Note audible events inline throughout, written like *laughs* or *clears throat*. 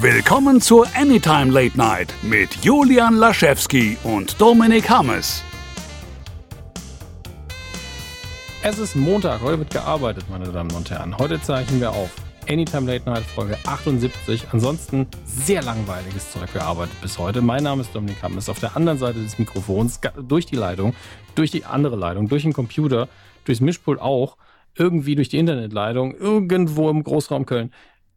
Willkommen zur Anytime Late Night mit Julian Laschewski und Dominik Hammes. Es ist Montag, heute wird gearbeitet, meine Damen und Herren. Heute zeichnen wir auf. Anytime Late Night Folge 78. Ansonsten sehr langweiliges Zeug gearbeitet bis heute. Mein Name ist Dominik Hammes. Auf der anderen Seite des Mikrofons, durch die Leitung, durch die andere Leitung, durch den Computer, durchs Mischpult auch, irgendwie durch die Internetleitung, irgendwo im Großraum Köln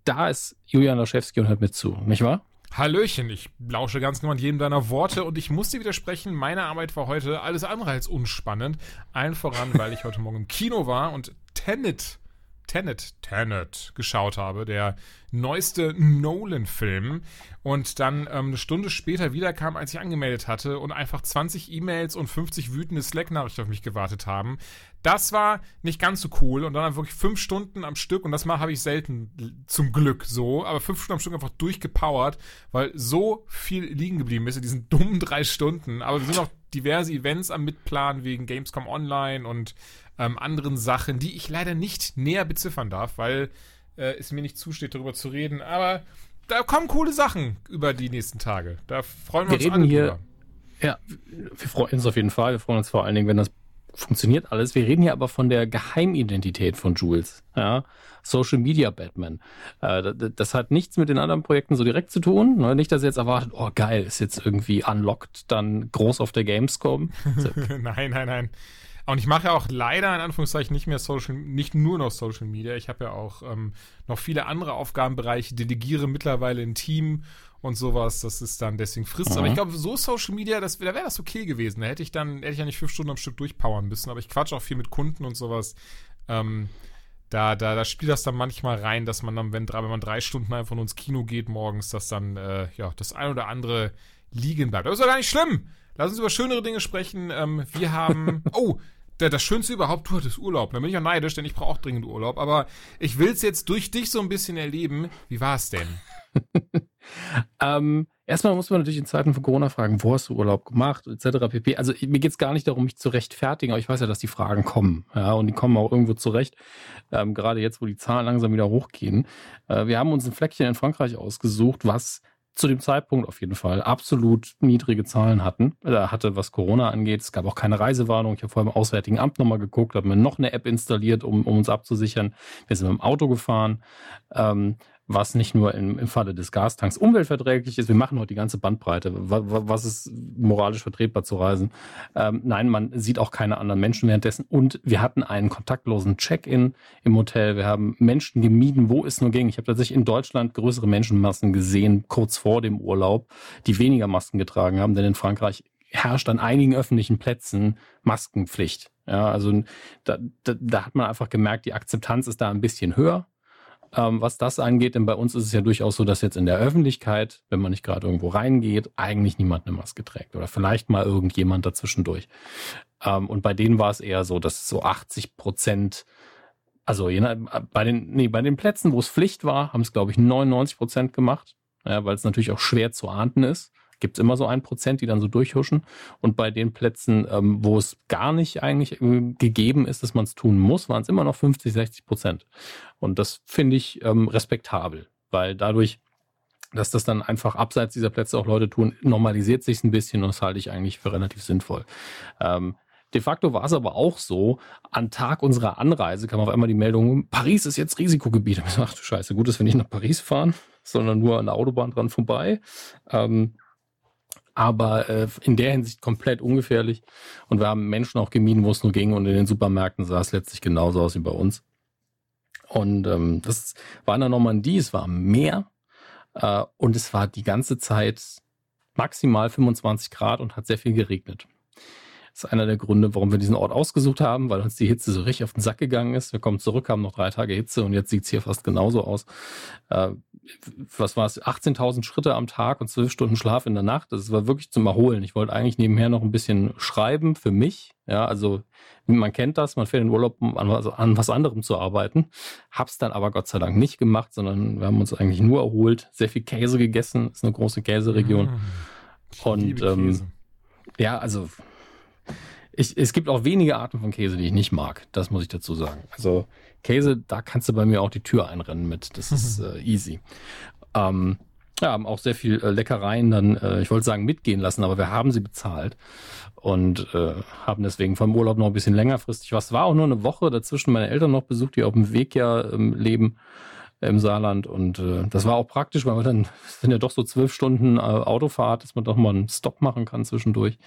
da ist Julian Laschewski und hört mit zu, nicht wahr? Hallöchen, ich lausche ganz genau jedem deiner Worte und ich muss dir widersprechen, meine Arbeit war heute alles andere als unspannend. Allen voran, weil ich heute Morgen im Kino war und Tenet, Tenet, Tenet geschaut habe, der neueste Nolan-Film. Und dann ähm, eine Stunde später wiederkam, als ich angemeldet hatte und einfach 20 E-Mails und 50 wütende Slack-Nachrichten auf mich gewartet haben. Das war nicht ganz so cool und dann wirklich fünf Stunden am Stück und das mal habe ich selten zum Glück so, aber fünf Stunden am Stück einfach durchgepowert, weil so viel liegen geblieben ist in diesen dummen drei Stunden. Aber wir sind auch diverse Events am Mitplanen wegen Gamescom Online und ähm, anderen Sachen, die ich leider nicht näher beziffern darf, weil äh, es mir nicht zusteht, darüber zu reden. Aber da kommen coole Sachen über die nächsten Tage. Da freuen wir, wir uns alle hier, drüber. Ja, wir freuen uns auf jeden Fall. Wir freuen uns vor allen Dingen, wenn das funktioniert alles. Wir reden hier aber von der Geheimidentität von Jules. Ja? Social Media Batman. Äh, das hat nichts mit den anderen Projekten so direkt zu tun. Ne? Nicht, dass ihr jetzt erwartet, oh geil, ist jetzt irgendwie unlocked, dann groß auf der Gamescom. *laughs* nein, nein, nein. Und ich mache ja auch leider in Anführungszeichen nicht mehr Social, nicht nur noch Social Media. Ich habe ja auch ähm, noch viele andere Aufgabenbereiche, delegiere mittlerweile ein Team und sowas. Das ist dann deswegen frisst. Mhm. Aber ich glaube, so Social Media, das, da wäre das okay gewesen. Da hätte ich dann, hätte ich ja nicht fünf Stunden am Stück durchpowern müssen. Aber ich quatsche auch viel mit Kunden und sowas. Ähm, da, da, da spielt das dann manchmal rein, dass man dann, wenn, wenn man drei Stunden einfach nur ins Kino geht morgens, dass dann, äh, ja, das ein oder andere liegen bleibt. Aber ist doch gar nicht schlimm. Lass uns über schönere Dinge sprechen. Ähm, wir haben, *laughs* oh, das Schönste überhaupt, du hattest Urlaub. Da bin ich auch neidisch, denn ich brauche auch dringend Urlaub. Aber ich will es jetzt durch dich so ein bisschen erleben. Wie war es denn? *laughs* ähm, erstmal muss man natürlich in Zeiten von Corona fragen, wo hast du Urlaub gemacht, etc. pp. Also mir geht es gar nicht darum, mich zu rechtfertigen, aber ich weiß ja, dass die Fragen kommen. Ja, und die kommen auch irgendwo zurecht. Ähm, gerade jetzt, wo die Zahlen langsam wieder hochgehen. Äh, wir haben uns ein Fleckchen in Frankreich ausgesucht, was zu dem Zeitpunkt auf jeden Fall absolut niedrige Zahlen hatten, äh, hatte, was Corona angeht. Es gab auch keine Reisewarnung. Ich habe vorher im Auswärtigen Amt nochmal geguckt, habe mir noch eine App installiert, um, um uns abzusichern. Wir sind mit dem Auto gefahren. Ähm, was nicht nur im, im Falle des Gastanks umweltverträglich ist. Wir machen heute die ganze Bandbreite. Was, ist moralisch vertretbar zu reisen? Ähm, nein, man sieht auch keine anderen Menschen währenddessen. Und wir hatten einen kontaktlosen Check-in im Hotel. Wir haben Menschen gemieden, wo es nur ging. Ich habe tatsächlich in Deutschland größere Menschenmassen gesehen, kurz vor dem Urlaub, die weniger Masken getragen haben. Denn in Frankreich herrscht an einigen öffentlichen Plätzen Maskenpflicht. Ja, also da, da, da hat man einfach gemerkt, die Akzeptanz ist da ein bisschen höher ähm, was das angeht. Denn bei uns ist es ja durchaus so, dass jetzt in der Öffentlichkeit, wenn man nicht gerade irgendwo reingeht, eigentlich niemand eine Maske trägt oder vielleicht mal irgendjemand dazwischendurch. Ähm, und bei denen war es eher so, dass so 80 Prozent also bei den, nee, bei den Plätzen, wo es Pflicht war, haben es, glaube ich, 99 Prozent gemacht, ja, weil es natürlich auch schwer zu ahnden ist gibt es immer so ein Prozent, die dann so durchhuschen. Und bei den Plätzen, ähm, wo es gar nicht eigentlich äh, gegeben ist, dass man es tun muss, waren es immer noch 50, 60 Prozent. Und das finde ich ähm, respektabel, weil dadurch dass das dann einfach abseits dieser Plätze auch Leute tun, normalisiert sich ein bisschen und das halte ich eigentlich für relativ sinnvoll. Ähm, de facto war es aber auch so, an Tag unserer Anreise kam auf einmal die Meldung, Paris ist jetzt Risikogebiet. Ich dachte, ach du Scheiße, gut, dass wir nicht nach Paris fahren, sondern nur an der Autobahn dran vorbei. Ähm, aber äh, in der Hinsicht komplett ungefährlich. Und wir haben Menschen auch gemieden, wo es nur ging. Und in den Supermärkten sah es letztlich genauso aus wie bei uns. Und ähm, das war in der Normandie, es war am Meer äh, und es war die ganze Zeit maximal 25 Grad und hat sehr viel geregnet. Das ist einer der Gründe, warum wir diesen Ort ausgesucht haben, weil uns die Hitze so richtig auf den Sack gegangen ist. Wir kommen zurück, haben noch drei Tage Hitze und jetzt sieht es hier fast genauso aus. Äh, was war es? 18.000 Schritte am Tag und zwölf Stunden Schlaf in der Nacht. Das war wirklich zum Erholen. Ich wollte eigentlich nebenher noch ein bisschen schreiben für mich. Ja, also man kennt das, man fährt in den Urlaub, um an was, an was anderem zu arbeiten. Hab's dann aber Gott sei Dank nicht gemacht, sondern wir haben uns eigentlich nur erholt, sehr viel Käse gegessen, ist eine große Käseregion. Mmh, und ähm, ja, also ich, es gibt auch wenige Arten von Käse, die ich nicht mag. Das muss ich dazu sagen. Also Käse, da kannst du bei mir auch die Tür einrennen mit. Das ist *laughs* äh, easy. Ähm, ja, haben auch sehr viel äh, Leckereien dann, äh, ich wollte sagen, mitgehen lassen, aber wir haben sie bezahlt und äh, haben deswegen vom Urlaub noch ein bisschen längerfristig was. War auch nur eine Woche dazwischen meine Eltern noch besucht, die auf dem Weg ja ähm, leben im Saarland und äh, das war auch praktisch, weil wir dann *laughs* sind ja doch so zwölf Stunden äh, Autofahrt, dass man doch mal einen Stopp machen kann zwischendurch.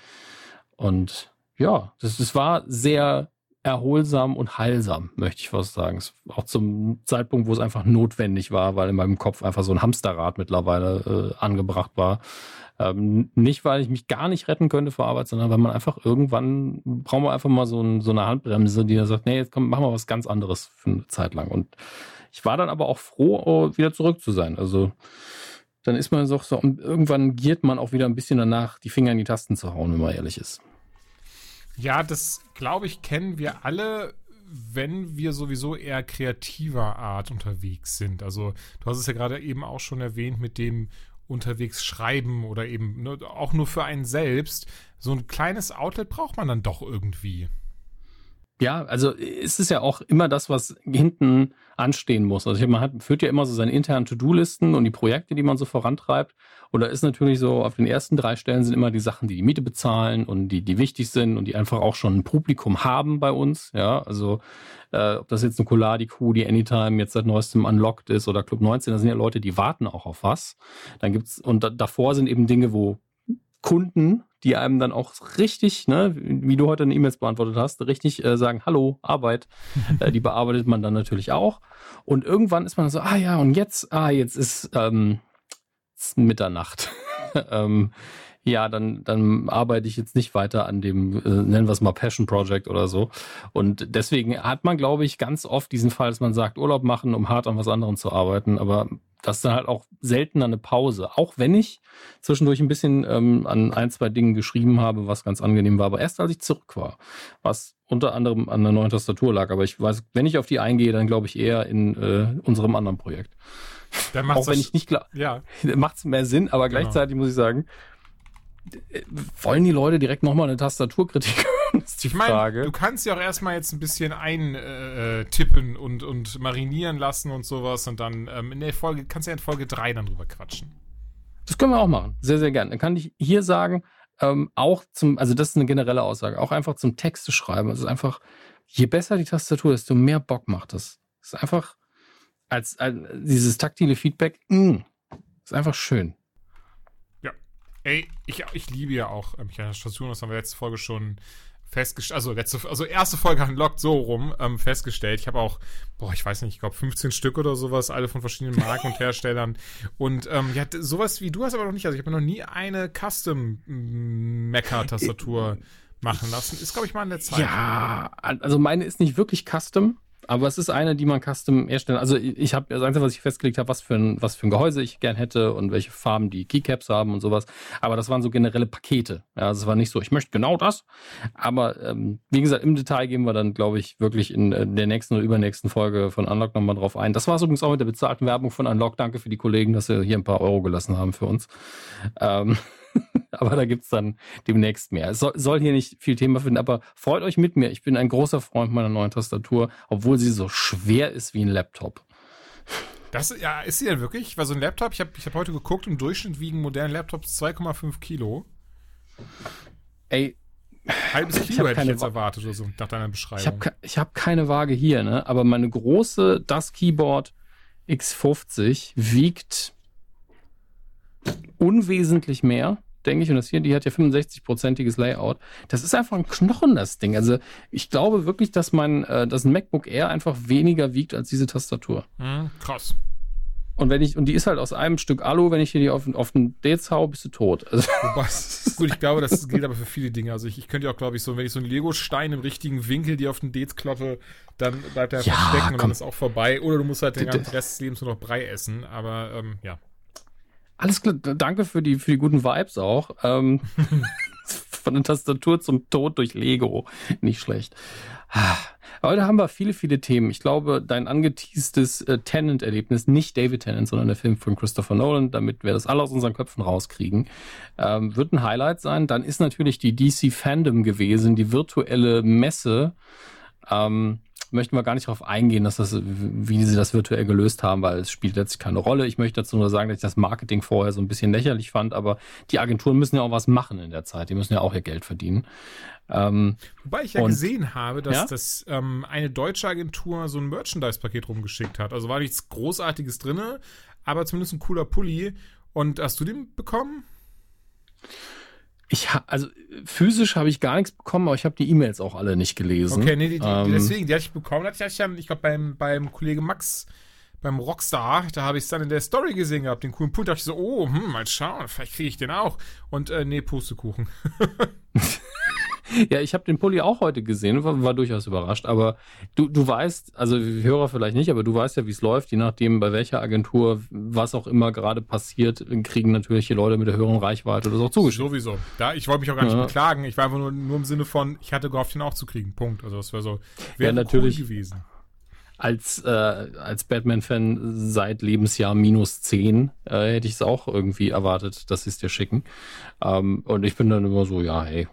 Und ja, das, das war sehr erholsam und heilsam, möchte ich fast sagen. Auch zum Zeitpunkt, wo es einfach notwendig war, weil in meinem Kopf einfach so ein Hamsterrad mittlerweile äh, angebracht war. Ähm, nicht, weil ich mich gar nicht retten könnte vor Arbeit, sondern weil man einfach irgendwann brauchen wir einfach mal so, ein, so eine Handbremse, die da sagt, nee, jetzt komm, machen wir was ganz anderes für eine Zeit lang. Und ich war dann aber auch froh, oh, wieder zurück zu sein. Also dann ist man so und irgendwann giert man auch wieder ein bisschen danach, die Finger in die Tasten zu hauen, wenn man ehrlich ist. Ja, das glaube ich, kennen wir alle, wenn wir sowieso eher kreativer Art unterwegs sind. Also, du hast es ja gerade eben auch schon erwähnt mit dem unterwegs schreiben oder eben ne, auch nur für einen selbst. So ein kleines Outlet braucht man dann doch irgendwie. Ja, also es ist ja auch immer das, was hinten anstehen muss. Also man hat, führt ja immer so seine internen To-Do-Listen und die Projekte, die man so vorantreibt. Und da ist natürlich so, auf den ersten drei Stellen sind immer die Sachen, die die Miete bezahlen und die, die wichtig sind und die einfach auch schon ein Publikum haben bei uns. Ja, also äh, ob das jetzt eine Coladi Crew, die Anytime jetzt seit neuestem unlocked ist oder Club 19, da sind ja Leute, die warten auch auf was. Dann gibt's, und da, davor sind eben Dinge, wo Kunden, die einem dann auch richtig, ne, wie du heute eine E-Mails beantwortet hast, richtig äh, sagen, hallo, Arbeit, *laughs* äh, die bearbeitet man dann natürlich auch. Und irgendwann ist man so, ah ja, und jetzt, ah, jetzt ist, ähm, Mitternacht. *laughs* ähm, ja, dann, dann arbeite ich jetzt nicht weiter an dem, äh, nennen wir es mal Passion Project oder so. Und deswegen hat man, glaube ich, ganz oft diesen Fall, dass man sagt, Urlaub machen, um hart an was anderem zu arbeiten. Aber das ist dann halt auch seltener eine Pause. Auch wenn ich zwischendurch ein bisschen ähm, an ein, zwei Dingen geschrieben habe, was ganz angenehm war. Aber erst als ich zurück war, was unter anderem an der neuen Tastatur lag. Aber ich weiß, wenn ich auf die eingehe, dann glaube ich eher in äh, unserem anderen Projekt. Dann macht's auch wenn ich nicht klar, ja. *laughs* macht es mehr Sinn, aber genau. gleichzeitig muss ich sagen, wollen die Leute direkt nochmal eine Tastaturkritik *laughs* hören? ist die ich meine, Frage. Du kannst ja auch erstmal jetzt ein bisschen eintippen äh, und, und marinieren lassen und sowas und dann ähm, in der Folge, kannst du ja in Folge 3 dann drüber quatschen. Das können wir auch machen. Sehr, sehr gerne. Dann kann ich hier sagen, ähm, auch zum, also das ist eine generelle Aussage, auch einfach zum Texte schreiben. Also einfach, je besser die Tastatur, desto mehr Bock macht das. Das ist einfach, als, als dieses taktile Feedback, mh, mm, ist einfach schön. Ey, ich, ich liebe ja auch mechanische ähm, Stationen, das haben wir letzte Folge schon festgestellt, also letzte, also erste Folge unlocked so rum ähm, festgestellt. Ich habe auch, boah, ich weiß nicht, ich glaube 15 Stück oder sowas, alle von verschiedenen Marken und *laughs* Herstellern. Und ähm, ja, sowas wie du hast aber noch nicht, also ich habe noch nie eine Custom Mecha-Tastatur *laughs* machen lassen. Ist, glaube ich, mal in der Zeit. Ja, also meine ist nicht wirklich Custom. Aber es ist eine, die man custom erstellen. Also ich habe das Einzige, was ich festgelegt habe, was für ein, was für ein Gehäuse ich gern hätte und welche Farben die Keycaps haben und sowas. Aber das waren so generelle Pakete. Ja, also es war nicht so, ich möchte genau das. Aber ähm, wie gesagt, im Detail gehen wir dann, glaube ich, wirklich in äh, der nächsten oder übernächsten Folge von Unlock nochmal drauf ein. Das war es übrigens auch mit der bezahlten Werbung von Unlock. Danke für die Kollegen, dass sie hier ein paar Euro gelassen haben für uns. Ähm, *laughs* aber da gibt es dann demnächst mehr. Es soll, soll, hier nicht viel Thema finden, aber freut euch mit mir. Ich bin ein großer Freund meiner neuen Tastatur, obwohl sie so schwer ist wie ein Laptop. Das, ja, ist sie denn wirklich? Weil so ein Laptop, ich habe ich hab heute geguckt, im Durchschnitt wiegen moderne Laptops 2,5 Kilo. Ey, halbes Kilo ich hätte ich jetzt erwartet oder so, nach deiner Beschreibung. Ich habe ich hab keine Waage hier, ne? aber meine große Das Keyboard X50 wiegt unwesentlich mehr, denke ich. Und das hier, die hat ja 65-prozentiges Layout. Das ist einfach ein Knochen, das Ding. Also ich glaube wirklich, dass mein, äh, dass ein MacBook Air einfach weniger wiegt als diese Tastatur. Mhm, krass. Und wenn ich, und die ist halt aus einem Stück Alu, wenn ich hier die auf, auf den Dates hau, bist du tot. Also *laughs* *laughs* Gut, ich glaube, das gilt aber für viele Dinge. Also ich, ich könnte ja auch, glaube ich, so, wenn ich so einen Lego-Stein im richtigen Winkel dir auf den Dates kloppe, dann bleibt er ja, stecken und dann ist auch vorbei. Oder du musst halt den ganzen Rest des Lebens nur noch Brei essen. Aber ähm, ja. Alles klar, danke für die, für die guten Vibes auch. Ähm, *laughs* von der Tastatur zum Tod durch Lego. Nicht schlecht. Heute haben wir viele, viele Themen. Ich glaube, dein angeteastes äh, Tennant-Erlebnis, nicht David Tennant, sondern der Film von Christopher Nolan, damit wir das alle aus unseren Köpfen rauskriegen, ähm, wird ein Highlight sein. Dann ist natürlich die DC Fandom gewesen, die virtuelle Messe. Ähm, möchten wir gar nicht darauf eingehen, dass das, wie sie das virtuell gelöst haben, weil es spielt letztlich keine Rolle. Ich möchte dazu nur sagen, dass ich das Marketing vorher so ein bisschen lächerlich fand, aber die Agenturen müssen ja auch was machen in der Zeit. Die müssen ja auch ihr Geld verdienen. Ähm, Wobei ich ja und, gesehen habe, dass ja? das ähm, eine deutsche Agentur so ein Merchandise-Paket rumgeschickt hat. Also war nichts Großartiges drin, aber zumindest ein cooler Pulli. Und hast du den bekommen? Ich also physisch habe ich gar nichts bekommen, aber ich habe die E-Mails auch alle nicht gelesen. Okay, nee, die, die, ähm, deswegen, die hatte ich bekommen, hatte ich ich glaube, beim, beim Kollege Max, beim Rockstar, da habe ich es dann in der Story gesehen gehabt, den coolen Punkt, da dachte ich so, oh, hm, mal schauen, vielleicht kriege ich den auch. Und äh, nee, Pustekuchen. *laughs* *laughs* Ja, ich habe den Pulli auch heute gesehen, war, war, durchaus überrascht. Aber du, du weißt, also Hörer vielleicht nicht, aber du weißt ja, wie es läuft. Je nachdem, bei welcher Agentur, was auch immer gerade passiert, kriegen natürlich die Leute mit der höheren Reichweite das auch zugeschickt. Sowieso. Da, ich wollte mich auch gar nicht ja. beklagen. Ich war einfach nur, nur im Sinne von, ich hatte gehofft, ihn auch zu kriegen. Punkt. Also das wäre so, wäre ja, natürlich. cool gewesen als, äh, als Batman-Fan seit Lebensjahr minus 10 äh, hätte ich es auch irgendwie erwartet, dass sie es dir schicken. Ähm, und ich bin dann immer so, ja, hey,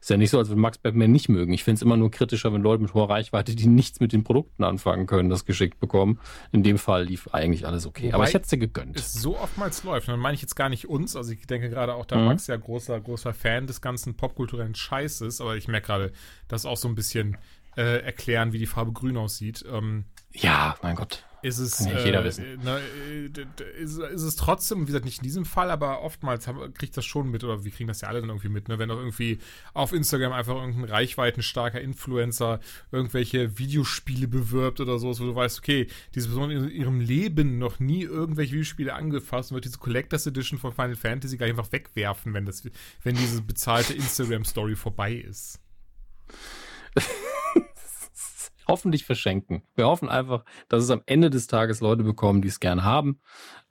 ist ja nicht so, als würde Max Batman nicht mögen. Ich finde es immer nur kritischer, wenn Leute mit hoher Reichweite, die nichts mit den Produkten anfangen können, das geschickt bekommen. In dem Fall lief eigentlich alles okay. Wobei Aber ich hätte es dir gegönnt. Es so oftmals läuft. Und dann meine ich jetzt gar nicht uns. Also ich denke gerade auch, da mhm. Max ja großer, großer Fan des ganzen popkulturellen Scheißes. Aber ich merke gerade, das auch so ein bisschen äh, erklären, wie die Farbe grün aussieht. Ähm, ja, mein Gott ist es, Kann nicht jeder äh, wissen. Na, äh, ist, ist, es trotzdem, wie gesagt, nicht in diesem Fall, aber oftmals haben, kriegt das schon mit, oder wir kriegen das ja alle dann irgendwie mit, ne? wenn auch irgendwie auf Instagram einfach irgendein reichweitenstarker Influencer irgendwelche Videospiele bewirbt oder sowas, wo du weißt, okay, diese Person in ihrem Leben noch nie irgendwelche Videospiele angefasst und wird diese Collectors Edition von Final Fantasy gar einfach wegwerfen, wenn, das, wenn diese bezahlte Instagram-Story vorbei ist. *laughs* hoffentlich verschenken. Wir hoffen einfach, dass es am Ende des Tages Leute bekommen, die es gern haben.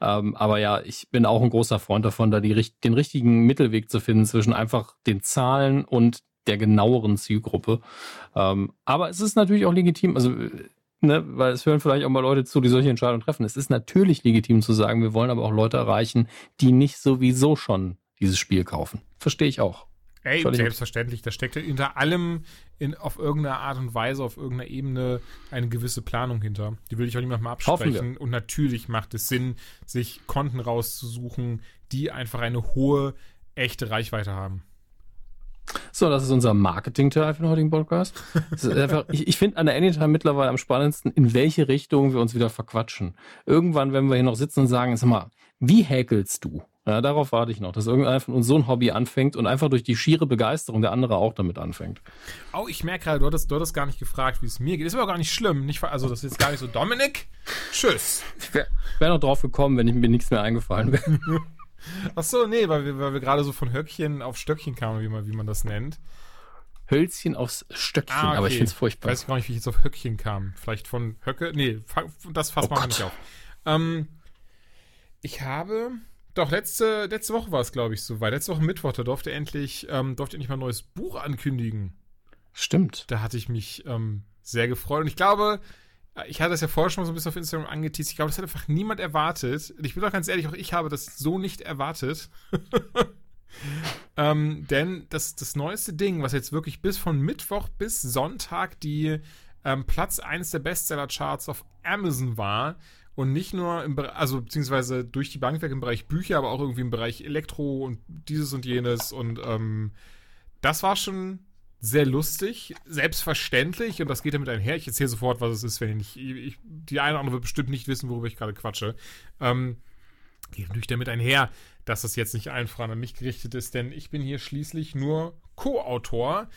Ähm, aber ja, ich bin auch ein großer Freund davon, da die, den richtigen Mittelweg zu finden zwischen einfach den Zahlen und der genaueren Zielgruppe. Ähm, aber es ist natürlich auch legitim, also Ne, weil es hören vielleicht auch mal Leute zu, die solche Entscheidungen treffen. Es ist natürlich legitim zu sagen, wir wollen aber auch Leute erreichen, die nicht sowieso schon dieses Spiel kaufen. Verstehe ich auch. Ey, Völlig selbstverständlich, da steckt hinter allem in, auf irgendeine Art und Weise, auf irgendeiner Ebene eine gewisse Planung hinter. Die will ich auch niemandem absprechen. Und natürlich macht es Sinn, sich Konten rauszusuchen, die einfach eine hohe, echte Reichweite haben. So, das ist unser Marketing-Teil für den heutigen Podcast. Einfach, ich, ich finde an der Anytime mittlerweile am spannendsten, in welche Richtung wir uns wieder verquatschen. Irgendwann, wenn wir hier noch sitzen und sagen, sag mal, wie häkelst du? Ja, darauf warte ich noch, dass irgendeiner von uns so ein Hobby anfängt und einfach durch die schiere Begeisterung der andere auch damit anfängt. Oh, ich merke gerade, du hattest, du hattest gar nicht gefragt, wie es mir geht. Ist aber gar nicht schlimm. Nicht, also, das ist jetzt gar nicht so. Dominik, tschüss. Ich wäre wär noch drauf gekommen, wenn ich, mir nichts mehr eingefallen wäre. *laughs* Ach so, nee, weil wir, weil wir gerade so von Höckchen auf Stöckchen kamen, wie man, wie man das nennt. Hölzchen aufs Stöckchen, ah, okay. aber ich finde es furchtbar. Ich weiß gar nicht, wie ich jetzt auf Höckchen kam. Vielleicht von Höcke? Nee, das fasst oh man nicht auf. Ähm, ich habe doch, letzte, letzte Woche war es, glaube ich, so weit. Letzte Woche Mittwoch, da durfte endlich, ähm, durfte endlich mal ein neues Buch ankündigen. Stimmt. Da hatte ich mich ähm, sehr gefreut. Und ich glaube, ich hatte das ja vorher schon mal so ein bisschen auf Instagram angeteased. Ich glaube, das hat einfach niemand erwartet. Ich bin doch ganz ehrlich, auch ich habe das so nicht erwartet. *laughs* ähm, denn das, das neueste Ding, was jetzt wirklich bis von Mittwoch bis Sonntag die ähm, Platz 1 der Bestseller-Charts auf Amazon war, und nicht nur im Bereich, also beziehungsweise durch die Bankwerke im Bereich Bücher, aber auch irgendwie im Bereich Elektro und dieses und jenes. Und ähm, das war schon sehr lustig, selbstverständlich, und das geht damit einher. Ich erzähle sofort, was es ist, wenn ich. Ich, die eine oder andere wird bestimmt nicht wissen, worüber ich gerade quatsche. Ähm, geht natürlich damit einher, dass das jetzt nicht einfach an mich gerichtet ist, denn ich bin hier schließlich nur Co-Autor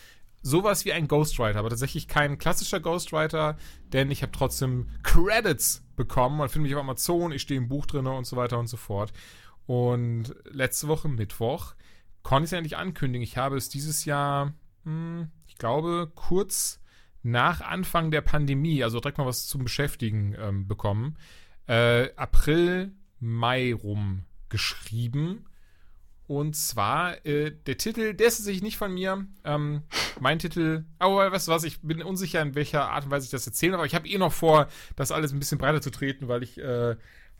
sowas wie ein Ghostwriter, aber tatsächlich kein klassischer Ghostwriter, denn ich habe trotzdem Credits bekommen. Man findet mich auf Amazon, ich stehe im Buch drin und so weiter und so fort. Und letzte Woche Mittwoch konnte ich es endlich ankündigen. Ich habe es dieses Jahr, hm, ich glaube, kurz nach Anfang der Pandemie, also direkt mal was zum Beschäftigen ähm, bekommen, äh, April, Mai rum geschrieben und zwar, äh, der Titel, der ist tatsächlich nicht von mir. Ähm, mein Titel, aber weißt du was, ich bin unsicher, in welcher Art und Weise ich das erzähle, aber ich habe eh noch vor, das alles ein bisschen breiter zu treten, weil ich äh,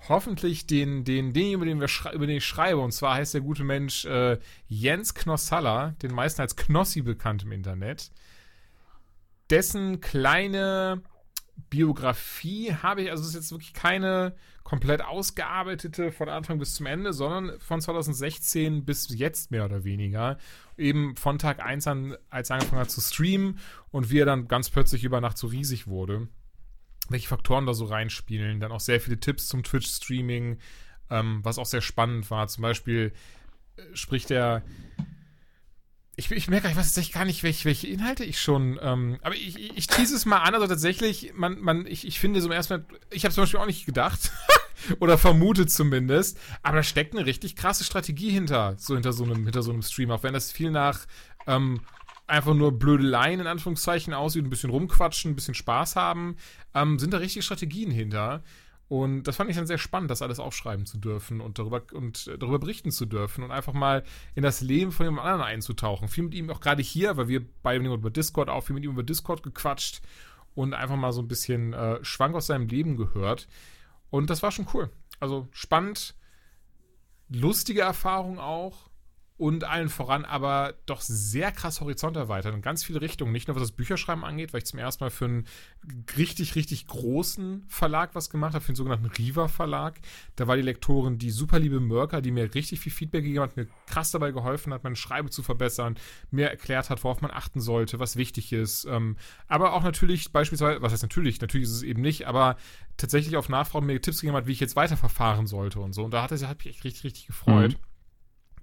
hoffentlich den, den, den, über den, wir über den ich schreibe, und zwar heißt der gute Mensch äh, Jens Knossalla, den meisten als Knossi bekannt im Internet, dessen kleine Biografie habe ich, also es ist jetzt wirklich keine komplett ausgearbeitete von Anfang bis zum Ende, sondern von 2016 bis jetzt mehr oder weniger. Eben von Tag 1 an, als er angefangen hat zu streamen und wie er dann ganz plötzlich über Nacht so riesig wurde. Welche Faktoren da so reinspielen. Dann auch sehr viele Tipps zum Twitch-Streaming, ähm, was auch sehr spannend war. Zum Beispiel äh, spricht er ich, ich merke, ich weiß tatsächlich gar nicht, welche, welche Inhalte ich schon. Ähm, aber ich, ich, ich tease es mal an. Also tatsächlich, man, man, ich, ich finde so im ersten Mal, ich habe zum Beispiel auch nicht gedacht. *laughs* oder vermutet zumindest. Aber da steckt eine richtig krasse Strategie hinter, so hinter so einem, hinter so einem Stream. Auch wenn das viel nach ähm, einfach nur Blödeleien in Anführungszeichen aussieht, ein bisschen rumquatschen, ein bisschen Spaß haben, ähm, sind da richtige Strategien hinter. Und das fand ich dann sehr spannend, das alles aufschreiben zu dürfen und darüber, und darüber berichten zu dürfen und einfach mal in das Leben von jemand anderen einzutauchen. Viel mit ihm auch gerade hier, weil wir beide über Discord auch viel mit ihm über Discord gequatscht und einfach mal so ein bisschen äh, Schwank aus seinem Leben gehört. Und das war schon cool. Also spannend, lustige Erfahrung auch und allen voran aber doch sehr krass Horizont erweitert in ganz viele Richtungen. Nicht nur was das Bücherschreiben angeht, weil ich zum ersten Mal für einen richtig, richtig großen Verlag was gemacht habe, für den sogenannten Riva Verlag. Da war die Lektorin die super liebe Mörker, die mir richtig viel Feedback gegeben hat, mir krass dabei geholfen hat, meine Schreibe zu verbessern, mir erklärt hat, worauf man achten sollte, was wichtig ist. Ähm, aber auch natürlich beispielsweise, was heißt natürlich, natürlich ist es eben nicht, aber tatsächlich auf Nachfragen mir Tipps gegeben hat, wie ich jetzt weiterverfahren sollte und so. Und da hat er hat mich echt richtig, richtig gefreut. Mhm.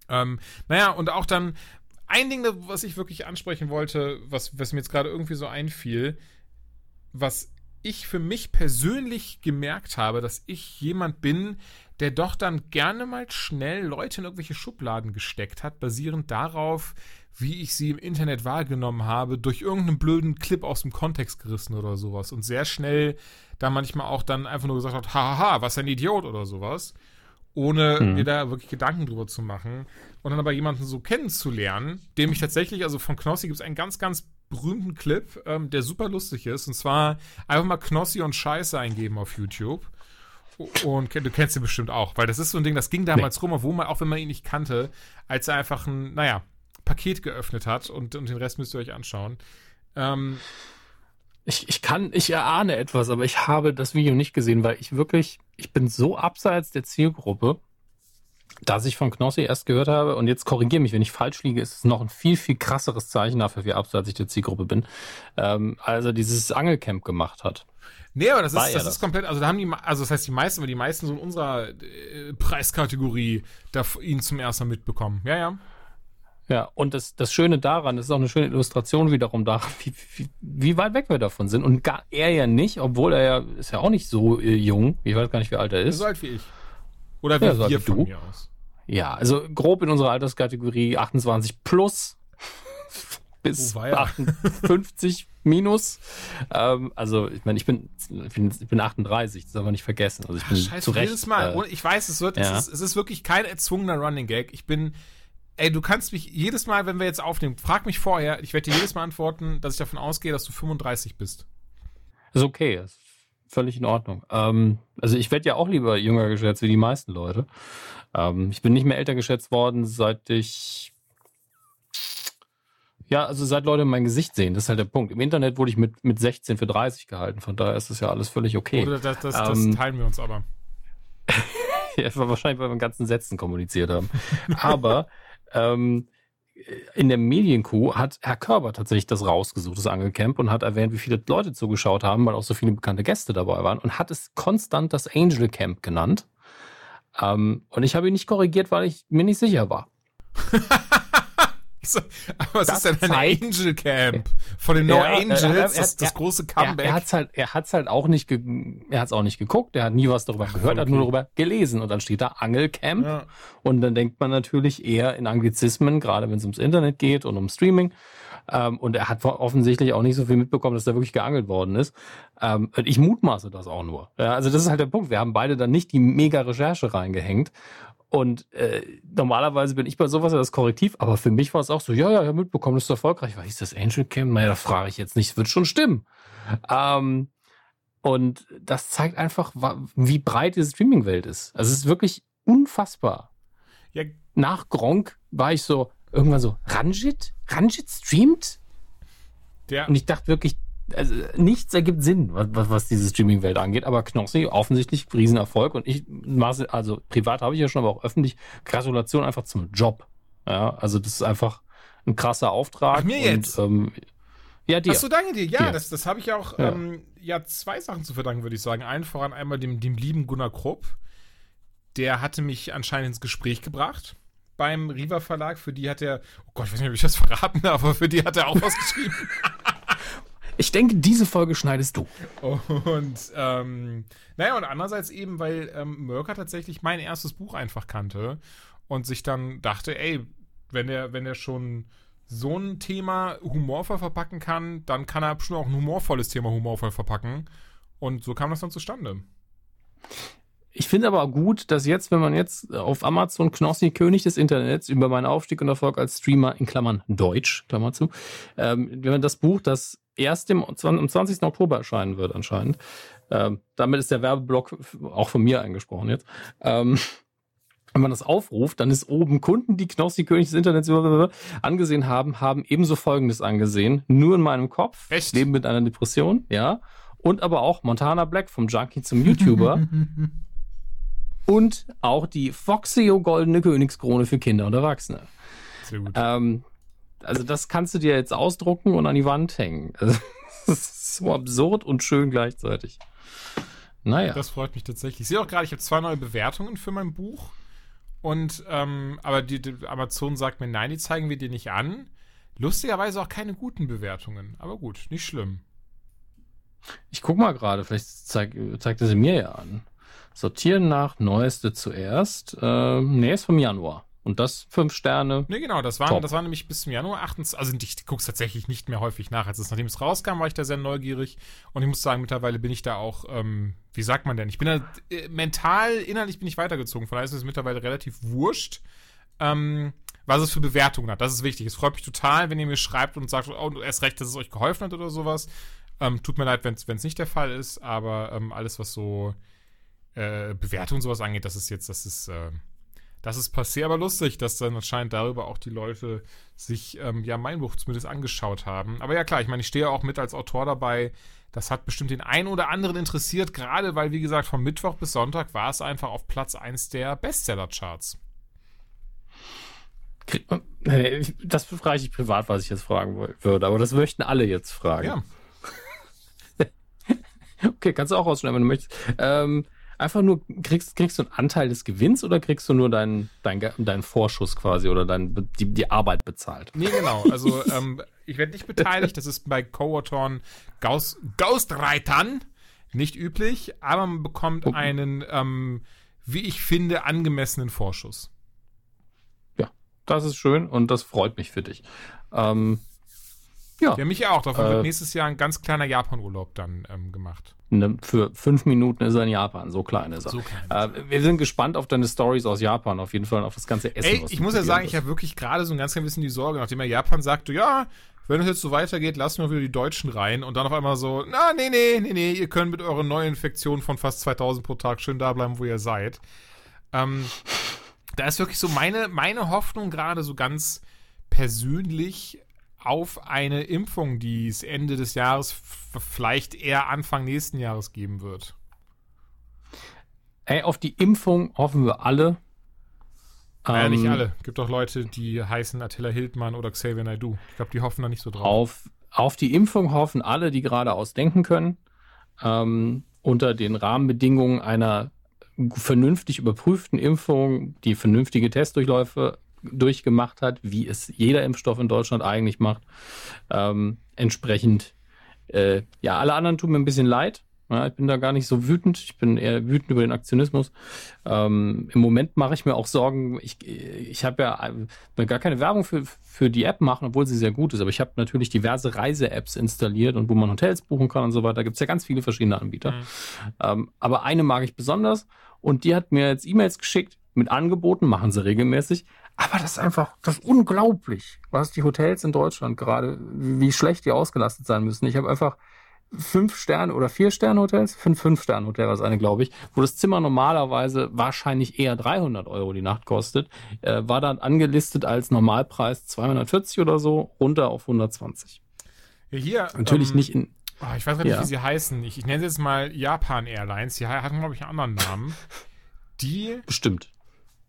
Ähm, naja, und auch dann ein Ding, was ich wirklich ansprechen wollte, was, was mir jetzt gerade irgendwie so einfiel, was ich für mich persönlich gemerkt habe, dass ich jemand bin, der doch dann gerne mal schnell Leute in irgendwelche Schubladen gesteckt hat, basierend darauf, wie ich sie im Internet wahrgenommen habe, durch irgendeinen blöden Clip aus dem Kontext gerissen oder sowas und sehr schnell da manchmal auch dann einfach nur gesagt hat, haha, was ein Idiot oder sowas ohne mhm. mir da wirklich Gedanken drüber zu machen. Und dann aber jemanden so kennenzulernen, dem ich tatsächlich, also von Knossi gibt es einen ganz, ganz berühmten Clip, ähm, der super lustig ist. Und zwar einfach mal Knossi und Scheiße eingeben auf YouTube. Und du kennst ihn bestimmt auch, weil das ist so ein Ding, das ging damals nee. rum, obwohl man, auch wenn man ihn nicht kannte, als er einfach ein, naja, Paket geöffnet hat und, und den Rest müsst ihr euch anschauen. Ähm, ich, ich kann, ich erahne etwas, aber ich habe das Video nicht gesehen, weil ich wirklich, ich bin so abseits der Zielgruppe, dass ich von Knossi erst gehört habe, und jetzt korrigiere mich, wenn ich falsch liege, ist es noch ein viel, viel krasseres Zeichen dafür, wie abseits ich der Zielgruppe bin, ähm, als er dieses Angelcamp gemacht hat. Nee, aber das ist, das, das, ist komplett, also da haben die, also das heißt die meisten, aber die meisten so in unserer äh, Preiskategorie da ihn zum ersten Mal mitbekommen. Ja, ja. Ja, und das, das Schöne daran, das ist auch eine schöne Illustration wiederum daran, wie, wie, wie weit weg wir davon sind. Und gar, er ja nicht, obwohl er ja, ist ja auch nicht so äh, jung. Ich weiß gar nicht, wie alt er ist. So alt wie ich. Oder wie ja, so wir von du. mir aus. Ja, also grob in unserer Alterskategorie 28 plus *laughs* bis oh, 58 minus. Ähm, also, ich meine, ich bin, ich bin, ich bin 38, das darf man nicht vergessen. Also ich bin Scheiße, zu Recht, jedes Mal. Äh, ich weiß, es wird, ja. es, ist, es ist wirklich kein erzwungener Running Gag. Ich bin, ey, du kannst mich jedes Mal, wenn wir jetzt aufnehmen, frag mich vorher, ich werde dir jedes Mal antworten, dass ich davon ausgehe, dass du 35 bist. Ist okay, ist völlig in Ordnung. Ähm, also ich werde ja auch lieber jünger geschätzt wie die meisten Leute. Ähm, ich bin nicht mehr älter geschätzt worden, seit ich ja, also seit Leute mein Gesicht sehen, das ist halt der Punkt. Im Internet wurde ich mit, mit 16 für 30 gehalten, von daher ist das ja alles völlig okay. Oder das, das, das ähm, teilen wir uns aber. *laughs* ja, wahrscheinlich, weil wir in ganzen Sätzen kommuniziert haben. Aber *laughs* ähm, in der Medienkuh hat Herr Körber tatsächlich das rausgesucht, das Angelcamp, und hat erwähnt, wie viele Leute zugeschaut haben, weil auch so viele bekannte Gäste dabei waren, und hat es konstant das Angel Camp genannt. Ähm, und ich habe ihn nicht korrigiert, weil ich mir nicht sicher war. *laughs* aber was das ist denn ein Angel Camp von den No ja, Angels, er, er, er, das, das große Comeback? Er, er hat's halt, er hat's halt auch nicht, er hat's auch nicht geguckt, er hat nie was darüber Ach, gehört, okay. hat nur darüber gelesen und dann steht da Angelcamp ja. und dann denkt man natürlich eher in Anglizismen, gerade wenn es ums Internet geht und um Streaming. Ähm, und er hat offensichtlich auch nicht so viel mitbekommen, dass da wirklich geangelt worden ist. Ähm, ich mutmaße das auch nur. Ja, also das ist halt der Punkt. Wir haben beide dann nicht die mega Recherche reingehängt und äh, normalerweise bin ich bei sowas ja das Korrektiv, aber für mich war es auch so, ja, ja, ja, mitbekommen, das ist erfolgreich. Was ist das Angel Cam? Naja, da frage ich jetzt nicht, es wird schon stimmen. Ähm, und das zeigt einfach, wie breit diese Streaming-Welt ist. Also es ist wirklich unfassbar. Ja. Nach Gronk war ich so, irgendwann so, Ranjit? Ranjit streamt? Der. Und ich dachte wirklich, also nichts ergibt Sinn, was, was, diese Streaming-Welt angeht, aber Knossi offensichtlich Riesenerfolg und ich, also privat habe ich ja schon, aber auch öffentlich, Gratulation einfach zum Job. Ja, also das ist einfach ein krasser Auftrag. Ach, mir und, jetzt? Ähm, ja, dir. Achso, danke dir. Ja, Dir. das, das habe ich auch Ja. Ähm, ja zwei Sachen zu verdanken, würde ich sagen. Allen voran einmal dem, dem lieben Gunnar Krupp. Der hatte mich anscheinend ins Gespräch gebracht beim Riva Verlag. Für die hat er, oh Gott, ich weiß nicht, ob ich das verraten aber für die hat er auch was geschrieben. *laughs* Ich denke, diese Folge schneidest du. Und ähm, naja, und andererseits eben, weil ähm, Mörker tatsächlich mein erstes Buch einfach kannte und sich dann dachte, ey, wenn der, wenn der schon so ein Thema humorvoll verpacken kann, dann kann er schon auch ein humorvolles Thema humorvoll verpacken. Und so kam das dann zustande. Ich finde aber auch gut, dass jetzt, wenn man jetzt auf Amazon Knossi, König des Internets, über meinen Aufstieg und Erfolg als Streamer in Klammern Deutsch, Klammer zu, ähm, wenn man das Buch, das erst im, am 20. Oktober erscheinen wird anscheinend, ähm, damit ist der Werbeblock auch von mir eingesprochen jetzt, ähm, wenn man das aufruft, dann ist oben Kunden, die Knossi, König des Internets angesehen haben, haben ebenso Folgendes angesehen, nur in meinem Kopf, Echt? leben mit einer Depression, ja, und aber auch Montana Black vom Junkie zum YouTuber. *laughs* Und auch die Foxio Goldene Königskrone für Kinder und Erwachsene. Sehr gut. Ähm, also das kannst du dir jetzt ausdrucken und an die Wand hängen. Also, *laughs* das ist so absurd und schön gleichzeitig. Naja. Das freut mich tatsächlich. Ich sehe auch gerade, ich habe zwei neue Bewertungen für mein Buch. Und, ähm, aber die, die Amazon sagt mir, nein, die zeigen wir dir nicht an. Lustigerweise auch keine guten Bewertungen. Aber gut, nicht schlimm. Ich guck mal gerade, vielleicht zeig, zeigt er sie mir ja an. Sortieren nach Neueste zuerst. Ähm, nee, ist vom Januar. Und das fünf Sterne. Ne, genau, das war, Top. das war nämlich bis zum Januar 28. Also ich gucke es tatsächlich nicht mehr häufig nach. Als es, nachdem es rauskam, war ich da sehr neugierig. Und ich muss sagen, mittlerweile bin ich da auch, ähm, wie sagt man denn? Ich bin da äh, mental, innerlich bin ich weitergezogen. Von daher ist es mittlerweile relativ wurscht, ähm, was es für Bewertungen hat. Das ist wichtig. Es freut mich total, wenn ihr mir schreibt und sagt, oh, du erst recht, dass es euch geholfen hat oder sowas. Ähm, tut mir leid, wenn es nicht der Fall ist, aber ähm, alles, was so äh, Bewertung und sowas angeht, das ist jetzt, das ist, äh, das ist passé, aber lustig, dass dann anscheinend darüber auch die Leute sich ähm, ja mein Buch zumindest angeschaut haben. Aber ja klar, ich meine, ich stehe auch mit als Autor dabei. Das hat bestimmt den einen oder anderen interessiert, gerade weil, wie gesagt, von Mittwoch bis Sonntag war es einfach auf Platz 1 der Bestseller-Charts. Das frage ich privat, was ich jetzt fragen würde. Aber das möchten alle jetzt fragen. Ja, *laughs* Okay, kannst du auch rausschneiden, wenn du möchtest. Ähm, einfach nur, kriegst, kriegst du einen Anteil des Gewinns oder kriegst du nur deinen dein, deinen Vorschuss quasi oder dein, die, die Arbeit bezahlt? nee, genau. Also, *laughs* ähm, ich werde nicht beteiligt. Das ist bei Co-Autoren Ghost, Ghostwritern nicht üblich, aber man bekommt Oh. einen, ähm, wie ich finde, angemessenen Vorschuss. Ja, das ist schön und das freut mich für dich. Ähm, ja, Ja, mich auch. Davon Äh, wird nächstes Jahr ein ganz kleiner Japan-Urlaub dann ähm, gemacht. ne, für fünf Minuten ist er in Japan, so klein ist er. So klein. Äh, wir sind gespannt auf deine Stories aus Japan, auf jeden Fall auf das ganze Essen. Ey, ich muss ja sagen, ich wirst. habe wirklich gerade so ein ganz klein bisschen die Sorge, nachdem er Japan sagte, ja, wenn es jetzt so weitergeht, lassen wir wieder die Deutschen rein und dann auf einmal so, na, nee, nee, nee, nee, ihr könnt mit euren Neuinfektionen von fast 2000 pro Tag schön da bleiben, wo ihr seid. Ähm, da ist wirklich so meine, meine Hoffnung gerade so ganz persönlich auf eine Impfung, die es Ende des Jahres, vielleicht eher Anfang nächsten Jahres geben wird. Ey, auf die Impfung hoffen wir alle. Naja, nicht Ähm, alle. Gibt auch Leute, die heißen Attila Hildmann oder Xavier Naidoo. Ich glaube, die hoffen da nicht so drauf. Auf, auf die Impfung hoffen alle, die geradeaus denken können, ähm, unter den Rahmenbedingungen einer vernünftig überprüften Impfung, die vernünftige Testdurchläufe durchgemacht hat, wie es jeder Impfstoff in Deutschland eigentlich macht. Ähm, entsprechend, äh, ja, alle anderen tun mir ein bisschen leid. Ja, ich bin da gar nicht so wütend. Ich bin eher wütend über den Aktionismus. Ähm, Im Moment mache ich mir auch Sorgen. Ich, ich habe ja äh, will gar keine Werbung für, für die App machen, obwohl sie sehr gut ist. Aber ich habe natürlich diverse Reise-Apps installiert und wo man Hotels buchen kann und so weiter. Da gibt es ja ganz viele verschiedene Anbieter. Mhm. Ähm, aber eine mag ich besonders und die hat mir jetzt E-Mails geschickt mit Angeboten, machen sie regelmäßig. Aber das ist einfach, das ist unglaublich, was die Hotels in Deutschland gerade, wie schlecht die ausgelastet sein müssen. Ich habe einfach fünf Sterne oder vier Sterne Hotels, fünf fünf Sterne Hotel war es eine, glaube ich, wo das Zimmer normalerweise wahrscheinlich eher 300 Euro die Nacht kostet, äh, war dann angelistet als Normalpreis 240 oder so, runter auf 120. Ja, hier, Natürlich ähm, nicht in, Oh, ich weiß gar nicht, ja. wie sie heißen. Ich, ich nenne sie jetzt mal Japan Airlines. Die hatten, glaube ich, einen anderen Namen. *laughs* Die. Bestimmt.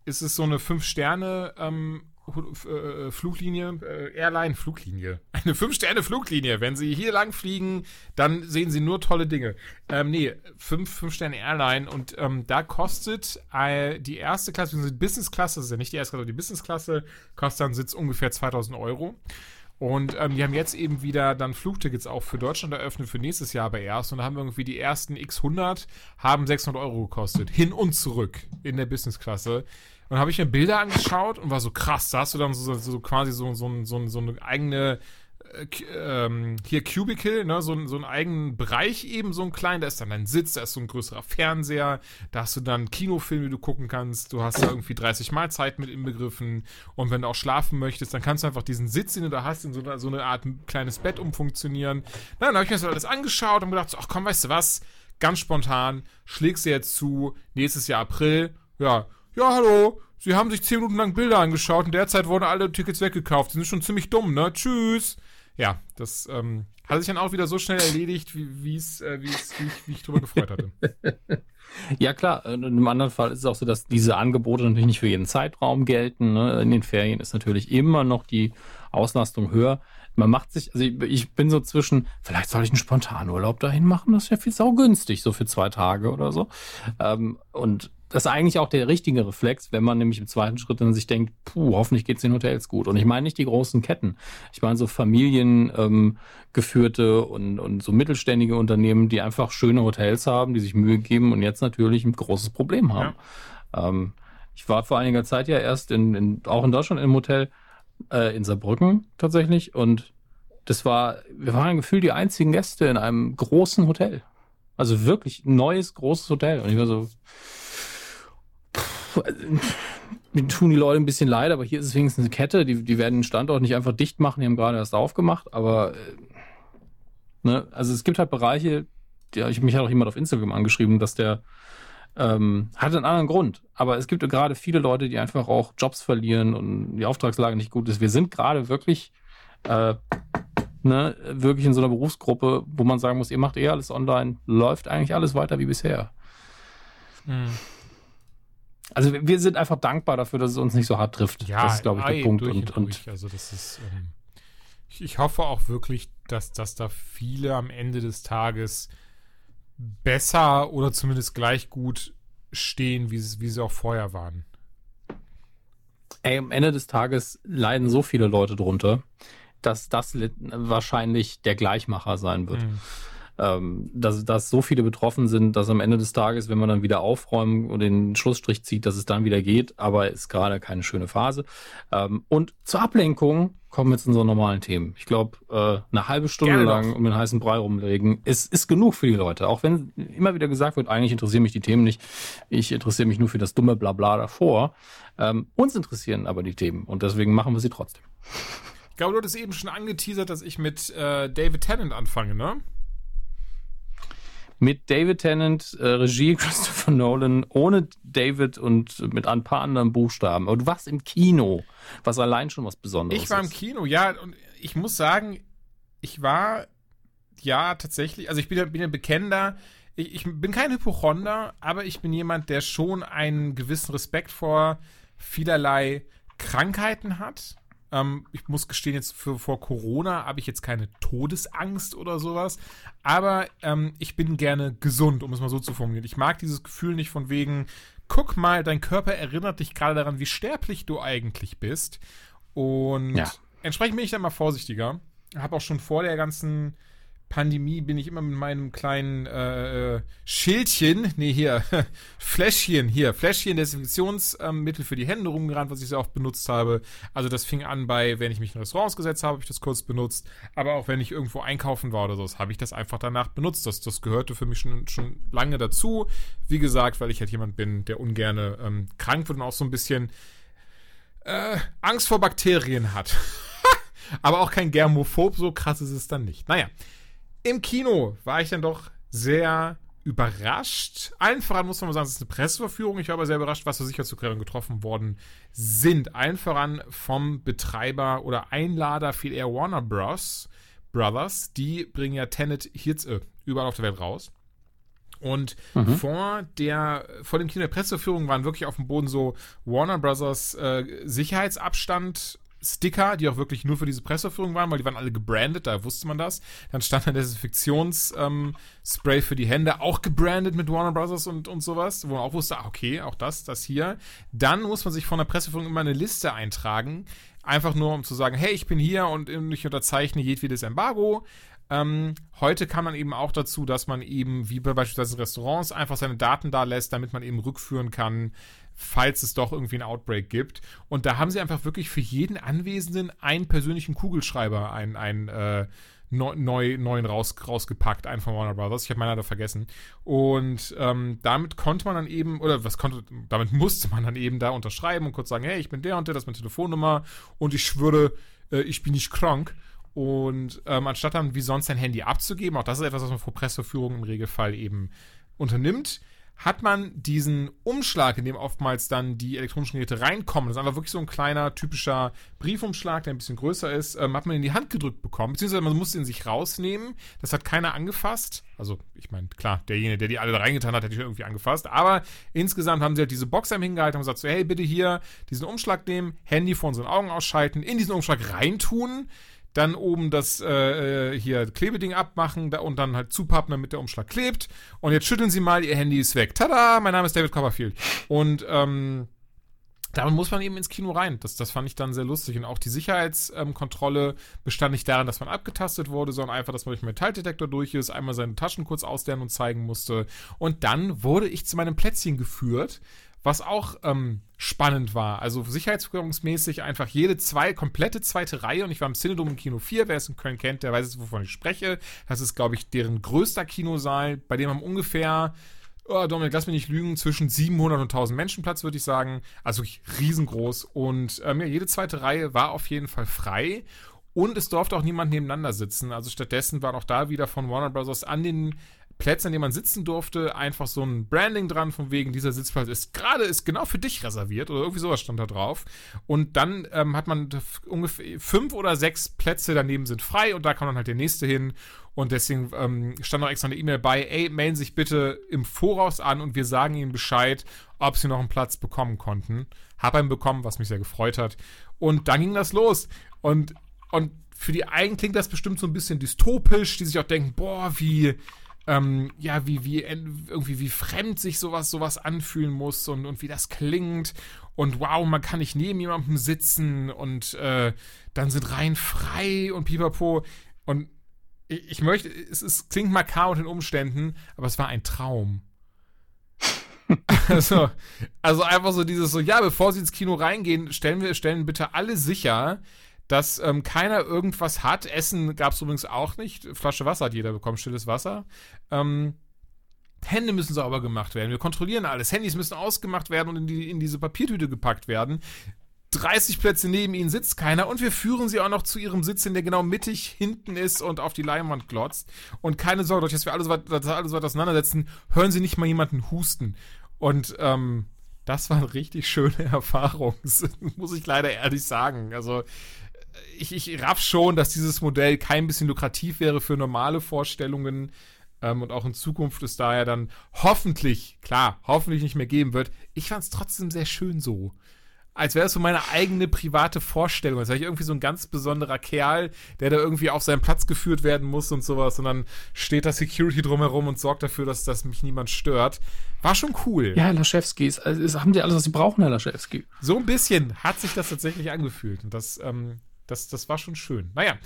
Ist es so eine Fünf-Sterne- ähm, äh, Fluglinie, äh, Airline, Fluglinie. *laughs* Eine Fünf-Sterne-Fluglinie. Wenn Sie hier lang fliegen, dann sehen Sie nur tolle Dinge. Ähm, nee, fünf, fünf Sterne Airline und ähm, da kostet äh, die erste Klasse, die Business-Klasse, das ist ja nicht die erste Klasse, die Business-Klasse, kostet dann Sitz ungefähr 2000 Euro. Und ähm, die haben jetzt eben wieder dann Flugtickets auch für Deutschland eröffnet, für nächstes Jahr aber erst. Und da haben wir irgendwie die ersten X100 haben 600 Euro gekostet. Hin und zurück in der Business-Klasse. Und habe ich mir Bilder angeschaut und war so krass. Da hast du dann so, so quasi so, so, so, so eine eigene ähm, hier Cubicle, ne, so, so einen eigenen Bereich eben, so ein kleinen, da ist dann dein Sitz, da ist so ein größerer Fernseher, da hast du dann Kinofilme, die du gucken kannst, du hast da irgendwie 30 Mahlzeiten mit inbegriffen und wenn du auch schlafen möchtest, dann kannst du einfach diesen Sitz, den du da hast, in so, so eine Art kleines Bett umfunktionieren. Na, dann habe ich mir das alles angeschaut und gedacht, so, ach komm, weißt du was, ganz spontan, schlägst du jetzt zu, nächstes Jahr April, ja, ja, hallo, Sie haben sich zehn Minuten lang Bilder angeschaut und derzeit wurden alle Tickets weggekauft. Sie sind schon ziemlich dumm, ne? Tschüss. Ja, das ähm, hat sich dann auch wieder so schnell erledigt, wie, es, äh, wie, ich, wie ich drüber gefreut hatte. *laughs* Ja, klar. Und im anderen Fall ist es auch so, dass diese Angebote natürlich nicht für jeden Zeitraum gelten. Ne? In den Ferien ist natürlich immer noch die Auslastung höher. Man macht sich, also ich, ich bin so zwischen, vielleicht soll ich einen Spontanurlaub dahin machen, das ist ja viel saugünstig, so für zwei Tage oder so. Ähm, und das ist eigentlich auch der richtige Reflex, wenn man nämlich im zweiten Schritt dann sich denkt, puh, hoffentlich geht's den Hotels gut. Und ich meine nicht die großen Ketten. Ich meine so familiengeführte ähm, und, und so mittelständige Unternehmen, die einfach schöne Hotels haben, die sich Mühe geben und jetzt natürlich ein großes Problem haben. Ja. Ähm, ich war vor einiger Zeit ja erst in, in auch in Deutschland im Hotel äh, in Saarbrücken tatsächlich und das war, wir waren gefühlt die einzigen Gäste in einem großen Hotel. Also wirklich neues, großes Hotel. Und ich war so, *laughs* mir tun die Leute ein bisschen leid, aber hier ist es wenigstens eine Kette. Die, die werden den Standort nicht einfach dicht machen, die haben gerade erst aufgemacht, aber äh, ne, also es gibt halt Bereiche, ja, ich mich hat auch jemand auf Instagram angeschrieben, dass der ähm, hat einen anderen Grund. Aber es gibt gerade viele Leute, die einfach auch Jobs verlieren und die Auftragslage nicht gut ist. Wir sind gerade wirklich, äh, ne, wirklich in so einer Berufsgruppe, wo man sagen muss, ihr macht eh alles online, läuft eigentlich alles weiter wie bisher. Mhm. Also wir sind einfach dankbar dafür, dass es uns nicht so hart trifft. Ja, das ist, glaube ich, der Punkt. Durch und, und, Also das ist, ähm, ich, ich, hoffe auch wirklich, dass, dass da viele am Ende des Tages besser oder zumindest gleich gut stehen, wie, wie sie auch vorher waren. Ey, am Ende des Tages leiden so viele Leute drunter, dass das wahrscheinlich der Gleichmacher sein wird. Mhm ähm, dass, dass so viele betroffen sind, dass am Ende des Tages, wenn man dann wieder aufräumen und den Schlussstrich zieht, dass es dann wieder geht, aber ist gerade keine schöne Phase. Ähm, und zur Ablenkung kommen wir jetzt so normalen Themen. Ich glaube, äh, eine halbe Stunde Gerne lang um den heißen Brei rumlegen, ist, ist genug für die Leute. Auch wenn immer wieder gesagt wird, eigentlich interessieren mich die Themen nicht. Ich interessiere mich nur für das dumme Blabla davor. Ähm, uns interessieren aber die Themen und deswegen machen wir sie trotzdem. Ich glaube, du hattest eben schon angeteasert, dass ich mit äh, David Tennant anfange, ne? Mit David Tennant, äh, Regie *laughs* Christopher Nolan, ohne David und mit ein paar anderen Buchstaben. Aber du warst im Kino, was allein schon was Besonderes ist. Ich war im Kino, ja, und ich muss sagen, ich war ja tatsächlich, also ich bin, bin ein bekennender, ich, ich bin kein Hypochonder, aber ich bin jemand, der schon einen gewissen Respekt vor vielerlei Krankheiten hat. Ähm, ich muss gestehen, jetzt für, vor Corona habe ich jetzt keine Todesangst oder sowas. Aber ähm, ich bin gerne gesund, um es mal so zu formulieren. Ich mag dieses Gefühl nicht von wegen, guck mal, dein Körper erinnert dich gerade daran, wie sterblich du eigentlich bist. Und ja. entsprechend bin ich dann mal vorsichtiger. Habe auch schon vor der ganzen Pandemie bin ich immer mit meinem kleinen äh, äh Schildchen, nee, hier, *laughs* Fläschchen, hier, Fläschchen Desinfektionsmittel ähm, für die Hände rumgerannt, was ich sehr oft benutzt habe. Also das fing an bei, wenn ich mich in Restaurants gesetzt habe, habe ich das kurz benutzt. Aber auch wenn ich irgendwo einkaufen war oder so, habe ich das einfach danach benutzt. Das, das gehörte für mich schon, schon lange dazu. Wie gesagt, weil ich halt jemand bin, der ungerne ähm, krank wird und auch so ein bisschen äh, Angst vor Bakterien hat. *laughs* Aber auch kein Germophob, so krass ist es dann nicht. Naja, im Kino war ich dann doch sehr überrascht. Allen voran muss man sagen, es ist eine Presseverführung. Ich war aber sehr überrascht, was für Sicherheitsvorkehrungen getroffen worden sind. Allen voran vom Betreiber oder Einlader viel eher Warner Bros., Brothers, die bringen ja Tenet hier äh, überall auf der Welt raus. Und mhm. vor der, vor dem Kino der Presseführung waren wirklich auf dem Boden so Warner Brothers äh, Sicherheitsabstand Sticker, die auch wirklich nur für diese Presseführung waren, weil die waren alle gebrandet, da wusste man das. Dann stand ein Desinfektionsspray ähm, für die Hände, auch gebrandet mit Warner Brothers und, und sowas, wo man auch wusste, ah, okay, auch das, das hier. Dann muss man sich von der Presseführung immer eine Liste eintragen, einfach nur um zu sagen, hey, ich bin hier und ich unterzeichne jedwedes Embargo. Ähm, heute kam man eben auch dazu, dass man eben, wie bei beispielsweise Restaurants, einfach seine Daten da lässt, damit man eben rückführen kann, falls es doch irgendwie ein Outbreak gibt. Und da haben sie einfach wirklich für jeden Anwesenden einen persönlichen Kugelschreiber, einen, einen äh, neu, neuen raus, rausgepackt, einen von Warner Brothers. Ich habe meinen leider vergessen. Und ähm, damit konnte man dann eben, oder was konnte, damit musste man dann eben da unterschreiben und kurz sagen, hey, ich bin der und der, das ist meine Telefonnummer und ich schwöre, äh, ich bin nicht krank. Und ähm, anstatt dann wie sonst sein Handy abzugeben, auch das ist etwas, was man vor Presseführung im Regelfall eben unternimmt, hat man diesen Umschlag, in dem oftmals dann die elektronischen Geräte reinkommen, das ist einfach wirklich so ein kleiner, typischer Briefumschlag, der ein bisschen größer ist, ähm, hat man in die Hand gedrückt bekommen, beziehungsweise man musste ihn sich rausnehmen, das hat keiner angefasst, also ich meine, klar, derjenige, der die alle da reingetan hat, hätte ich irgendwie angefasst, aber insgesamt haben sie halt diese Box einem hingehalten und gesagt so, hey, bitte hier diesen Umschlag nehmen, Handy vor unseren Augen ausschalten, in diesen Umschlag reintun, dann oben das äh, äh, hier Klebeding abmachen und dann halt zupappen, damit der Umschlag klebt. Und jetzt schütteln Sie mal, Ihr Handy ist weg. Tada, mein Name ist David Copperfield. Und ähm, damit muss man eben ins Kino rein. Das, das fand ich dann sehr lustig. Und auch die Sicherheitskontrolle ähm, bestand nicht darin, dass man abgetastet wurde, sondern einfach, dass man durch den Metalldetektor durch ist, einmal seine Taschen kurz auslernen und zeigen musste. Und dann wurde ich zu meinem Plätzchen geführt, was auch ähm, spannend war. Also sicherheitsführungsmäßig einfach jede zwei, komplette zweite Reihe und ich war im Cinedom im Kino 4, wer es in Köln kennt, der weiß jetzt, wovon ich spreche. Das ist, glaube ich, deren größter Kinosaal, bei dem haben ungefähr oh, Dominik, lass mich nicht lügen, zwischen 700 und 1000 Menschen Platz, würde ich sagen. Also wirklich riesengroß. Und ähm, ja, jede zweite Reihe war auf jeden Fall frei. Und es durfte auch niemand nebeneinander sitzen. Also stattdessen waren auch da wieder von Warner Bros. an den Plätze, an denen man sitzen durfte, einfach so ein Branding dran, von wegen, dieser Sitzplatz ist gerade, ist genau für dich reserviert oder irgendwie sowas stand da drauf. Und dann ähm, hat man ungefähr fünf oder sechs Plätze daneben sind frei und da kann dann halt der nächste hin. Und deswegen ähm, stand noch extra eine E-Mail bei, ey, melden sich bitte im Voraus an und wir sagen ihnen Bescheid, ob sie noch einen Platz bekommen konnten. Hab einen bekommen, was mich sehr gefreut hat. Und dann ging das los. Und, und für die einen klingt das bestimmt so ein bisschen dystopisch, die sich auch denken, boah, wie, ähm, ja, wie, wie, irgendwie, wie fremd sich sowas, sowas anfühlen muss und, und wie das klingt. Und wow, man kann nicht neben jemandem sitzen und äh, dann sind rein frei und pipapo. Und ich, ich möchte, es, es klingt makaber unter den Umständen, aber es war ein Traum. *laughs* also, also einfach so dieses so, ja, bevor sie ins Kino reingehen, stellen wir, stellen bitte alle sicher, dass ähm, keiner irgendwas hat. Essen gab es übrigens auch nicht. Flasche Wasser hat jeder bekommen, stilles Wasser. Ähm, Hände müssen sauber gemacht werden. Wir kontrollieren alles. Handys müssen ausgemacht werden und in, die, in diese Papiertüte gepackt werden. 30 Plätze neben ihnen sitzt keiner und wir führen sie auch noch zu ihrem Sitz hin, der genau mittig hinten ist und auf die Leinwand glotzt. Und keine Sorge, dass wir alles, dass alles weit auseinandersetzen, hören sie nicht mal jemanden husten. Und ähm, das war eine richtig schöne *laughs* Erfahrung, *laughs* muss ich leider ehrlich sagen. Also ich, ich raff schon, dass dieses Modell kein bisschen lukrativ wäre für normale Vorstellungen ähm, und auch in Zukunft es daher dann hoffentlich, klar, hoffentlich nicht mehr geben wird. Ich fand es trotzdem sehr schön so. Als wäre es so meine eigene private Vorstellung. Als wäre ich irgendwie so ein ganz besonderer Kerl, der da irgendwie auf seinen Platz geführt werden muss und sowas. Und dann steht da Security drumherum und sorgt dafür, dass, dass mich niemand stört. War schon cool. Ja, Herr Laschewski, ist, ist, haben die alles, was sie brauchen, Herr Laschewski? So ein bisschen hat sich das tatsächlich angefühlt. Und das ähm, das, das war schon schön. Naja.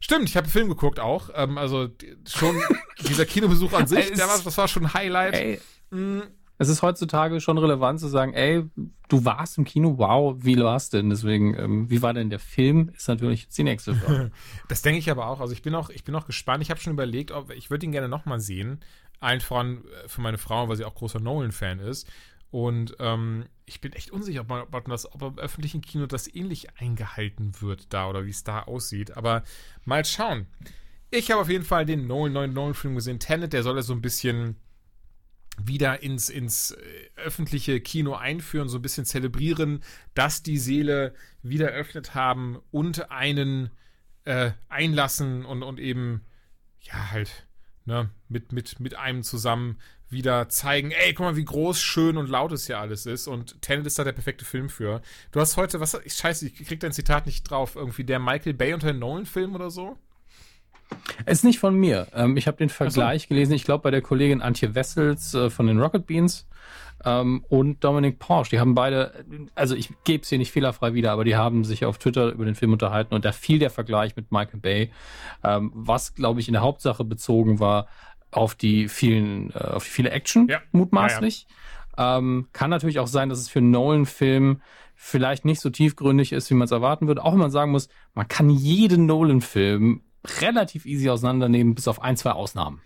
Stimmt, ich habe einen Film geguckt auch. Ähm, also schon *laughs* dieser Kinobesuch an sich, der war, das war schon ein Highlight. Ey, mm. Es ist heutzutage schon relevant zu sagen, ey, du warst im Kino, wow, wie warst denn? Deswegen, ähm, wie war denn der Film? Ist natürlich die nächste Frage. *laughs* das denke ich aber auch. Also ich bin auch, ich bin auch gespannt. Ich habe schon überlegt, ob ich würde ihn gerne nochmal sehen. Allen voran äh, für meine Frau, weil sie auch großer Nolan-Fan ist. Und ähm, ich bin echt unsicher, ob, man, ob, man das, ob im öffentlichen Kino das ähnlich eingehalten wird da oder wie es da aussieht. Aber mal schauen. Ich habe auf jeden Fall den Nolan 99 Film gesehen. Tenet, der soll ja so ein bisschen wieder ins, ins äh, öffentliche Kino einführen, so ein bisschen zelebrieren, dass die Seele wieder eröffnet haben und einen äh, einlassen und, und eben, ja, halt, ne, mit, mit, mit einem zusammen wieder zeigen, ey, guck mal, wie groß, schön und laut es hier alles ist. Und Tenet ist da der perfekte Film für. Du hast heute, was, ich, scheiße, ich krieg dein Zitat nicht drauf, irgendwie der Michael Bay unter den Nolan-Film oder so? Es ist nicht von mir. Ähm, ich habe den Vergleich so. gelesen, ich glaube, bei der Kollegin Antje Wessels äh, von den Rocket Beans ähm, und Dominic Porsche. Die haben beide, also ich gebe es hier nicht fehlerfrei wieder, aber die haben sich auf Twitter über den Film unterhalten und da fiel der Vergleich mit Michael Bay, ähm, was, glaube ich, in der Hauptsache bezogen war auf die vielen, äh, auf die viele Action, ja. mutmaßlich. Ja, ja. Ähm, kann natürlich auch sein, dass es für Nolan-Film vielleicht nicht so tiefgründig ist, wie man es erwarten würde. Auch wenn man sagen muss, man kann jeden Nolan-Film relativ easy auseinandernehmen, bis auf ein, zwei Ausnahmen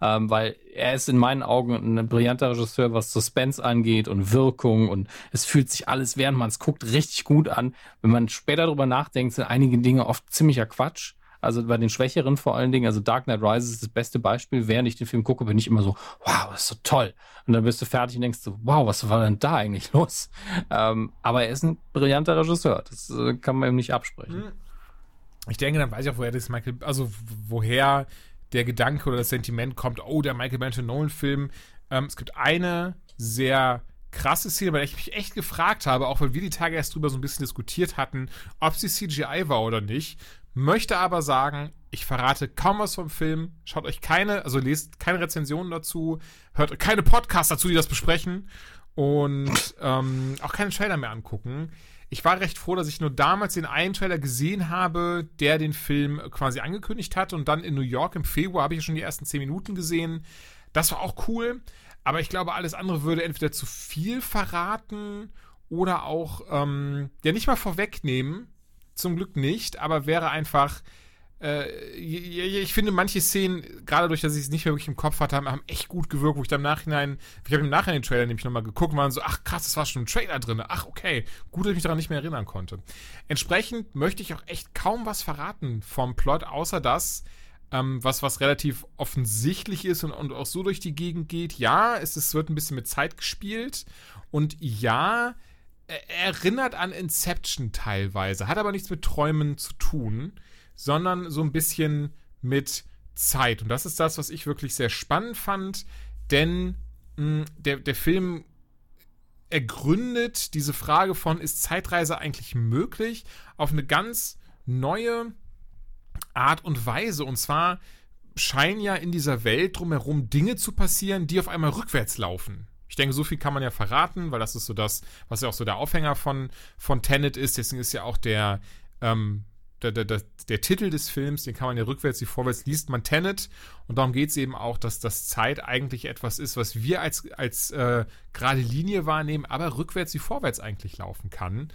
ähm, weil er ist in meinen Augen ein brillanter Regisseur, was Suspense angeht und Wirkung und es fühlt sich alles, während man es guckt, richtig gut an. Wenn man später darüber nachdenkt, sind einige Dinge oft ziemlicher Quatsch. Also bei den Schwächeren vor allen Dingen, also Dark Knight Rises ist das beste Beispiel. Während ich den Film gucke, bin ich immer so, wow, das ist so toll. Und dann bist du fertig und denkst so, wow, was war denn da eigentlich *laughs* los? Ähm, aber er ist ein brillanter Regisseur. Das äh, kann man ihm nicht absprechen. Hm. Ich denke, dann weiß ich auch, woher das Michael, also woher der Gedanke oder das Sentiment kommt, oh, der Michael Mansion Nolan-Film. Ähm, es gibt eine sehr krasse Szene, der ich mich echt gefragt habe, auch weil wir die Tage erst drüber so ein bisschen diskutiert hatten, ob sie CGI war oder nicht. Möchte aber sagen, ich verrate kaum was vom Film. Schaut euch keine, also lest keine Rezensionen dazu, hört keine Podcasts dazu, die das besprechen und ähm, auch keine Trailer mehr angucken ich war recht froh, dass ich nur damals den einen Trailer gesehen habe, der den Film quasi angekündigt hat. Und dann in New York im Februar habe ich schon die ersten zehn Minuten gesehen. Das war auch cool. Aber ich glaube, alles andere würde entweder zu viel verraten oder auch, ähm, ja, nicht mal vorwegnehmen. Zum Glück nicht, aber wäre einfach äh, ich finde, manche Szenen, gerade durch, dass ich es nicht mehr wirklich im Kopf hatte, haben, echt gut gewirkt, wo ich dann im Nachhinein, ich habe im Nachhinein den Trailer nämlich nochmal geguckt und war so, ach krass, das war schon ein Trailer drin. Ach, okay. Gut, dass ich mich daran nicht mehr erinnern konnte. Entsprechend möchte ich auch echt kaum was verraten vom Plot, außer das, ähm, was, was relativ offensichtlich ist und, und auch so durch die Gegend geht. Ja, es, es wird ein bisschen mit Zeit gespielt und ja, erinnert an Inception teilweise, hat aber nichts mit Träumen zu tun sondern so ein bisschen mit Zeit. Und das ist das, was ich wirklich sehr spannend fand, denn mh, der, der Film ergründet diese Frage von, ist Zeitreise eigentlich möglich, auf eine ganz neue Art und Weise. Und zwar scheinen ja in dieser Welt drumherum Dinge zu passieren, die auf einmal rückwärts laufen. Ich denke, so viel kann man ja verraten, weil das ist so das, was ja auch so der Aufhänger von, von Tenet ist. Deswegen ist ja auch der, ähm, der, der, der, der, Titel des Films, den kann man ja rückwärts wie vorwärts liest, man Tenet. Und darum geht es eben auch, dass das Zeit eigentlich etwas ist, was wir als, als äh, gerade Linie wahrnehmen, aber rückwärts wie vorwärts eigentlich laufen kann.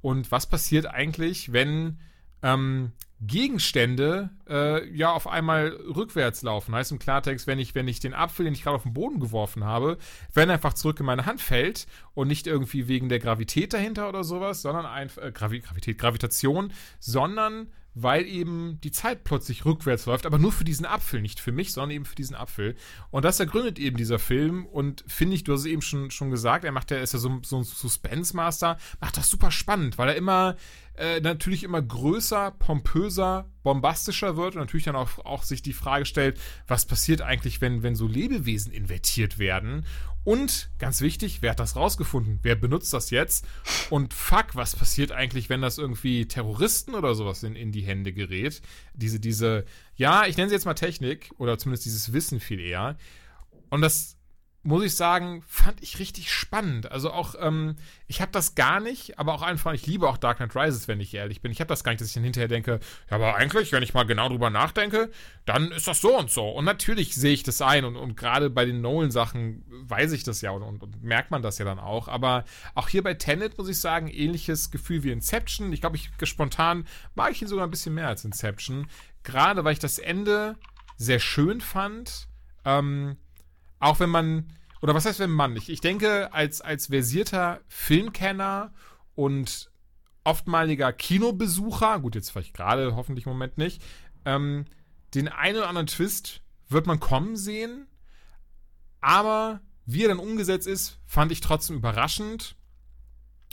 Und was passiert eigentlich, wenn ähm, Gegenstände äh, ja auf einmal rückwärts laufen. Heißt im Klartext, wenn ich, wenn ich den Apfel, den ich gerade auf den Boden geworfen habe, wenn er einfach zurück in meine Hand fällt und nicht irgendwie wegen der Gravität dahinter oder sowas, sondern einfach äh, Gravi Gravität, Gravitation, sondern weil eben die Zeit plötzlich rückwärts läuft, aber nur für diesen Apfel, nicht für mich, sondern eben für diesen Apfel. Und das ergründet eben dieser Film und finde ich, du hast es eben schon, schon gesagt, er macht ja, ist ja so, so ein Suspense-Master, macht das super spannend, weil er immer äh, natürlich immer größer, pompöser, bombastischer wird und natürlich dann auch, auch sich die Frage stellt, was passiert eigentlich, wenn, wenn so Lebewesen invertiert werden? Und ganz wichtig, wer hat das rausgefunden? Wer benutzt das jetzt? Und fuck, was passiert eigentlich, wenn das irgendwie Terroristen oder sowas in, in die Hände gerät? Diese, diese, ja, ich nenne sie jetzt mal Technik oder zumindest dieses Wissen viel eher. Und das muss ich sagen, fand ich richtig spannend. Also auch, ähm, ich habe das gar nicht, aber auch einfach, ich liebe auch Dark Knight Rises, wenn ich ehrlich bin. Ich habe das gar nicht, dass ich dann hinterher denke, ja, aber eigentlich, wenn ich mal genau drüber nachdenke, dann ist das so und so. Und natürlich sehe ich das ein und, und gerade bei den Nolan-Sachen weiß ich das ja und, und, und, merkt man das ja dann auch. Aber auch hier bei Tenet muss ich sagen, ähnliches Gefühl wie Inception. Ich glaube, ich spontan mag ich ihn sogar ein bisschen mehr als Inception. Gerade weil ich das Ende sehr schön fand. Ähm, auch wenn man, oder was heißt wenn man? Ich, ich denke, als, als versierter Filmkenner und oftmaliger Kinobesucher, gut, jetzt vielleicht gerade hoffentlich im Moment nicht, ähm, den einen oder anderen Twist wird man kommen sehen, aber wie er dann umgesetzt ist, fand ich trotzdem überraschend.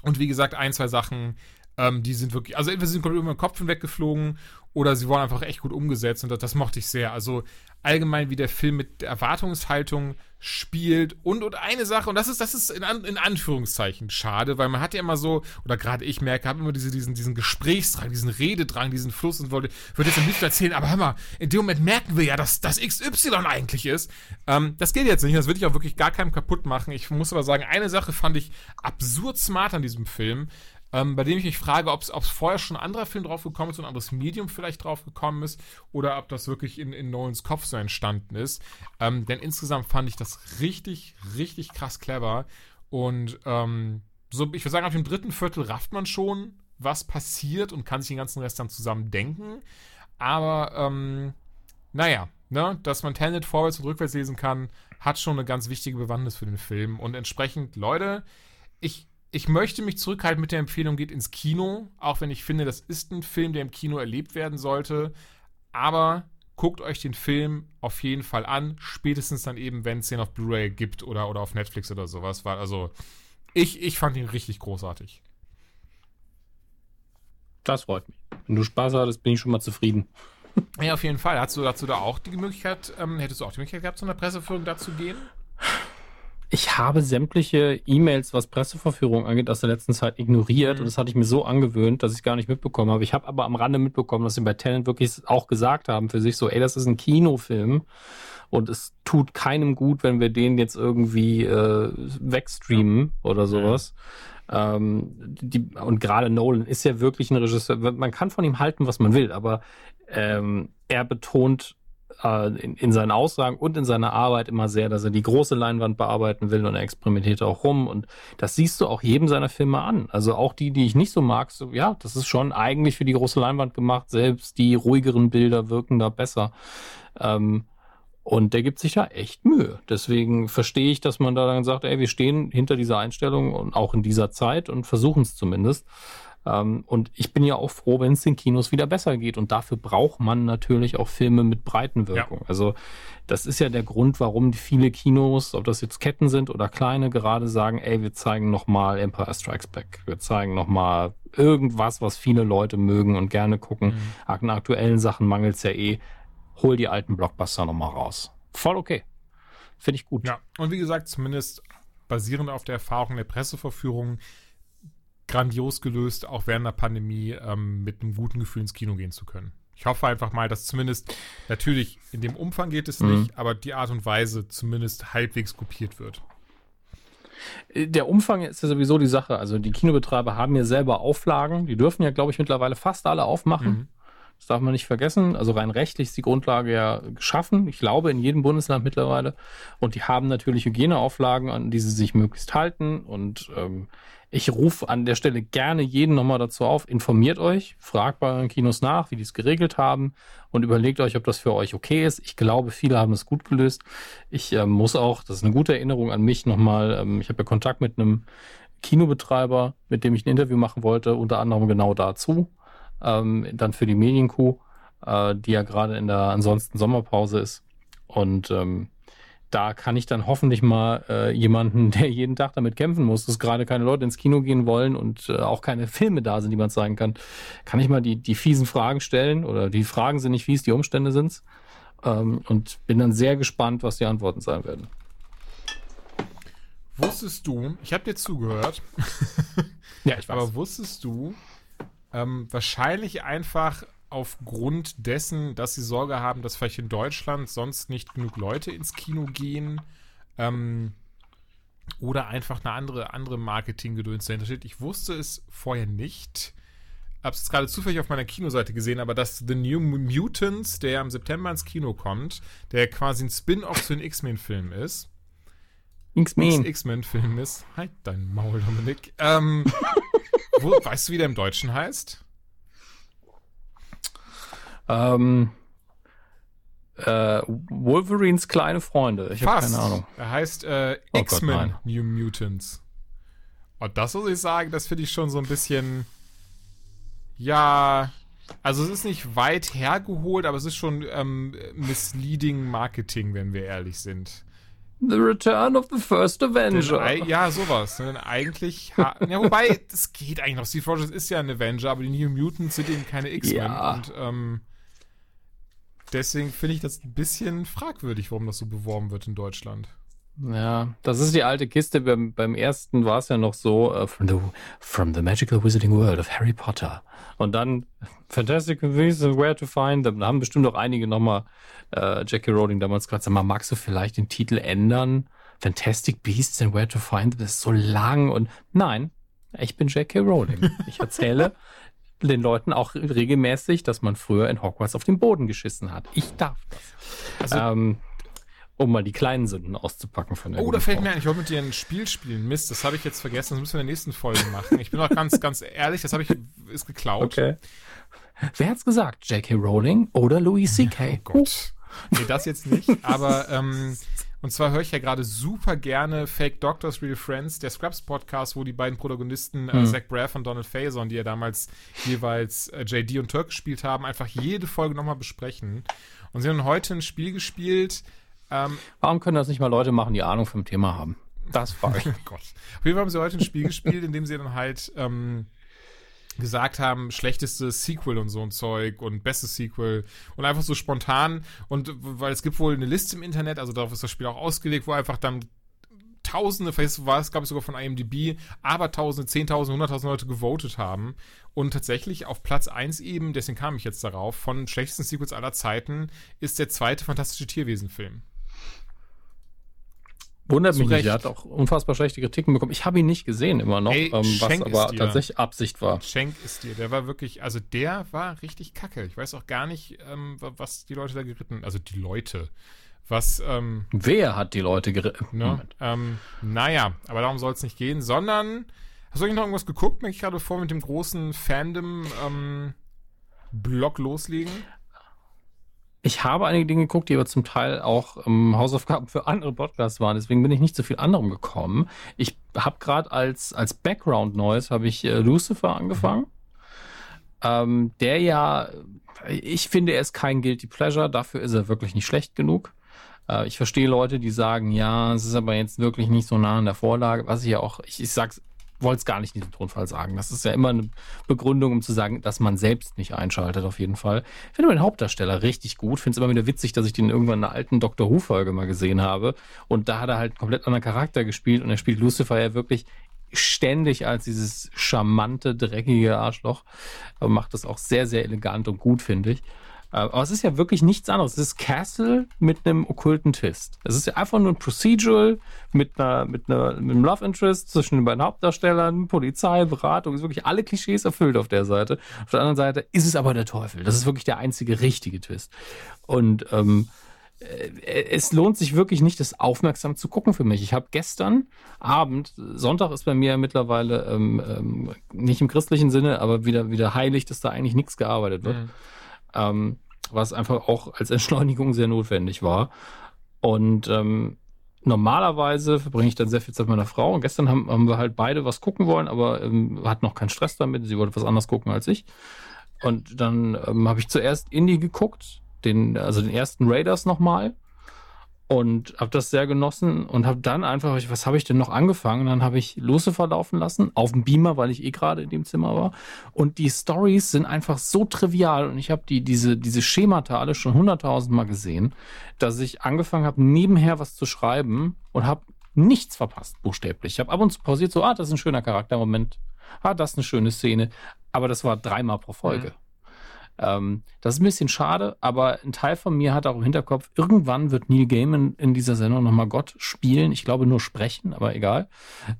Und wie gesagt, ein, zwei Sachen Ähm, die sind wirklich, also entweder sind komplett über den Kopf hinweggeflogen oder sie wurden einfach echt gut umgesetzt und das, das, mochte ich sehr. Also allgemein, wie der Film mit Erwartungshaltung spielt und, und eine Sache, und das ist, das ist in, in Anführungszeichen schade, weil man hat ja immer so, oder gerade ich merke, habe immer diese, diesen, diesen Gesprächsdrang, diesen Rededrang, diesen Fluss und wollte, würde jetzt am liebsten erzählen, aber hör mal, in dem Moment merken wir ja, dass das XY eigentlich ist. Ähm, das geht jetzt nicht, das würde ich auch wirklich gar keinem kaputt machen. Ich muss aber sagen, eine Sache fand ich absurd smart an diesem Film ähm, bei dem ich mich frage, ob es vorher schon ein anderer Film drauf gekommen ist ein anderes Medium vielleicht drauf gekommen ist oder ob das wirklich in, in Nolans Kopf so entstanden ist. Ähm, denn insgesamt fand ich das richtig, richtig krass clever und ähm, so, ich würde sagen, auf dem dritten Viertel rafft man schon, was passiert und kann sich den ganzen Rest dann zusammen denken. Aber, ähm, naja, ne, dass man Tenet vorwärts und rückwärts lesen kann, hat schon eine ganz wichtige Bewandtnis für den Film. Und entsprechend, Leute, ich, ich möchte mich zurückhalten mit der Empfehlung, geht ins Kino, auch wenn ich finde, das ist ein Film, der im Kino erlebt werden sollte. Aber guckt euch den Film auf jeden Fall an, spätestens dann eben, wenn es den auf Blu-ray gibt oder, oder auf Netflix oder sowas. Weil, also, ich, ich fand ihn richtig großartig. Das freut mich. Wenn du Spaß hattest, bin ich schon mal zufrieden. *laughs* Ja, auf jeden Fall. Hast du dazu da auch die Möglichkeit, ähm, hättest du auch die Möglichkeit gehabt, zu einer Presseführung dazu gehen? Ich habe sämtliche E-Mails, was Presseverführung angeht, aus der letzten Zeit ignoriert. Mhm. Und das hatte ich mir so angewöhnt, dass ich es gar nicht mitbekommen habe. Ich habe aber am Rande mitbekommen, dass sie bei Talent wirklich auch gesagt haben für sich so, ey, das ist ein Kinofilm. Und es tut keinem gut, wenn wir den jetzt irgendwie äh, wegstreamen oder sowas. Ähm, die, und gerade Nolan ist ja wirklich ein Regisseur. Man kann von ihm halten, was man will, aber ähm, er betont in, in, seinen Aussagen und in seiner Arbeit immer sehr, dass er die große Leinwand bearbeiten will und er experimentiert auch rum. Und das siehst du auch jedem seiner Filme an. Also auch die, die ich nicht so mag, so, ja, das ist schon eigentlich für die große Leinwand gemacht. Selbst die ruhigeren Bilder wirken da besser. Ähm, und der gibt sich da echt Mühe. Deswegen verstehe ich, dass man da dann sagt, ey, wir stehen hinter dieser Einstellung und auch in dieser Zeit und versuchen es zumindest. Ähm, und ich bin ja auch froh, wenn es den Kinos wieder besser geht. Und dafür braucht man natürlich auch Filme mit Breitenwirkung. Ja. Also das ist ja der Grund, warum viele Kinos, ob das jetzt Ketten sind oder kleine, gerade sagen, ey, wir zeigen nochmal Empire Strikes Back. Wir zeigen nochmal irgendwas, was viele Leute mögen und gerne gucken. Mhm. An aktuellen Sachen mangelt es ja eh. Hol die alten Blockbuster nochmal raus. Voll okay. Finde ich gut. Ja, und wie gesagt, zumindest basierend auf der Erfahrung der Presseverführung grandios gelöst, auch während der Pandemie ähm, mit einem guten Gefühl ins Kino gehen zu können. Ich hoffe einfach mal, dass zumindest, natürlich in dem Umfang geht es mhm. nicht, aber die Art und Weise zumindest halbwegs kopiert wird. Äh, der Umfang ist ja sowieso die Sache. Also die Kinobetreiber haben ja selber Auflagen. Die dürfen ja, glaube ich, mittlerweile fast alle aufmachen. Mhm. Das darf man nicht vergessen. Also rein rechtlich ist die Grundlage ja geschaffen. Ich glaube, in jedem Bundesland mittlerweile. Und die haben natürlich Hygieneauflagen, an die sie sich möglichst halten. Und ähm, ich rufe an der Stelle gerne jeden nochmal dazu auf, informiert euch, fragt bei euren Kinos nach, wie die es geregelt haben und überlegt euch, ob das für euch okay ist. Ich glaube, viele haben es gut gelöst. Ich äh, muss auch, das ist eine gute Erinnerung an mich nochmal, ähm, ich habe ja Kontakt mit einem Kinobetreiber, mit dem ich ein Interview machen wollte, unter anderem genau dazu, ähm, dann für die Medienkuh, äh, die ja gerade in der ansonsten Sommerpause ist. Und ähm, da kann ich dann hoffentlich mal äh, jemanden, *laughs* der jeden Tag damit kämpfen muss, dass gerade keine Leute ins Kino gehen wollen und äh, auch keine Filme da sind, die man zeigen kann, kann ich mal die, die fiesen Fragen stellen oder die Fragen sind nicht fies, die Umstände sind's. Ähm, und bin dann sehr gespannt, was die Antworten sein werden. Wusstest du, ich habe dir zugehört. ja, ich *laughs* weiß. Aber wusstest du, ähm, wahrscheinlich einfach aufgrund dessen, dass sie Sorge haben, dass vielleicht in Deutschland sonst nicht genug Leute ins Kino gehen. Ähm, oder einfach eine andere, andere Marketinggedöns dahinter steht. Ich wusste es vorher nicht. Habe es gerade zufällig auf meiner Kinoseite gesehen, aber dass The New Mutants, der im September ins Kino kommt, der quasi ein Spin-off zu den X-Men-Film ist. X-Men. X-Men-Film ist. Halt dein Maul, Dominik. Ähm, *laughs* wo, weißt du, wie der im Deutschen heißt? Ähm, äh, Wolverines kleine Freunde. Ich habe keine Ahnung. Er heißt äh, oh X-Men New Mutants. Und das muss ich sagen, das finde ich schon so ein bisschen. Ja. Also es ist nicht weit hergeholt, aber es ist schon ähm, misleading Marketing, wenn wir ehrlich sind. The Return of the First Avenger. Denn, ja, sowas. Denn eigentlich, ja, wobei, das geht eigentlich noch. Steve Rogers ist ja ein Avenger, aber die New Mutants sind eben keine X-Men. Ja. Und ähm, deswegen finde ich das ein bisschen fragwürdig, warum das so beworben wird in Deutschland. Ja, das ist die alte Kiste. Beim, beim ersten war es ja noch so, uh, from, the, from the magical wizarding world of Harry Potter. Und dann Fantastic Beasts and Where to Find them. Da haben bestimmt auch einige nochmal äh, Jackie Rowling damals gerade, sag mal, magst du vielleicht den Titel ändern? Fantastic Beasts and Where to Find them, das ist so lang und nein, ich bin Jackie Rowling. Ich erzähle *laughs* den Leuten auch regelmäßig, dass man früher in Hogwarts auf den Boden geschissen hat. Ich darf das. Also, ähm, um mal die kleinen Sünden auszupacken von der Oh, da fällt mir ein, ich wollte mit dir ein Spiel spielen. Mist, das habe ich jetzt vergessen. Das müssen wir in der nächsten Folge machen. Ich bin auch ganz, ganz ehrlich, das habe ich, ist geklaut. Okay. Wer hat's gesagt? J.K. Rowling oder Louis C.K.? Oh Gott. Nee, das jetzt nicht. Aber, ähm, und zwar höre ich ja gerade super gerne Fake Doctors, Real Friends, der Scrubs Podcast, wo die beiden Protagonisten, äh, mhm. Zach Braff und Donald Faison, die ja damals jeweils äh, JD und Turk gespielt haben, einfach jede Folge nochmal besprechen. Und sie haben heute ein Spiel gespielt. Ähm, Warum können das nicht mal Leute machen, die Ahnung vom Thema haben? Das frage ich. *laughs* oh Gott. Auf jeden Fall haben sie heute ein Spiel gespielt, in dem sie dann halt ähm, gesagt haben, schlechteste Sequel und so ein Zeug und bestes Sequel und einfach so spontan und weil es gibt wohl eine Liste im Internet, also darauf ist das Spiel auch ausgelegt, wo einfach dann Tausende, vielleicht war es, gab es sogar von IMDb, aber Tausende, Zehntausende, Hunderttausende Leute gewotet haben. Und tatsächlich auf Platz 1 eben, deswegen kam ich jetzt darauf, von schlechtesten Sequels aller Zeiten, ist der zweite Fantastische Tierwesen-Film. Wundert mich nicht, er hat auch unfassbar schlechte Kritiken bekommen. Ich habe ihn nicht gesehen immer noch, Ey, ähm, was aber tatsächlich Absicht war. Schenk ist dir, der war wirklich, also der war richtig kacke. Ich weiß auch gar nicht, ähm, was die Leute da geritten, also die Leute. Was, ähm, Wer hat die Leute geritten? Ne, ähm, naja, aber darum soll es nicht gehen, sondern, hast du eigentlich noch irgendwas geguckt, merke ich gerade vor, mit dem großen Fandom, ähm, Blog loslegen? Ich habe einige Dinge geguckt, die aber zum Teil auch ähm, Hausaufgaben für andere Podcasts waren. Deswegen bin ich nicht zu viel anderem gekommen. Ich habe gerade als, als Background Noise habe ich äh, Lucifer angefangen. Ähm, der ja, ich finde, er ist kein Guilty Pleasure. Dafür ist er wirklich nicht schlecht genug. Äh, ich verstehe Leute, die sagen, ja, es ist aber jetzt wirklich nicht so nah an der Vorlage. Was ich ja auch, ich, ich sag's wollte es gar nicht in diesem Tonfall sagen. Das ist ja immer eine Begründung, um zu sagen, dass man selbst nicht einschaltet, auf jeden Fall. Ich finde den Hauptdarsteller richtig gut. Finde es immer wieder witzig, dass ich den irgendwann in einer alten Doctor Who-Folge mal gesehen habe. Und da hat er halt einen komplett anderen Charakter gespielt und er spielt Lucifer ja wirklich ständig als dieses charmante, dreckige Arschloch. Aber macht das auch sehr, sehr elegant und gut, finde ich. Äh, aber es ist ja wirklich nichts anderes. Es ist Castle mit einem okkulten Twist. Es ist ja einfach nur ein Procedural mit, einer, mit, einer, mit einem Love Interest zwischen den beiden Hauptdarstellern, Polizei, Beratung. Es ist wirklich alle Klischees erfüllt auf der Seite. Auf der anderen Seite ist es aber der Teufel. Das ist wirklich der einzige richtige Twist. Und ähm, äh, es lohnt sich wirklich nicht, das aufmerksam zu gucken für mich. Ich habe gestern Abend, Sonntag ist bei mir mittlerweile ähm, ähm, nicht im christlichen Sinne, aber wieder, wieder heilig, dass da eigentlich nichts gearbeitet wird. Mhm. Ähm, was einfach auch als Entschleunigung sehr notwendig war. Und ähm, normalerweise verbringe ich dann sehr viel Zeit mit meiner Frau. Und gestern haben, haben wir halt beide was gucken wollen, aber ähm, hat noch keinen Stress damit. Sie wollte was anderes gucken als ich. Und dann ähm, habe ich zuerst Indie geguckt, den, also den ersten Raiders nochmal und habe das sehr genossen und habe dann einfach, was habe ich denn noch angefangen? Dann habe ich Lucifer laufen lassen auf dem Beamer, weil ich eh gerade in dem Zimmer war. Und die Stories sind einfach so trivial und ich habe die diese diese Schemata alle schon hunderttausend Mal gesehen, dass ich angefangen habe nebenher was zu schreiben und habe nichts verpasst buchstäblich. Ich habe ab und zu pausiert so, ah, das ist ein schöner Charaktermoment, ah, das ist eine schöne Szene, aber das war dreimal pro Folge. Mhm. Ähm, das ist ein bisschen schade, aber ein Teil von mir hat auch im Hinterkopf, irgendwann wird Neil Gaiman in dieser Sendung nochmal Gott spielen. Ich glaube nur sprechen, aber egal.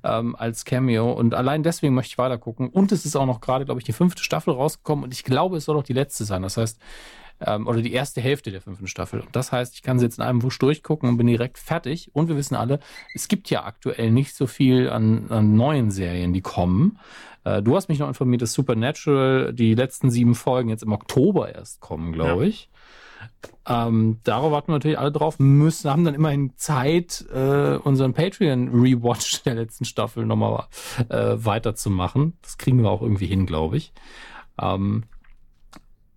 Ähm, als Cameo. Und allein deswegen möchte ich weiter gucken. Und es ist auch noch gerade, glaube ich, die fünfte Staffel rausgekommen und ich glaube, es soll auch die letzte sein. Das heißt, ähm, oder die erste Hälfte der fünften Staffel. Und das heißt, ich kann sie jetzt in einem Wusch durchgucken und bin direkt fertig. Und wir wissen alle, es gibt ja aktuell nicht so viel an, an neuen Serien, die kommen. Äh, du hast mich noch informiert, dass Supernatural die letzten sieben Folgen jetzt im Oktober erst kommen, glaube ja. ich. Ähm, darauf warten wir natürlich alle drauf, müssen, haben dann immerhin Zeit, äh, unseren Patreon-Rewatch der letzten Staffel nochmal äh, weiterzumachen. Das kriegen wir auch irgendwie hin, glaube ich. Ähm,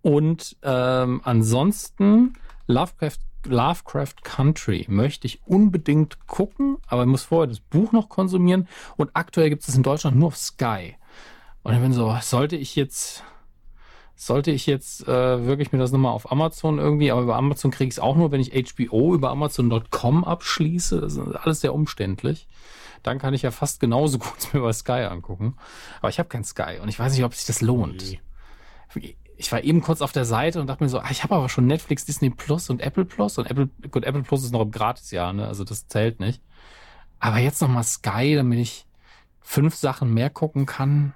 und ähm, ansonsten Lovecraft Lovecraft Country möchte ich unbedingt gucken, aber ich muss vorher das Buch noch konsumieren. Und aktuell gibt es in Deutschland nur auf Sky. Und ich bin so, sollte ich jetzt, sollte ich jetzt äh, wirklich mir das nochmal auf Amazon irgendwie, aber über Amazon kriege ich es auch nur, wenn ich HBO über Amazon.com abschließe. Das ist alles sehr umständlich. Dann kann ich ja fast genauso *laughs* gut mir über Sky angucken. Aber ich habe kein Sky und ich weiß nicht, ob sich das lohnt. Nee. Ich war eben kurz auf der Seite und dachte mir so, ah, ich habe aber schon Netflix, Disney Plus und Apple Plus und Apple, gut, Apple Plus ist noch im Gratisjahr, ne? Also das zählt nicht. Aber jetzt nochmal Sky, damit ich fünf Sachen mehr gucken kann.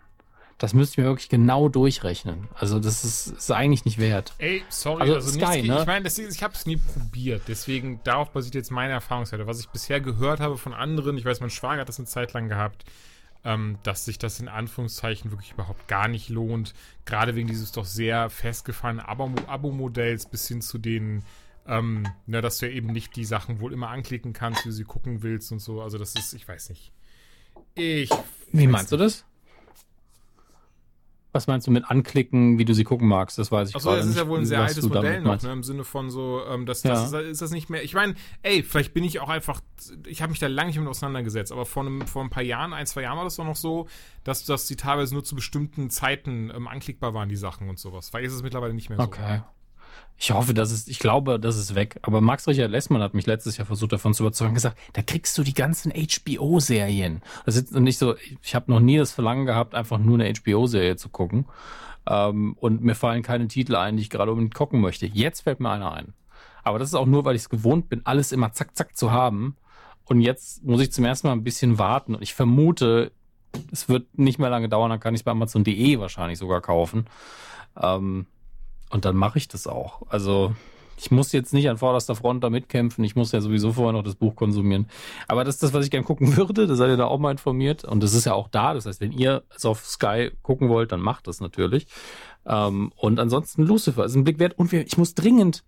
Das müsste ich mir wirklich genau durchrechnen. Also das ist, ist eigentlich nicht wert. Ey, sorry, Also also, Sky, nichts, ne? ich meine, ich habe es nie probiert, deswegen darauf basiert jetzt meine Erfahrungswerte. Was ich bisher gehört habe von anderen, ich weiß, mein Schwager hat das eine Zeit lang gehabt, ähm, dass sich das in Anführungszeichen wirklich überhaupt gar nicht lohnt. Gerade wegen dieses doch sehr festgefahrenen Abo- Abo-Modells bis hin zu den, ähm, ne, dass du ja eben nicht die Sachen wohl immer anklicken kannst, wie du sie gucken willst und so. Also das ist, ich weiß nicht. Ich. Wie meinst du das? Was meinst du mit anklicken, wie du sie gucken magst? Das weiß ich Achso, das ist nicht, ja wohl ein sehr altes du damit Modell noch, ne? Im Sinne von so, ähm, das, Ja. das ist, ist das nicht mehr. Ich meine, ey, vielleicht bin ich auch einfach, ich habe mich da lange nicht mit auseinandergesetzt, aber vor, einem, vor ein paar Jahren, ein, zwei Jahren war das doch noch so, dass, dass die teilweise nur zu bestimmten Zeiten ähm, anklickbar waren, die Sachen und sowas. Vielleicht ist es mittlerweile nicht mehr so. Okay. Ich hoffe, dass es, ich glaube, das ist weg. Aber Max Richard Lessmann hat mich letztes Jahr versucht davon zu überzeugen, gesagt, da kriegst du die ganzen HBO-Serien. Das ist nicht so, ich habe noch nie das Verlangen gehabt, einfach nur eine HBO-Serie zu gucken. Ähm, und mir fallen keine Titel ein, die ich gerade unbedingt gucken möchte. Jetzt fällt mir einer ein. Aber das ist auch nur, weil ich es gewohnt bin, alles immer zack, zack zu haben. Und jetzt muss ich zum ersten Mal ein bisschen warten. Und ich vermute, es wird nicht mehr lange dauern, dann kann ich es bei Amazon.de wahrscheinlich sogar kaufen. Ähm, und dann mache ich das auch. Also ich muss jetzt nicht an vorderster Front da mitkämpfen. Ich muss ja sowieso vorher noch das Buch konsumieren. Aber das ist das, was ich gern gucken *laughs* würde. Da seid ihr da auch mal informiert. Und das ist ja auch da. Das heißt, wenn ihr es auf Sky gucken wollt, dann macht das natürlich. Ähm, und ansonsten Lucifer ist ein Blick wert. Und ich muss dringend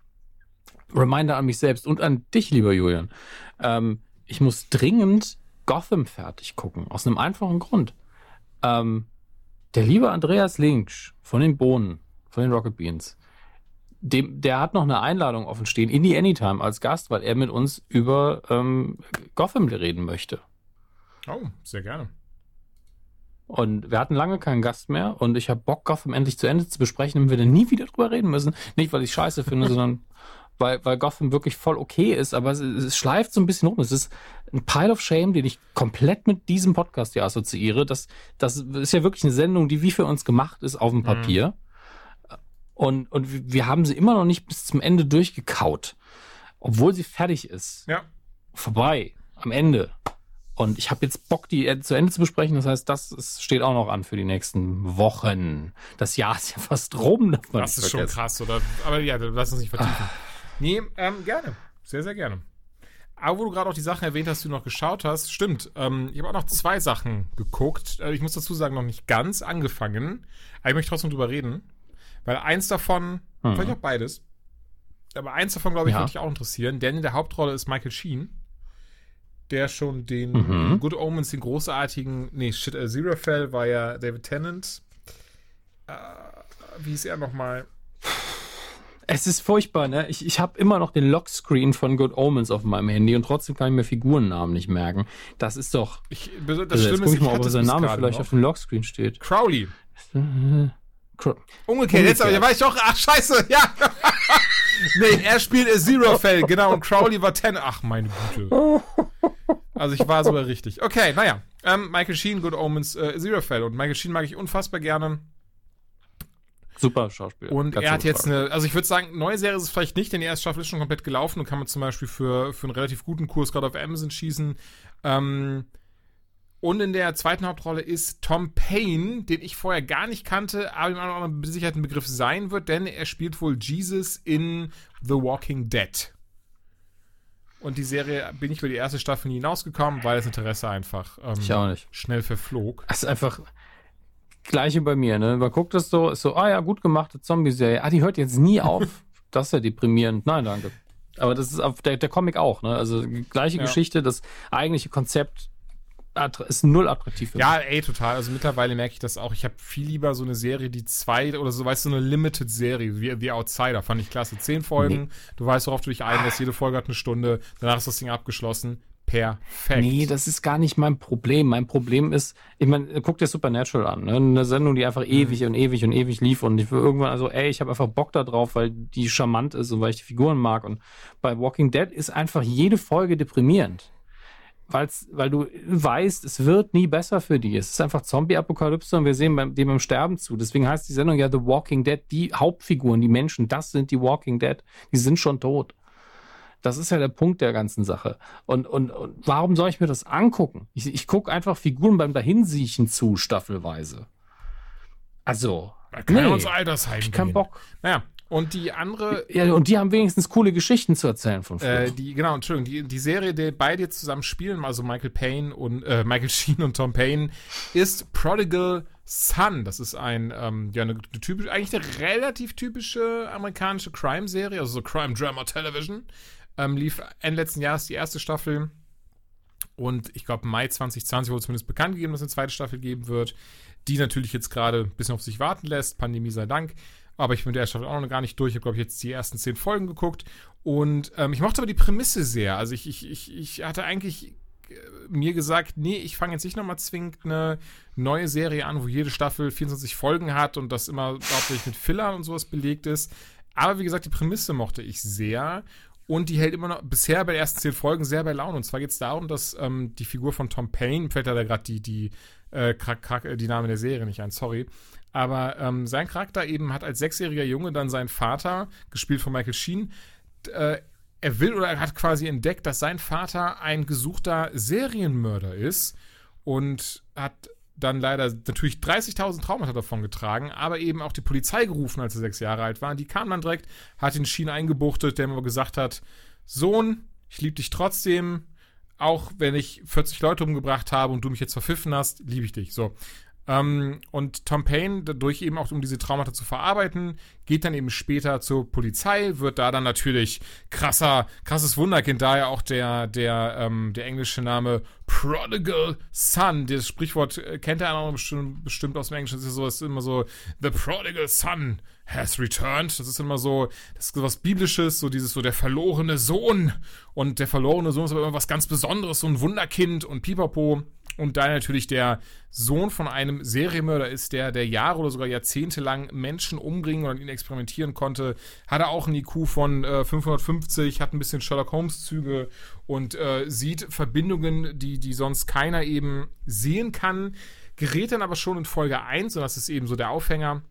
Reminder an mich selbst und an dich, lieber Julian. Ähm, ich muss dringend Gotham fertig gucken. Aus einem einfachen Grund. Ähm, der liebe Andreas Linksch von den Bohnen, von den Rocket Beans, dem, der hat noch eine Einladung offen stehen in die Anytime als Gast, weil er mit uns über ähm, Gotham reden möchte. Oh, sehr gerne. Und wir hatten lange keinen Gast mehr und ich habe Bock, Gotham endlich zu Ende zu besprechen, damit wir dann nie wieder drüber reden müssen. Nicht, weil ich scheiße finde, *laughs* sondern weil, weil Gotham wirklich voll okay ist, aber es, es schleift so ein bisschen rum. Es ist ein Pile of Shame, den ich komplett mit diesem Podcast hier assoziiere. Das, das ist ja wirklich eine Sendung, die wie für uns gemacht ist auf dem Papier. Und, und wir haben sie immer noch nicht bis zum Ende durchgekaut. Obwohl sie fertig ist Ja. vorbei am Ende. Und ich habe jetzt Bock, die zu Ende zu besprechen. Das heißt, das ist, steht auch noch an für die nächsten Wochen. Das Jahr ist ja fast rum. darf man Das ist schon vergessen. krass, oder? Aber ja, lass uns nicht vertiefen. Nee, ähm, gerne. Sehr, sehr gerne. Aber wo du gerade auch die Sachen erwähnt hast, die du noch geschaut hast, stimmt. Ähm, ich habe auch noch zwei Sachen geguckt. Äh, ich muss dazu sagen, noch nicht ganz angefangen. Aber ich möchte trotzdem drüber reden. Weil eins davon, Mhm. vielleicht auch beides, aber eins davon, glaube ich, Ja. würde dich auch interessieren. Denn in der Hauptrolle ist Michael Sheen, der schon den Mhm. Good Omens, den großartigen, nee, shit, äh, Zero Fell war ja David Tennant. Äh, wie ist er nochmal? Es ist furchtbar, ne? Ich, ich habe immer noch den Lockscreen von Good Omens auf meinem Handy und trotzdem kann ich mir Figurennamen nicht merken. Das ist doch. Ich, das Also jetzt Schlimme guck ist, ich mal, ob sein Name vielleicht noch. auf dem Lockscreen steht. Crowley. Umgekehrt, jetzt aber, da war ich doch, ach scheiße, *laughs* ja. nee, er spielt Zero *laughs* Fell, genau, und Crowley war Ten. Ach, meine Güte. *laughs* Also ich war sogar richtig. Okay, naja. Ähm, Michael Sheen, Good Omens, äh, Zero Fell. Und Michael Sheen mag ich unfassbar gerne. Super Schauspieler. Und Ganz er hat jetzt eine, also ich würde sagen, neue Serie ist es vielleicht nicht, denn die erste Staffel ist schon komplett gelaufen und kann man zum Beispiel für, für einen relativ guten Kurs gerade auf Amazon schießen. Ähm, und in der zweiten Hauptrolle ist Tom Payne, den ich vorher gar nicht kannte, aber mit Sicherheit ein Begriff sein wird, denn er spielt wohl Jesus in The Walking Dead. Und die Serie bin ich über die erste Staffel nie hinausgekommen, weil das Interesse einfach ähm, schnell verflog. Das ist einfach gleiche bei mir, ne? Man guckt das so, ist so, ah ja, gut gemachte Zombie-Serie. Ah, die hört jetzt nie auf. *laughs* das ist ja deprimierend. Nein, danke. Aber das ist auf der, der Comic auch, ne? Also gleiche Ja. Geschichte, das eigentliche Konzept ist null attraktiv für Ja, ey, total. Also mittlerweile merke ich das auch. Ich habe viel lieber so eine Serie, die zwei oder so, weißt du, so eine Limited-Serie, wie The Outsider. Fand ich klasse. Zehn Folgen. Nee. Du weißt, worauf du dich einlässt. Jede Folge hat eine Stunde. Danach ist das Ding abgeschlossen. Perfekt. Nee, das ist gar nicht mein Problem. Mein Problem ist, ich meine, guck dir Supernatural an, ne? Eine Sendung, die einfach mhm. ewig und ewig und ewig lief und ich will irgendwann, also ey, ich habe einfach Bock da drauf, weil die charmant ist und weil ich die Figuren mag. Und bei Walking Dead ist einfach jede Folge deprimierend weil's, weil du weißt, es wird nie besser für die. Es ist einfach Zombie-Apokalypse und wir sehen beim, dem im Sterben zu. Deswegen heißt die Sendung ja The Walking Dead. Die Hauptfiguren, die Menschen, das sind die Walking Dead. Die sind schon tot. Das ist ja der Punkt der ganzen Sache. Und, und, und warum soll ich mir das angucken? Ich, ich gucke einfach Figuren beim Dahinsiechen zu, staffelweise. Also. Da kann nee, uns Altersheim ich keinen Bock. Naja, und die andere. Ja, und die haben wenigstens coole Geschichten zu erzählen von früher. Äh, die, genau, Entschuldigung, die, die Serie, die beide jetzt zusammen spielen, also Michael Payne und äh, Michael *laughs* Sheen und Tom Payne, ist Prodigal Son. Das ist ein, ähm, ja, eine, eine typische, eigentlich eine relativ typische amerikanische Crime-Serie, also so Crime Drama Television. Ähm, lief Ende letzten Jahres die erste Staffel. Und ich glaube, Mai 2020 wurde zumindest bekannt gegeben, dass es eine zweite Staffel geben wird. Die natürlich jetzt gerade ein bisschen auf sich warten lässt. Pandemie sei Dank. Aber ich bin der Staffel auch noch gar nicht durch. Ich habe, glaube ich, jetzt die ersten zehn Folgen geguckt. Und ähm, ich mochte aber die Prämisse sehr. Also ich, ich, ich, ich hatte eigentlich äh, mir gesagt, nee, ich fange jetzt nicht nochmal zwingend eine neue Serie an, wo jede Staffel 24 Folgen hat und das immer hauptsächlich mit Fillern und sowas belegt ist. Aber wie gesagt, die Prämisse mochte ich sehr. Und die hält immer noch bisher bei den ersten zehn Folgen sehr bei Laune. Und zwar geht es darum, dass ähm, die Figur von Tom Payne, fällt da gerade die, die, äh, die Name der Serie nicht ein, sorry, aber ähm, sein Charakter eben hat als sechsjähriger Junge dann seinen Vater, gespielt von Michael Sheen, äh, er will oder er hat quasi entdeckt, dass sein Vater ein gesuchter Serienmörder ist und hat dann leider natürlich 30.000 Traumata davon getragen, aber eben auch die Polizei gerufen, als er sechs Jahre alt war. Die kam dann direkt, hat den Sheen eingebuchtet, der ihm aber gesagt hat, Sohn, ich liebe dich trotzdem, auch wenn ich 40 Leute umgebracht habe und du mich jetzt verpfiffen hast, liebe ich dich. So. Ähm, und Tom Payne, dadurch eben auch um diese Traumata zu verarbeiten, geht dann eben später zur Polizei, wird da dann natürlich krasser, krasses Wunderkind, daher auch der, der, ähm, der englische Name Prodigal Son. Das Sprichwort äh, kennt der andere bestimmt, bestimmt aus dem Englischen. Das ist, so, ist immer so, The Prodigal Son has returned. Das ist immer so, das ist was Biblisches, so dieses so der verlorene Sohn. Und der verlorene Sohn ist aber immer was ganz Besonderes, so ein Wunderkind und Pipapo. Und da natürlich der Sohn von einem Serienmörder ist, der, der Jahre oder sogar Jahrzehnte lang Menschen umbringen oder ihn experimentieren konnte, hat er auch einen IQ von äh, 550, hat ein bisschen Sherlock Holmes-Züge und äh, sieht Verbindungen, die, die sonst keiner eben sehen kann. Gerät dann aber schon in Folge 1, und das ist eben so der Aufhänger,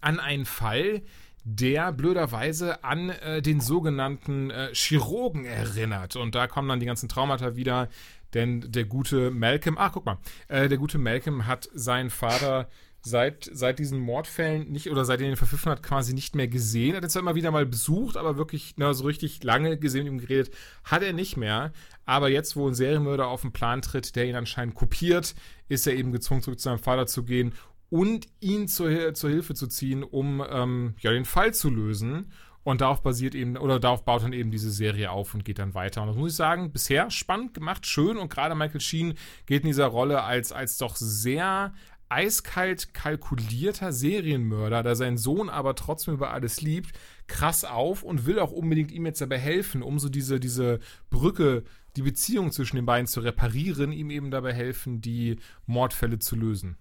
an einen Fall, der blöderweise an äh, den sogenannten äh, Chirurgen erinnert. Und da kommen dann die ganzen Traumata wieder, denn der gute Malcolm, ach guck mal, äh, der gute Malcolm hat seinen Vater seit, seit diesen Mordfällen nicht oder seit er ihn verpfiffen hat, quasi nicht mehr gesehen. Er hat ihn zwar immer wieder mal besucht, aber wirklich na, so richtig lange gesehen und ihm geredet, hat er nicht mehr. Aber jetzt, wo ein Serienmörder auf den Plan tritt, der ihn anscheinend kopiert, ist er eben gezwungen, zurück zu seinem Vater zu gehen und ihn zur, zur Hilfe zu ziehen, um ähm, ja, den Fall zu lösen. Und darauf basiert eben, oder darauf baut dann eben diese Serie auf und geht dann weiter. Und das muss ich sagen, bisher spannend gemacht, schön. Und gerade Michael Sheen geht in dieser Rolle als, als doch sehr eiskalt kalkulierter Serienmörder, der seinen Sohn aber trotzdem über alles liebt, krass auf und will auch unbedingt ihm jetzt dabei helfen, um so diese, diese Brücke, die Beziehung zwischen den beiden zu reparieren, ihm eben dabei helfen, die Mordfälle zu lösen.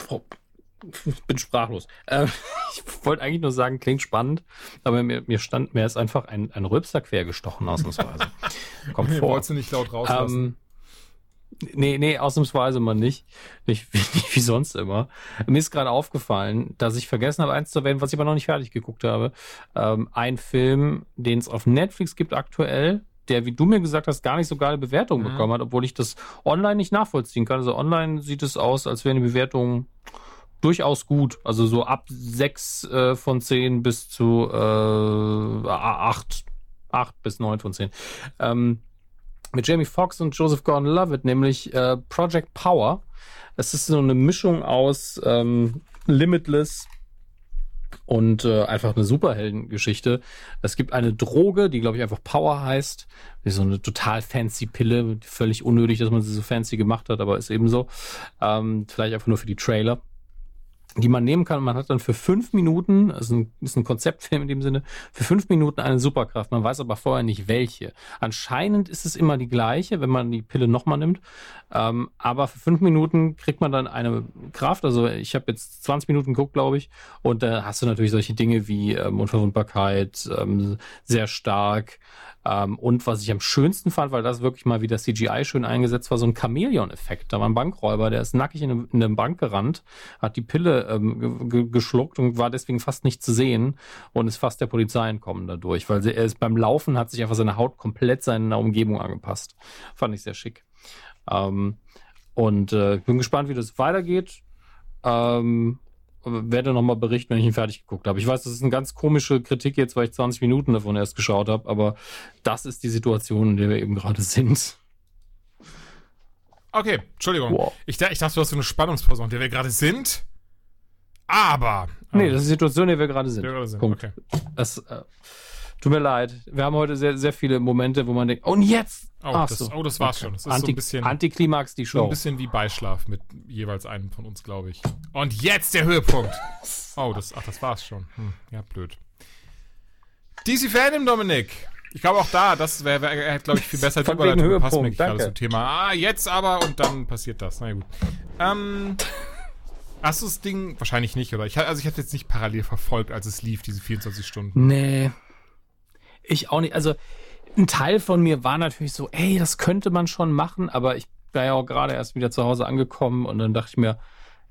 Ich *laughs* bin sprachlos. Äh, *laughs* ich wollte eigentlich nur sagen, klingt spannend, aber mir, mir stand, mir ist einfach ein, ein Rülpser quer gestochen, ausnahmsweise. *laughs* Kommt nee, vor. Wolltest du nicht laut rauslassen? Ähm, nee, nee, ausnahmsweise mal nicht. Nicht, nicht wie sonst immer. Mir ist gerade aufgefallen, dass ich vergessen habe, eins zu erwähnen, was ich aber noch nicht fertig geguckt habe. Ähm, ein Film, den es auf Netflix gibt aktuell, der, wie du mir gesagt hast, gar nicht so geile Bewertungen mhm. bekommen hat, obwohl ich das online nicht nachvollziehen kann. Also online sieht es aus, als wäre eine Bewertung durchaus gut. Also so ab 6 äh, von 10 bis zu äh, 8, 8 bis 9 von 10. Ähm, mit Jamie Foxx und Joseph Gordon-Levitt, nämlich äh, Project Power. Es ist so eine Mischung aus ähm, Limitless und äh, einfach eine Superheldengeschichte. Es gibt eine Droge, die glaube ich einfach Power heißt, wie so eine total fancy Pille, völlig unnötig, dass man sie so fancy gemacht hat, aber ist eben so. Ähm, vielleicht einfach nur für die Trailer die man nehmen kann. Man hat dann für fünf Minuten, also ein, ist ein Konzeptfilm in dem Sinne, für fünf Minuten eine Superkraft. Man weiß aber vorher nicht welche. Anscheinend ist es immer die gleiche, wenn man die Pille nochmal nimmt. Ähm, aber für fünf Minuten kriegt man dann eine Kraft. Also ich habe jetzt 20 Minuten geguckt, glaube ich. Und da hast du natürlich solche Dinge wie ähm, Unverwundbarkeit, ähm, sehr stark, ähm, und was ich am schönsten fand, weil das wirklich mal wieder CGI schön eingesetzt war, so ein Chameleon-Effekt. Da war ein Bankräuber, der ist nackig in eine, in eine Bank gerannt, hat die Pille ähm, geschluckt und war deswegen fast nicht zu sehen und ist fast der Polizei entkommen dadurch, weil er ist beim Laufen hat sich einfach seine Haut komplett seiner Umgebung angepasst. Fand ich sehr schick. Ähm, und äh, bin gespannt, wie das weitergeht. Ähm, werde nochmal berichten, wenn ich ihn fertig geguckt habe. Ich weiß, das ist eine ganz komische Kritik jetzt, weil ich 20 Minuten davon erst geschaut habe, aber das ist die Situation, in der wir eben gerade sind. Okay, Entschuldigung. Wow. Ich, ich, dachte, du hast so eine Spannungspause, in der wir gerade sind. Aber. Nee, das ist die Situation, in der wir gerade sind. Wir gerade sind. Punkt. Okay. Das, äh, Tut mir leid. Wir haben heute sehr, sehr viele Momente, wo man denkt, und jetzt! Oh, Ach das, so. oh das war's okay. schon. Das ist Anti, so ein bisschen. Antiklimax, die Show. So ein bisschen wie Beischlaf mit jeweils einem von uns, glaube ich. Und jetzt der Höhepunkt. Oh, das, ach, das war's schon. Hm, ja, blöd. DC Fandom, Dominik. Ich glaube auch da, das wäre, wär, glaube ich, viel besser die Überleitung gepasst mir gerade zum Thema. Ah, jetzt aber und dann passiert das. Na ja, gut. Ähm, hast du das Ding wahrscheinlich nicht, oder? Ich, also ich habe jetzt nicht parallel verfolgt, als es lief, diese 24 Stunden. Nee, ich auch nicht. Also ein Teil von mir war natürlich so, ey, das könnte man schon machen, aber ich war ja auch gerade erst wieder zu Hause angekommen und dann dachte ich mir,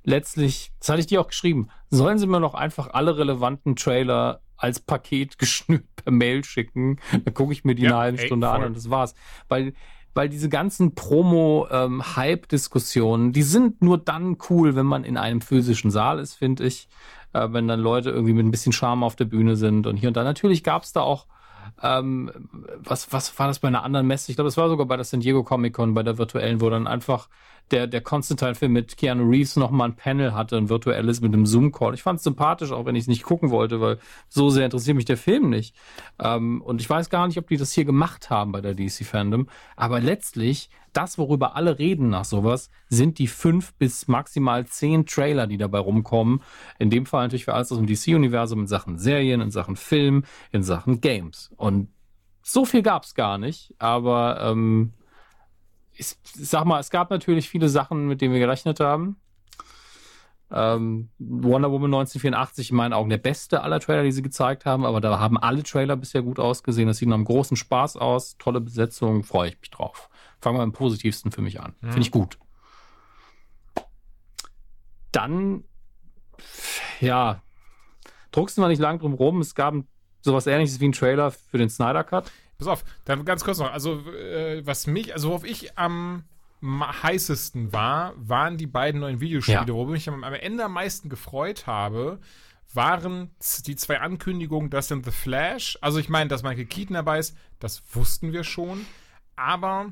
letztlich, das hatte ich dir auch geschrieben, sollen sie mir noch einfach alle relevanten Trailer als Paket *laughs* geschnürt per Mail schicken. Dann gucke ich mir die ja, eine halbe Stunde ey, an und das war's. Weil, weil diese ganzen Promo-Hype-Diskussionen, ähm, die sind nur dann cool, wenn man in einem physischen Saal ist, finde ich. Äh, wenn dann Leute irgendwie mit ein bisschen Charme auf der Bühne sind und hier und da. Natürlich gab es da auch ähm, was, was war das bei einer anderen Messe? Ich glaube, es war sogar bei der San Diego Comic Con, bei der virtuellen, wo dann einfach der, der Constantine-Film mit Keanu Reeves nochmal ein Panel hatte, ein virtuelles mit einem Zoom-Call. Ich fand es sympathisch, auch wenn ich es nicht gucken wollte, weil so sehr interessiert mich der Film nicht. Ähm, und ich weiß gar nicht, ob die das hier gemacht haben bei der DC-Fandom. Aber letztlich, das, worüber alle reden nach sowas, sind die fünf bis maximal zehn Trailer, die dabei rumkommen. In dem Fall natürlich für alles aus dem DC-Universum in Sachen Serien, in Sachen Film, in Sachen Games. Und so viel gab es gar nicht, aber ähm, ich sag mal, es gab natürlich viele Sachen, mit denen wir gerechnet haben. Ähm, Wonder Woman 1984 in meinen Augen der beste aller Trailer, die sie gezeigt haben, aber da haben alle Trailer bisher gut ausgesehen. Das sieht nach einem großen Spaß aus, tolle Besetzung, freue ich mich drauf. Fangen wir am positivsten für mich an. Mhm. Finde ich gut. Dann, ja, druckst du mal nicht lang drum rum. Es gab sowas ähnliches wie ein Trailer für den Snyder Cut. Pass auf, dann ganz kurz noch. Also, äh, was mich, also worauf ich am heißesten war, waren die beiden neuen Videospiele. Ja. Worüber ich am, am Ende am meisten gefreut habe, waren die zwei Ankündigungen, dass in The Flash, also ich meine, dass Michael Keaton dabei ist, das wussten wir schon, aber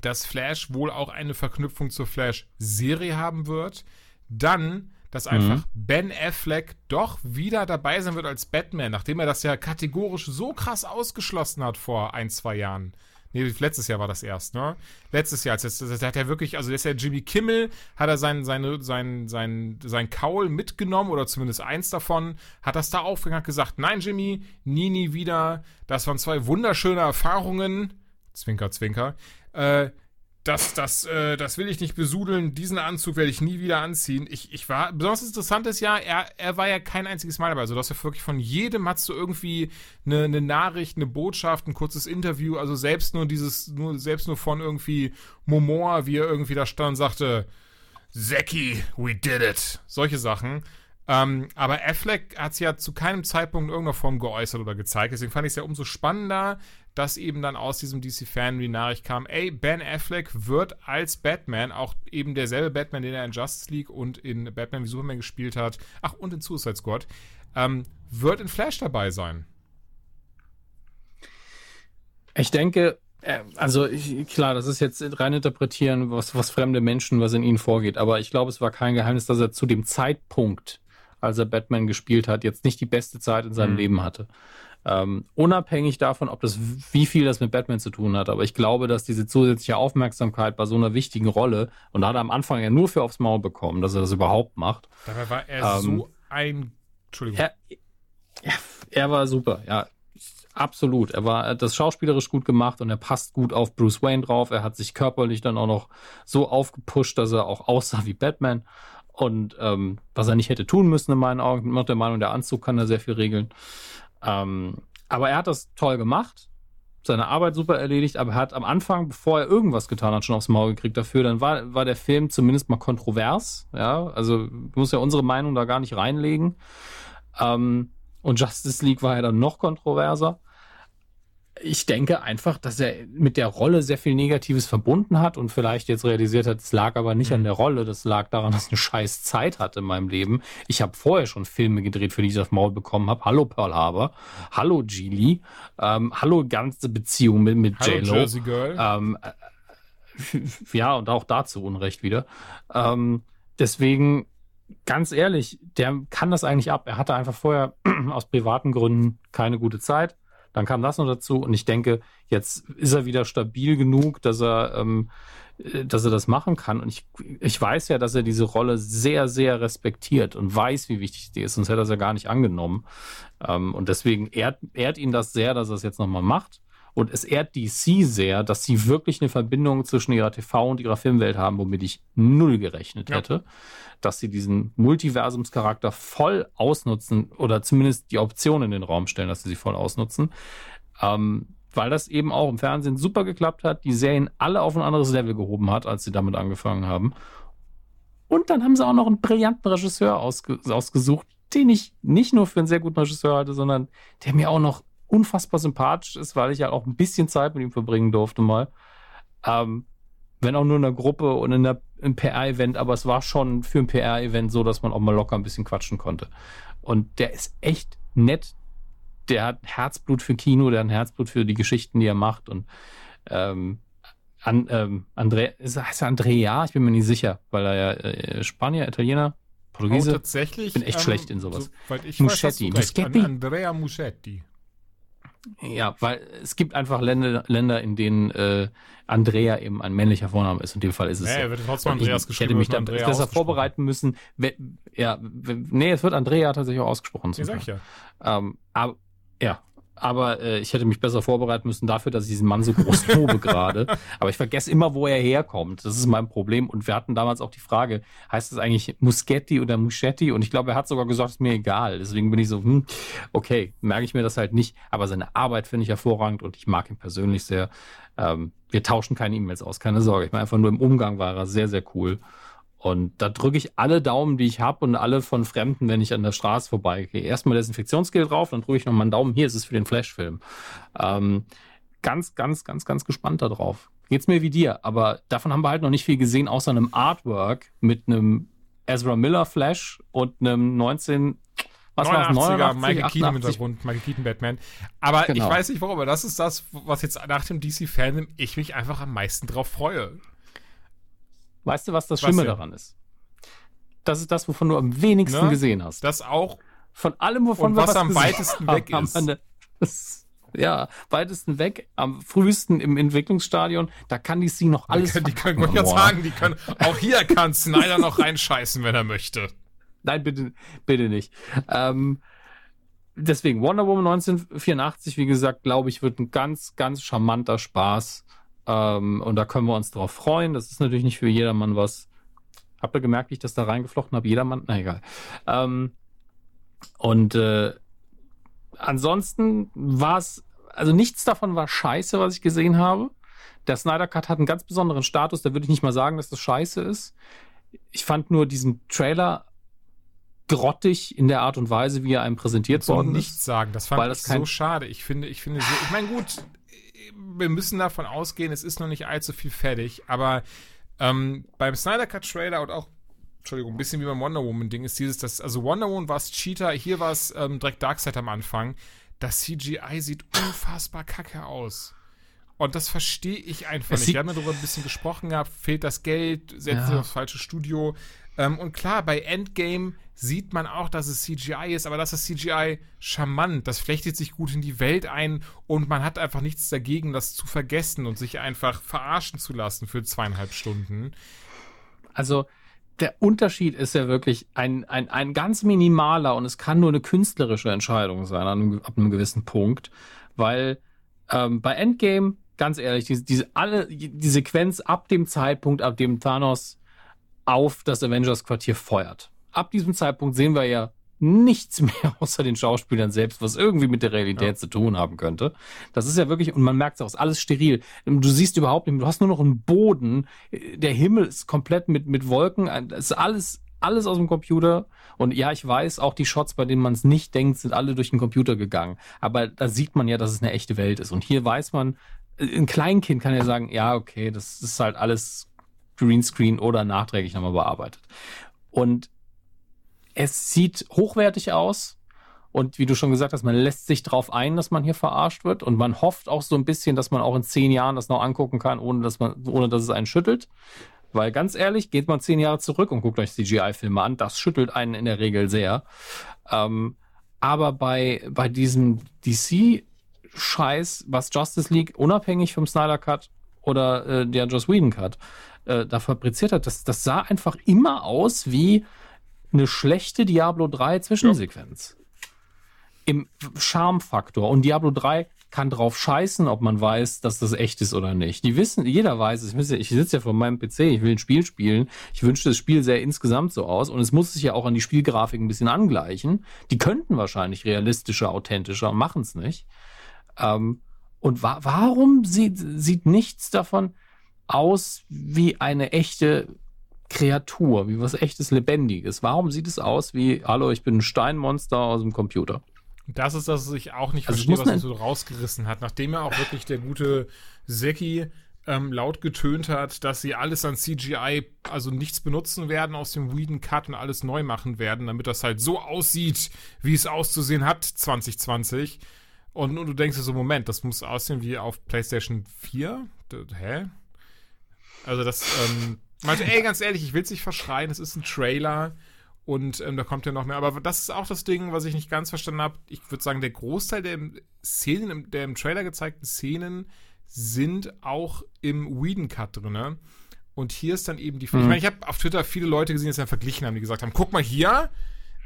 dass Flash wohl auch eine Verknüpfung zur Flash-Serie haben wird. Dann dass einfach mhm. Ben Affleck doch wieder dabei sein wird als Batman, nachdem er das ja kategorisch so krass ausgeschlossen hat vor ein, zwei Jahren. Nee, letztes Jahr war das erst, ne? Letztes Jahr, das, das, das hat er wirklich, also das ist ja Jimmy Kimmel, hat er sein, seine, sein, sein, sein Kaul mitgenommen oder zumindest eins davon, hat das da aufgehängt, hat gesagt, nein, Jimmy, nie, nie wieder. Das waren zwei wunderschöne Erfahrungen. Zwinker, zwinker. Äh, das, das, äh, das will ich nicht besudeln. Diesen Anzug werde ich nie wieder anziehen. Ich, ich war, besonders interessant ist ja, er, er war ja kein einziges Mal dabei. Also, dass er wirklich von jedem hast du irgendwie eine, eine Nachricht, eine Botschaft, ein kurzes Interview. Also, selbst nur dieses, nur, selbst nur von irgendwie Momoa, wie er irgendwie da stand und sagte, Zeki, we did it. Solche Sachen. Ähm, aber Affleck hat es ja zu keinem Zeitpunkt in irgendeiner Form geäußert oder gezeigt. Deswegen fand ich es ja umso spannender, dass eben dann aus diesem DC-Fan die Nachricht kam, ey, Ben Affleck wird als Batman, auch eben derselbe Batman, den er in Justice League und in Batman wie Superman gespielt hat, ach, und in Suicide Squad, ähm, wird in Flash dabei sein. Ich denke, äh, also ich, klar, das ist jetzt rein interpretieren, was, was fremde Menschen, was in ihnen vorgeht. Aber ich glaube, es war kein Geheimnis, dass er zu dem Zeitpunkt als er Batman gespielt hat, jetzt nicht die beste Zeit in seinem Mhm. Leben hatte. Ähm, unabhängig davon, ob das, wie viel das mit Batman zu tun hat. Aber ich glaube, dass diese zusätzliche Aufmerksamkeit bei so einer wichtigen Rolle, und da hat er am Anfang ja nur für aufs Maul bekommen, dass er das überhaupt macht. Dabei war er Ähm, so ein. Entschuldigung. Er, er war super, ja. Absolut. Er war er hat das schauspielerisch gut gemacht und er passt gut auf Bruce Wayne drauf. Er hat sich körperlich dann auch noch so aufgepusht, dass er auch aussah wie Batman. Und ähm, was er nicht hätte tun müssen, in meinen Augen. Noch der Meinung, der Anzug kann da sehr viel regeln. Ähm, aber er hat das toll gemacht, seine Arbeit super erledigt, aber er hat am Anfang, bevor er irgendwas getan hat, schon aufs Maul gekriegt dafür. Dann war, war der Film zumindest mal kontrovers. Ja, also du musst ja unsere Meinung da gar nicht reinlegen. Ähm, und Justice League war ja dann noch kontroverser. Ich denke einfach, dass er mit der Rolle sehr viel Negatives verbunden hat und vielleicht jetzt realisiert hat, es lag aber nicht an der Rolle, das lag daran, dass ich eine scheiß Zeit hatte in meinem Leben. Ich habe vorher schon Filme gedreht, für die ich das Maul bekommen habe. Hallo Pearl Harbor, hallo Geely, ähm, hallo ganze Beziehung mit, mit Hallo J-Lo. Jersey Girl. Ähm, äh, *laughs* ja, und auch dazu Unrecht wieder. Ähm, deswegen, ganz ehrlich, der kann das eigentlich ab. Er hatte einfach vorher *clears throat* aus privaten Gründen keine gute Zeit. Dann kam das noch dazu und ich denke, jetzt ist er wieder stabil genug, dass er, ähm, äh, dass er das machen kann. Und ich, ich weiß ja, dass er diese Rolle sehr, sehr respektiert und weiß, wie wichtig die ist, sonst hätte er es ja gar nicht angenommen. Ähm, und deswegen ehrt, ehrt ihn das sehr, dass er es jetzt nochmal macht. Und es ehrt DC sehr, dass sie wirklich eine Verbindung zwischen ihrer TV- und ihrer Filmwelt haben, womit ich null gerechnet Ja. hätte. Dass sie diesen Multiversumscharakter voll ausnutzen oder zumindest die Option in den Raum stellen, dass sie sie voll ausnutzen. Ähm, weil das eben auch im Fernsehen super geklappt hat, die Serien alle auf ein anderes Level gehoben hat, als sie damit angefangen haben. Und dann haben sie auch noch einen brillanten Regisseur ausge ausgesucht, den ich nicht nur für einen sehr guten Regisseur halte, sondern der mir auch noch unfassbar sympathisch ist, weil ich ja auch ein bisschen Zeit mit ihm verbringen durfte mal. Ähm, wenn auch nur in einer Gruppe und in einer, im PR-Event, aber es war schon für ein PR-Event so, dass man auch mal locker ein bisschen quatschen konnte. Und der ist echt nett. Der hat Herzblut für Kino, der hat Herzblut für die Geschichten, die er macht. Und ähm, an, ähm, Andre, ist, heißt er Andrea? Ich bin mir nicht sicher, weil er ja äh, Spanier, Italiener, Oh, Portugiese. tatsächlich. Ich bin echt schlecht in sowas. Ich Muschetti. Muschetti. An Andrea Muschetti. Ja, weil es gibt einfach Länder, Länder in denen äh, Andrea eben ein männlicher Vorname ist. In dem Fall ist es Nee, so. er wird trotzdem Und Andreas ich, ich geschrieben. hätte mich wird da Andrea besser vorbereiten müssen. Ja, nee, es wird Andrea tatsächlich auch ausgesprochen. Nee, sag ich ja. Ähm, aber, ja, aber äh, ich hätte mich besser vorbereiten müssen dafür, dass ich diesen Mann so groß *laughs* lobe gerade. Aber ich vergesse immer, wo er herkommt. Das ist mein Problem. Und wir hatten damals auch die Frage, heißt es eigentlich Muschetti oder Muschetti? Und ich glaube, er hat sogar gesagt, ist mir egal. Deswegen bin ich so, hm, okay, merke ich mir das halt nicht. Aber seine Arbeit finde ich hervorragend und ich mag ihn persönlich sehr. Ähm, wir tauschen keine E-Mails aus, keine Sorge. Ich meine, einfach nur im Umgang war er sehr, sehr cool. Und da drücke ich alle Daumen, die ich habe und alle von Fremden, wenn ich an der Straße vorbeigehe. Erstmal Desinfektionsgel drauf, dann drücke ich noch mal einen Daumen. Hier ist es für den Flash-Film. Ähm, ganz, ganz, ganz, ganz gespannt darauf. Geht's mir wie dir, aber davon haben wir halt noch nicht viel gesehen, außer einem Artwork mit einem Ezra Miller Flash und einem 19, was war 89er, es, 89, Michael Keaton im 88? Hintergrund, Michael Keaton Batman. Aber Genau. ich weiß nicht warum, aber das ist das, was jetzt nach dem DC-Fandom ich mich einfach am meisten drauf freue. Weißt du, was das Was Schlimme denn? daran ist? Das ist das, wovon du am wenigsten Ne? gesehen hast. Das auch, Von allem, wovon Und wir was am gesehen weitesten haben, weg ist. eine- das- Ja, weitesten weg, am frühesten im Entwicklungsstadion, da kann die sie noch alles die können, die können, ich sagen, die können, auch hier kann Snyder noch reinscheißen, wenn er möchte. Nein, bitte, bitte nicht. Ähm, deswegen, Wonder Woman 1984, wie gesagt, glaube ich, wird ein ganz, ganz charmanter Spaß. Ähm, und da können wir uns drauf freuen. Das ist natürlich nicht für jedermann was. Habt ihr gemerkt, wie ich das da reingeflochten habe? Jedermann? Na egal. Ähm, und äh, ansonsten war es, also nichts davon war scheiße, was ich gesehen habe. Der Snyder Cut hat einen ganz besonderen Status, da würde ich nicht mal sagen, dass das scheiße ist. Ich fand nur diesen Trailer grottig in der Art und Weise, wie er einem präsentiert worden nichts ist. sagen. Das fand ich das so schade. Ich finde, ich finde so, ich meine, gut, wir müssen davon ausgehen, es ist noch nicht allzu viel fertig, aber ähm, beim Snyder Cut Trailer und auch, Entschuldigung, ein bisschen wie beim Wonder Woman Ding ist dieses, das, also Wonder Woman war es Cheetah, hier war es ähm, direkt Darkseid am Anfang. Das CGI sieht unfassbar kacke aus. Und das verstehe ich einfach Es nicht. Wir haben ja darüber ein bisschen gesprochen gehabt, fehlt das Geld, setzt Ja. sich aufs falsche Studio. Ähm, und klar, bei Endgame sieht man auch, dass es CGI ist, aber das ist CGI charmant. Das flechtet sich gut in die Welt ein und man hat einfach nichts dagegen, das zu vergessen und sich einfach verarschen zu lassen für zweieinhalb Stunden. Also der Unterschied ist ja wirklich ein, ein, ein ganz minimaler und es kann nur eine künstlerische Entscheidung sein an einem, ab einem gewissen Punkt, weil ähm, bei Endgame, ganz ehrlich, diese, diese alle die Sequenz ab dem Zeitpunkt, ab dem Thanos auf das Avengers-Quartier feuert. Ab diesem Zeitpunkt sehen wir ja nichts *laughs* mehr außer den Schauspielern selbst, was irgendwie mit der Realität Ja. zu tun haben könnte. Das ist ja wirklich, und man merkt es auch, ist alles steril. Du siehst überhaupt nicht, du hast nur noch einen Boden, der Himmel ist komplett mit, mit Wolken, es ist alles, alles aus dem Computer. Und ja, ich weiß, auch die Shots, bei denen man es nicht denkt, sind alle durch den Computer gegangen. Aber da sieht man ja, dass es eine echte Welt ist. Und hier weiß man, ein Kleinkind kann ja sagen, ja, okay, das ist halt alles Greenscreen oder nachträglich nochmal bearbeitet. Und es sieht hochwertig aus. Und wie du schon gesagt hast, man lässt sich drauf ein, dass man hier verarscht wird. Und man hofft auch so ein bisschen, dass man auch in zehn Jahren das noch angucken kann, ohne dass man, ohne dass es einen schüttelt. Weil ganz ehrlich, geht man zehn Jahre zurück und guckt euch CGI-Filme an, das schüttelt einen in der Regel sehr. Ähm, aber bei, bei diesem DC-Scheiß, was Justice League unabhängig vom Snyder Cut oder äh, der Joss Whedon Cut äh, da fabriziert hat, das, das sah einfach immer aus wie eine schlechte Diablo 3 Zwischensequenz. Im Charmfaktor. Und Diablo 3 kann drauf scheißen, ob man weiß, dass das echt ist oder nicht. Die wissen, jeder weiß es. Ich, ja- sitze ja vor meinem PC, ich will ein Spiel spielen. Ich wünsche das Spiel sehr insgesamt so aus. Und es muss sich ja auch an die Spielgrafik ein bisschen angleichen. Die könnten wahrscheinlich realistischer, authentischer, machen es nicht. Ähm, und wa warum sieht, sieht nichts davon aus wie eine echte Kreatur, wie was echtes Lebendiges? Warum sieht es aus wie, hallo, ich bin ein Steinmonster aus dem Computer? Das ist das, was ich auch nicht Also verstehe, was er so rausgerissen hat. Nachdem ja auch wirklich der gute Seki ähm, laut getönt hat, dass sie alles an CGI, also nichts benutzen werden aus dem Whedon Cut und alles neu machen werden, damit das halt so aussieht, wie es auszusehen hat 2020. Und, und du denkst dir so, Moment, das muss aussehen wie auf PlayStation 4? D hä? Also das, ähm, meinte, ey, ganz ehrlich, ich will es nicht verschreien, es ist ein Trailer und ähm, da kommt ja noch mehr. Aber das ist auch das Ding, was ich nicht ganz verstanden habe. Ich würde sagen, der Großteil der im- Szenen, der im Trailer gezeigten Szenen sind auch im Whedon-Cut drin. Und hier ist dann eben die. Ich Mhm. meine, ich habe auf Twitter viele Leute gesehen, die es dann verglichen haben, die gesagt haben: guck mal hier,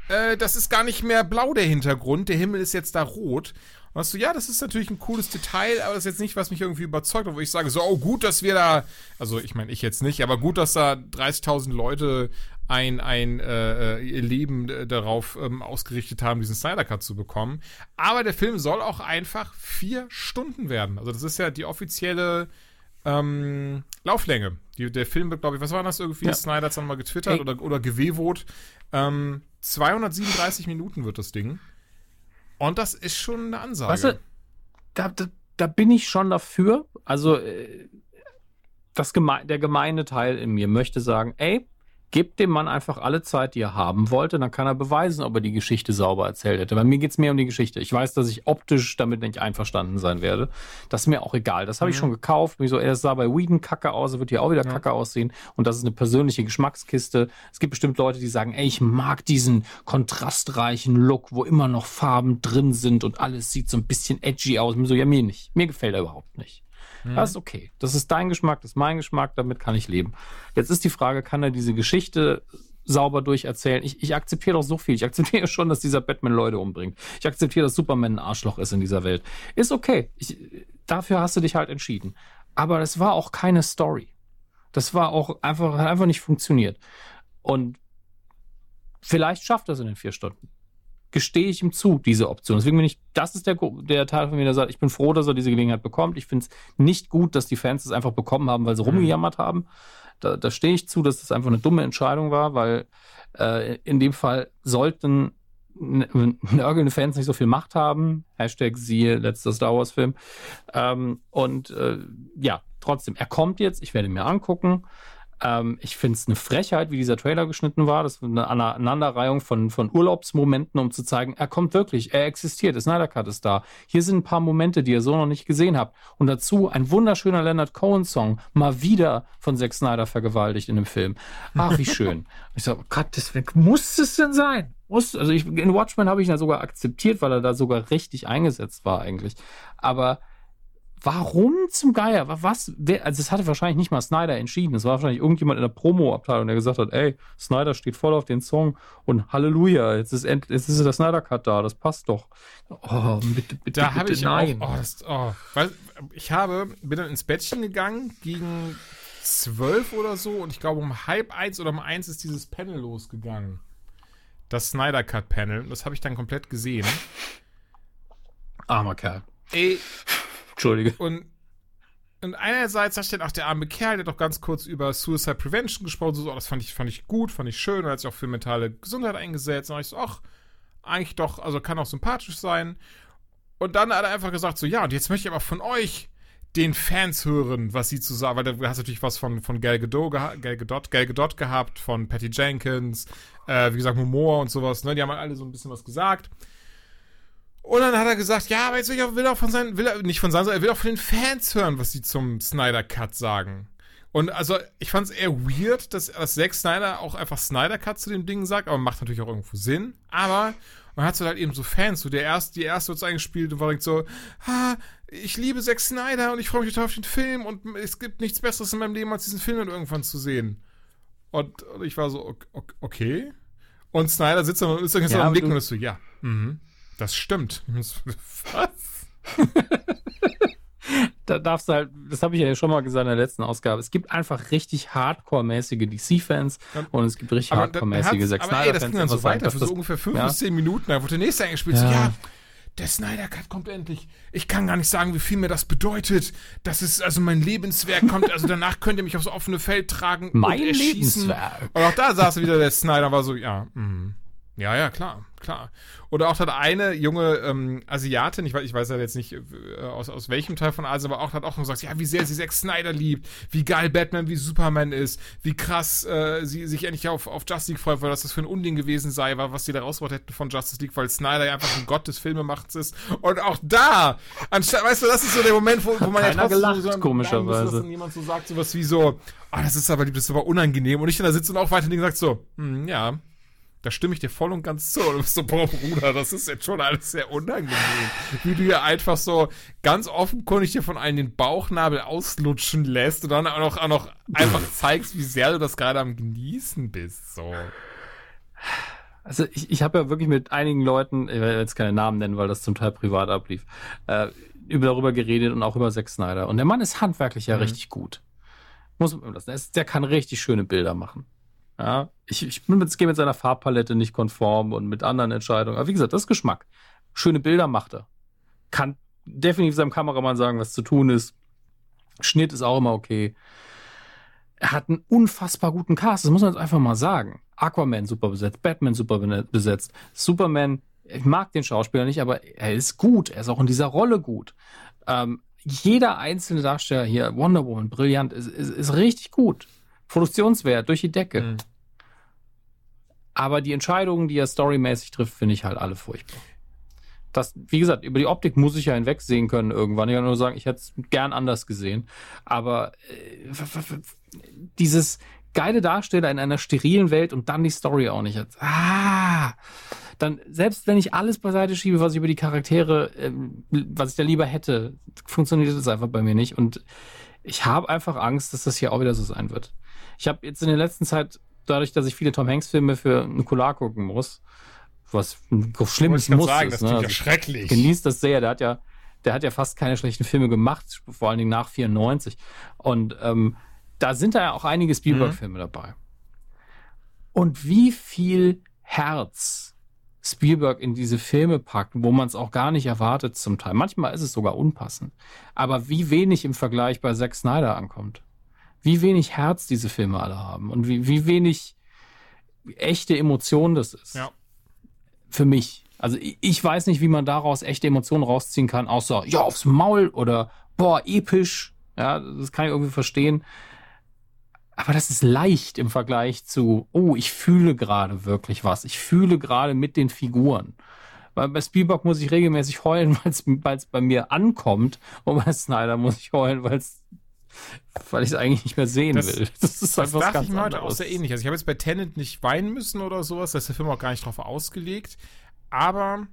äh, das ist gar nicht mehr blau der Hintergrund, der Himmel ist jetzt da rot. Und hast du, ja, das ist natürlich ein cooles Detail, aber das ist jetzt nicht, was mich irgendwie überzeugt, wo ich sage, so, oh, gut, dass wir da, also ich meine, ich jetzt nicht, aber gut, dass da 30.000 Leute ein, ein äh, ihr Leben äh, darauf ähm, ausgerichtet haben, diesen Snyder Cut zu bekommen. Aber der Film soll auch einfach vier Stunden werden. Also das ist ja die offizielle ähm, Lauflänge. Die, der Film wird, glaube ich, was war das irgendwie? Ja. Snyder hat es dann mal getwittert Ey. oder, oder gewewot. Ähm, 237 Minuten wird das Ding. Und das ist schon eine Ansage. Weißt du, da, da, da bin ich schon dafür. Also äh, das geme der gemeine Teil in mir möchte sagen, ey, gebt dem Mann einfach alle Zeit, die er haben wollte, dann kann er beweisen, ob er die Geschichte sauber erzählt hätte. Bei mir geht's mehr um die Geschichte. Ich weiß, dass ich optisch damit nicht einverstanden sein werde. Das ist mir auch egal. Das habe ich Mhm. schon gekauft. Mich so, ey, das sah bei Whedon kacke aus, wird hier auch wieder Ja. kacke aussehen. Und das ist eine persönliche Geschmackskiste. Es gibt bestimmt Leute, die sagen, ey, ich mag diesen kontrastreichen Look, wo immer noch Farben drin sind und alles sieht so ein bisschen edgy aus. Mir so, ja, mir nicht. Mir gefällt er überhaupt nicht. Mhm. Das ist okay. Das ist dein Geschmack, das ist mein Geschmack, damit kann ich leben. Jetzt ist die Frage, kann er diese Geschichte sauber durcherzählen? Ich, ich akzeptiere doch so viel. Ich akzeptiere *laughs* schon, dass dieser Batman Leute umbringt. Ich akzeptiere, dass Superman ein Arschloch ist in dieser Welt. Ist okay. Ich, dafür hast du dich halt entschieden. Aber es war auch keine Story. Das war auch einfach, hat einfach nicht funktioniert. Und vielleicht schafft er es in den vier Stunden. Gestehe ich ihm zu, diese Option. Deswegen bin ich, das ist der, der Teil von mir, der sagt, ich bin froh, dass er diese Gelegenheit bekommt. Ich finde es nicht gut, dass die Fans es einfach bekommen haben, weil sie rumgejammert haben. Da, da stehe ich zu, dass das einfach eine dumme Entscheidung war, weil äh, in dem Fall sollten nörgelnde Fans nicht so viel Macht haben. Hashtag siehe letzter Star Wars Film. Ähm, und äh, ja, trotzdem, er kommt jetzt, ich werde ihn mir angucken. Ähm, ich finde es eine Frechheit, wie dieser Trailer geschnitten war. Das ist eine Aneinanderreihung von, von Urlaubsmomenten, um zu zeigen, er kommt wirklich, er existiert, der Snyder Cut ist da. Hier sind ein paar Momente, die ihr so noch nicht gesehen habt. Und dazu ein wunderschöner Leonard Cohen-Song, mal wieder von Zack Snyder vergewaltigt in dem Film. Ach, wie schön. *laughs* ich so, oh Gott, das muss es denn sein? Muss, also ich, in Watchmen habe ich ihn ja sogar akzeptiert, weil er da sogar richtig eingesetzt war eigentlich. Aber Warum zum Geier? Was? Wer, also, es hatte wahrscheinlich nicht mal Snyder entschieden. Es war wahrscheinlich irgendjemand in der Promo-Abteilung, der gesagt hat: Ey, Snyder steht voll auf den Song und Halleluja, jetzt ist, end, jetzt ist der Snyder-Cut da, das passt doch. Oh, bitte, bitte, da habe ich nein. Auch, oh, das, oh, ich habe, bin dann ins Bettchen gegangen gegen zwölf oder so und ich glaube um halb eins oder um eins ist dieses Panel losgegangen. Das Snyder-Cut-Panel. Das habe ich dann komplett gesehen. Armer Kerl. Ey, Entschuldige. Und, und einerseits da steht auch der arme Kerl, der doch ganz kurz über Suicide Prevention gesprochen, so, oh, das fand ich, fand ich gut, fand ich schön, und hat sich auch für mentale Gesundheit eingesetzt. Und ich so, ach, eigentlich doch, also kann auch sympathisch sein. Und dann hat er einfach gesagt, so, ja, und jetzt möchte ich aber von euch den Fans hören, was sie zu sagen, weil du hast natürlich was von, von Gal Gadot, Gal Gadot, Gal Gadot gehabt, von Patty Jenkins, äh, wie gesagt, Momoa und sowas, ne, die haben halt alle so ein bisschen was gesagt. Und dann hat er gesagt, ja, aber jetzt will er will auch von seinen, will er nicht von seinen, er will auch von den Fans hören, was sie zum Snyder Cut sagen. Und also, ich fand es eher weird, dass, dass Zack Snyder auch einfach Snyder Cut zu dem Ding sagt, aber macht natürlich auch irgendwo Sinn. Aber man hat so halt eben so Fans, so der erste, die erste wird eingespielt und war so, ah, ich liebe Zack Snyder und ich freue mich total auf den Film und es gibt nichts Besseres in meinem Leben, als diesen Film dann irgendwann zu sehen. Und, und ich war so, okay. Und Snyder sitzt dann und ist dann ja, am Nicken und ist so, ja, mhm. Das stimmt. *laughs* Was? *laughs* da darfst du halt, das habe ich ja schon mal gesagt in der letzten Ausgabe, es gibt einfach richtig hardcore-mäßige DC-Fans und es gibt richtig hardcore-mäßige Zack Snyder-Fans. Das ging dann so weiter, für so ungefähr fünf ja. bis zehn Minuten, da wurde der nächste eingespielt, ja. so, ja, der Snyder Cut kommt endlich. Ich kann gar nicht sagen, wie viel mir das bedeutet. Das ist also mein Lebenswerk kommt. Also danach könnt ihr mich aufs offene Feld tragen mein und erschießen. Lebenswerk. Und auch da saß wieder der Snyder, war so, ja, mh. Ja, ja, klar, klar. Oder auch hat eine junge ähm, Asiatin, ich weiß, ich weiß ja jetzt nicht äh, aus, aus welchem Teil von Asien, aber auch hat auch gesagt, ja, wie sehr sie Zack Snyder liebt, wie geil Batman wie Superman ist, wie krass äh, sie sich endlich auf, auf Justice League freut, weil das, das für ein Unding gewesen sei, war, was sie da rausgebracht hätten von Justice League, weil Snyder ja einfach ein Gott des Filmemachens ist. Und auch da, anstatt, weißt du, das ist so der Moment, wo, wo man ja trotzdem gelacht, so, komischerweise. Muss, dass jemand so sagt, sowas wie so, oh, das ist aber das ist aber unangenehm. Und ich dann da sitze und auch weiterhin sagt so, hm, ja, da stimme ich dir voll und ganz zu. Und du bist so, boah, Bruder, das ist jetzt schon alles sehr unangenehm. Wie du ja einfach so ganz offenkundig dir von allen den Bauchnabel auslutschen lässt und dann auch noch, auch noch einfach zeigst, wie sehr du das gerade am Genießen bist. So. Also ich, ich habe ja wirklich mit einigen Leuten, ich werde jetzt keine Namen nennen, weil das zum Teil privat ablief, äh, über darüber geredet und auch über Zack Snyder. Und der Mann ist handwerklich ja mhm. richtig gut. Muss man lassen. Der kann richtig schöne Bilder machen. Ja, ich, ich bin mit, gehe mit seiner Farbpalette nicht konform und mit anderen Entscheidungen. Aber wie gesagt, das ist Geschmack. Schöne Bilder macht er. Kann definitiv seinem Kameramann sagen, was zu tun ist. Schnitt ist auch immer okay. Er hat einen unfassbar guten Cast, das muss man jetzt einfach mal sagen. Aquaman super besetzt, Batman super besetzt, Superman, ich mag den Schauspieler nicht, aber er ist gut, er ist auch in dieser Rolle gut. Ähm, jeder einzelne Darsteller hier, Wonder Woman, brillant, ist, ist, ist richtig gut. Produktionswert durch die Decke. Mhm. Aber die Entscheidungen, die er storymäßig trifft, finde ich halt alle furchtbar. Das, wie gesagt, über die Optik muss ich ja hinwegsehen können irgendwann. Ich kann nur sagen, ich hätte es gern anders gesehen. Aber äh, dieses geile Darsteller in einer sterilen Welt und dann die Story auch nicht. Ah, dann, selbst wenn ich alles beiseite schiebe, was ich über die Charaktere, äh, was ich da lieber hätte, funktioniert das einfach bei mir nicht. Und ich habe einfach Angst, dass das hier auch wieder so sein wird. Ich habe jetzt in der letzten Zeit, dadurch, dass ich viele Tom Hanks-Filme für Nukular gucken muss, was ein schlimmes muss sagen, ist. Das ne? also schrecklich. Genießt das sehr. Der hat ja, der hat ja fast keine schlechten Filme gemacht, vor allen Dingen nach 94. Und ähm, da sind da ja auch einige Spielberg-Filme mhm. dabei. Und wie viel Herz Spielberg in diese Filme packt, wo man es auch gar nicht erwartet zum Teil. Manchmal ist es sogar unpassend. Aber wie wenig im Vergleich bei Zack Snyder ankommt wie wenig Herz diese Filme alle haben und wie, wie wenig echte Emotion das ist. Ja. Für mich. Also ich, weiß nicht, wie man daraus echte Emotionen rausziehen kann, außer ja, aufs Maul oder boah, episch. Ja, das kann ich irgendwie verstehen. aber das ist leicht im Vergleich zu, oh, ich fühle gerade wirklich was. Ich fühle gerade mit den Figuren. Weil bei Spielberg muss ich regelmäßig heulen, *laughs* weil es bei mir ankommt. Und bei Snyder muss ich heulen, weil's, weil ich es eigentlich nicht mehr sehen Das- will. Das ist Das einfach dachte ganz ich mir heute auch sehr ähnlich. Also ich habe jetzt bei Tenet nicht weinen müssen oder sowas, da ist der Film auch gar nicht drauf ausgelegt. Aber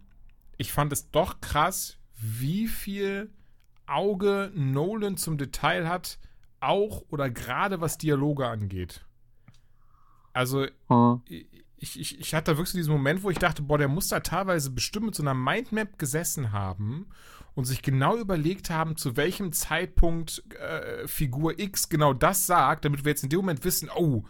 ich fand es doch krass, wie viel Auge Nolan zum Detail hat, auch oder gerade was Dialoge angeht. Also Hm. ich, ich, ich hatte wirklich so diesen Moment, wo ich dachte, boah, der muss da teilweise bestimmt mit so einer Mindmap gesessen haben und sich genau überlegt haben, zu welchem Zeitpunkt äh, Figur X genau das sagt, damit wir jetzt in dem Moment wissen, oh,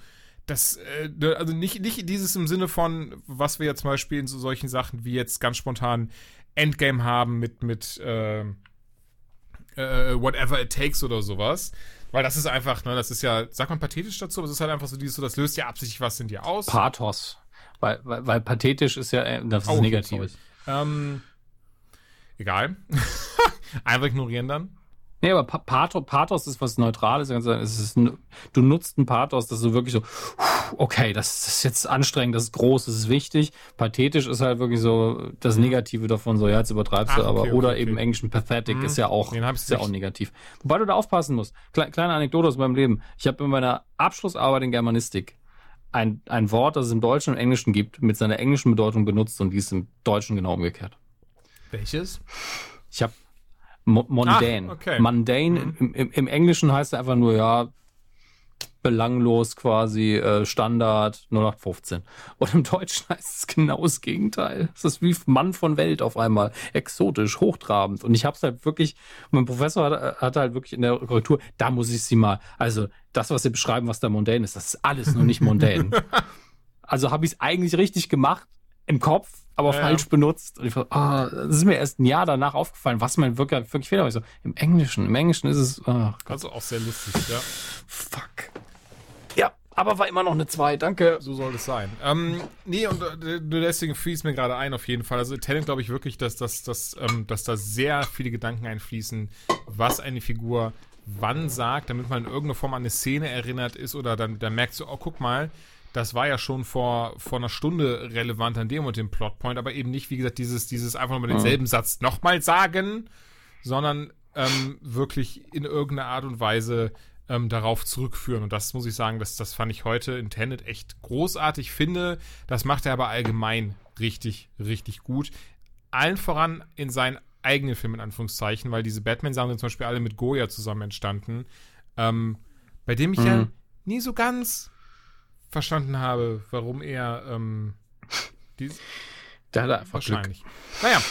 das, äh, ne, also nicht, nicht dieses im Sinne von, was wir ja zum Beispiel in so solchen Sachen wie jetzt ganz spontan Endgame haben mit, mit äh, äh, Whatever It Takes oder sowas. Weil das ist einfach, ne, das ist ja, sagt man pathetisch dazu, aber es ist halt einfach so dieses, so, das löst ja absichtlich was in dir aus. Pathos. Weil, weil, weil pathetisch ist ja, äh, das ist Oh, negativ. Ähm, egal. *laughs* Einfach ignorieren dann. Nee, aber Pa- Pathos, ist was Neutrales. Es ist, du nutzt ein Pathos, das so wirklich so, okay, das ist jetzt anstrengend, das ist groß, das ist wichtig. Pathetisch ist halt wirklich so das Negative davon, so, ja, jetzt übertreibst du, Ach, aber, okay, oder okay, eben im okay. Englischen pathetic Mhm. ist ja auch, ist ja auch negativ. Wobei du da aufpassen musst. Kle kleine Anekdote aus meinem Leben. Ich habe in meiner Abschlussarbeit in Germanistik ein, ein Wort, das es im Deutschen und im Englischen gibt, mit seiner englischen Bedeutung benutzt und dies im Deutschen genau umgekehrt. Welches? Ich habe mo mundane. Ach, okay. Mundane Mhm. im, im, im Englischen heißt er einfach nur, ja, belanglos quasi, äh, Standard 0815. Und im Deutschen *laughs* heißt es genau das Gegenteil. Es ist wie Mann von Welt auf einmal. Exotisch, hochtrabend. Und ich habe es halt wirklich, mein Professor hat, hat halt wirklich in der Korrektur, da muss ich sie mal, also das, was sie beschreiben, was da mundane ist, das ist alles nur nicht mundane. *laughs* also habe ich es eigentlich richtig gemacht im Kopf, aber Ja, falsch benutzt. Und ich war, ah, das ist mir erst ein Jahr danach aufgefallen, was mein wirklich, wirklich Fehler war. Ich so, im Englischen, im Englischen ist es, Gott, Also auch sehr lustig, ja. fuck. Ja, aber war immer noch eine 2, danke. So soll es sein. Ähm, nee, und äh, deswegen fließt mir gerade ein, auf jeden Fall. Also Talent glaube ich wirklich, dass, dass, dass, ähm, dass da sehr viele Gedanken einfließen, was eine Figur wann sagt, damit man in irgendeiner Form an eine Szene erinnert ist oder dann, dann merkt so, oh, guck mal, das war ja schon vor, vor einer Stunde relevant an dem und dem Plotpoint, aber eben nicht, wie gesagt, dieses, dieses einfach nochmal denselben Satz nochmal sagen, sondern ähm, wirklich in irgendeiner Art und Weise ähm, darauf zurückführen. Und das muss ich sagen, das, das fand ich heute in Tenet echt großartig. Finde, das macht er aber allgemein richtig, richtig gut. Allen voran in seinen eigenen Filmen, in Anführungszeichen, weil diese Batman-Sachen sind zum Beispiel alle mit Goya zusammen entstanden, ähm, bei dem ich ja Mhm. nie so ganz verstanden habe, warum er ähm, dies, *laughs* Der hat einfach Glück. wahrscheinlich. Naja, *laughs*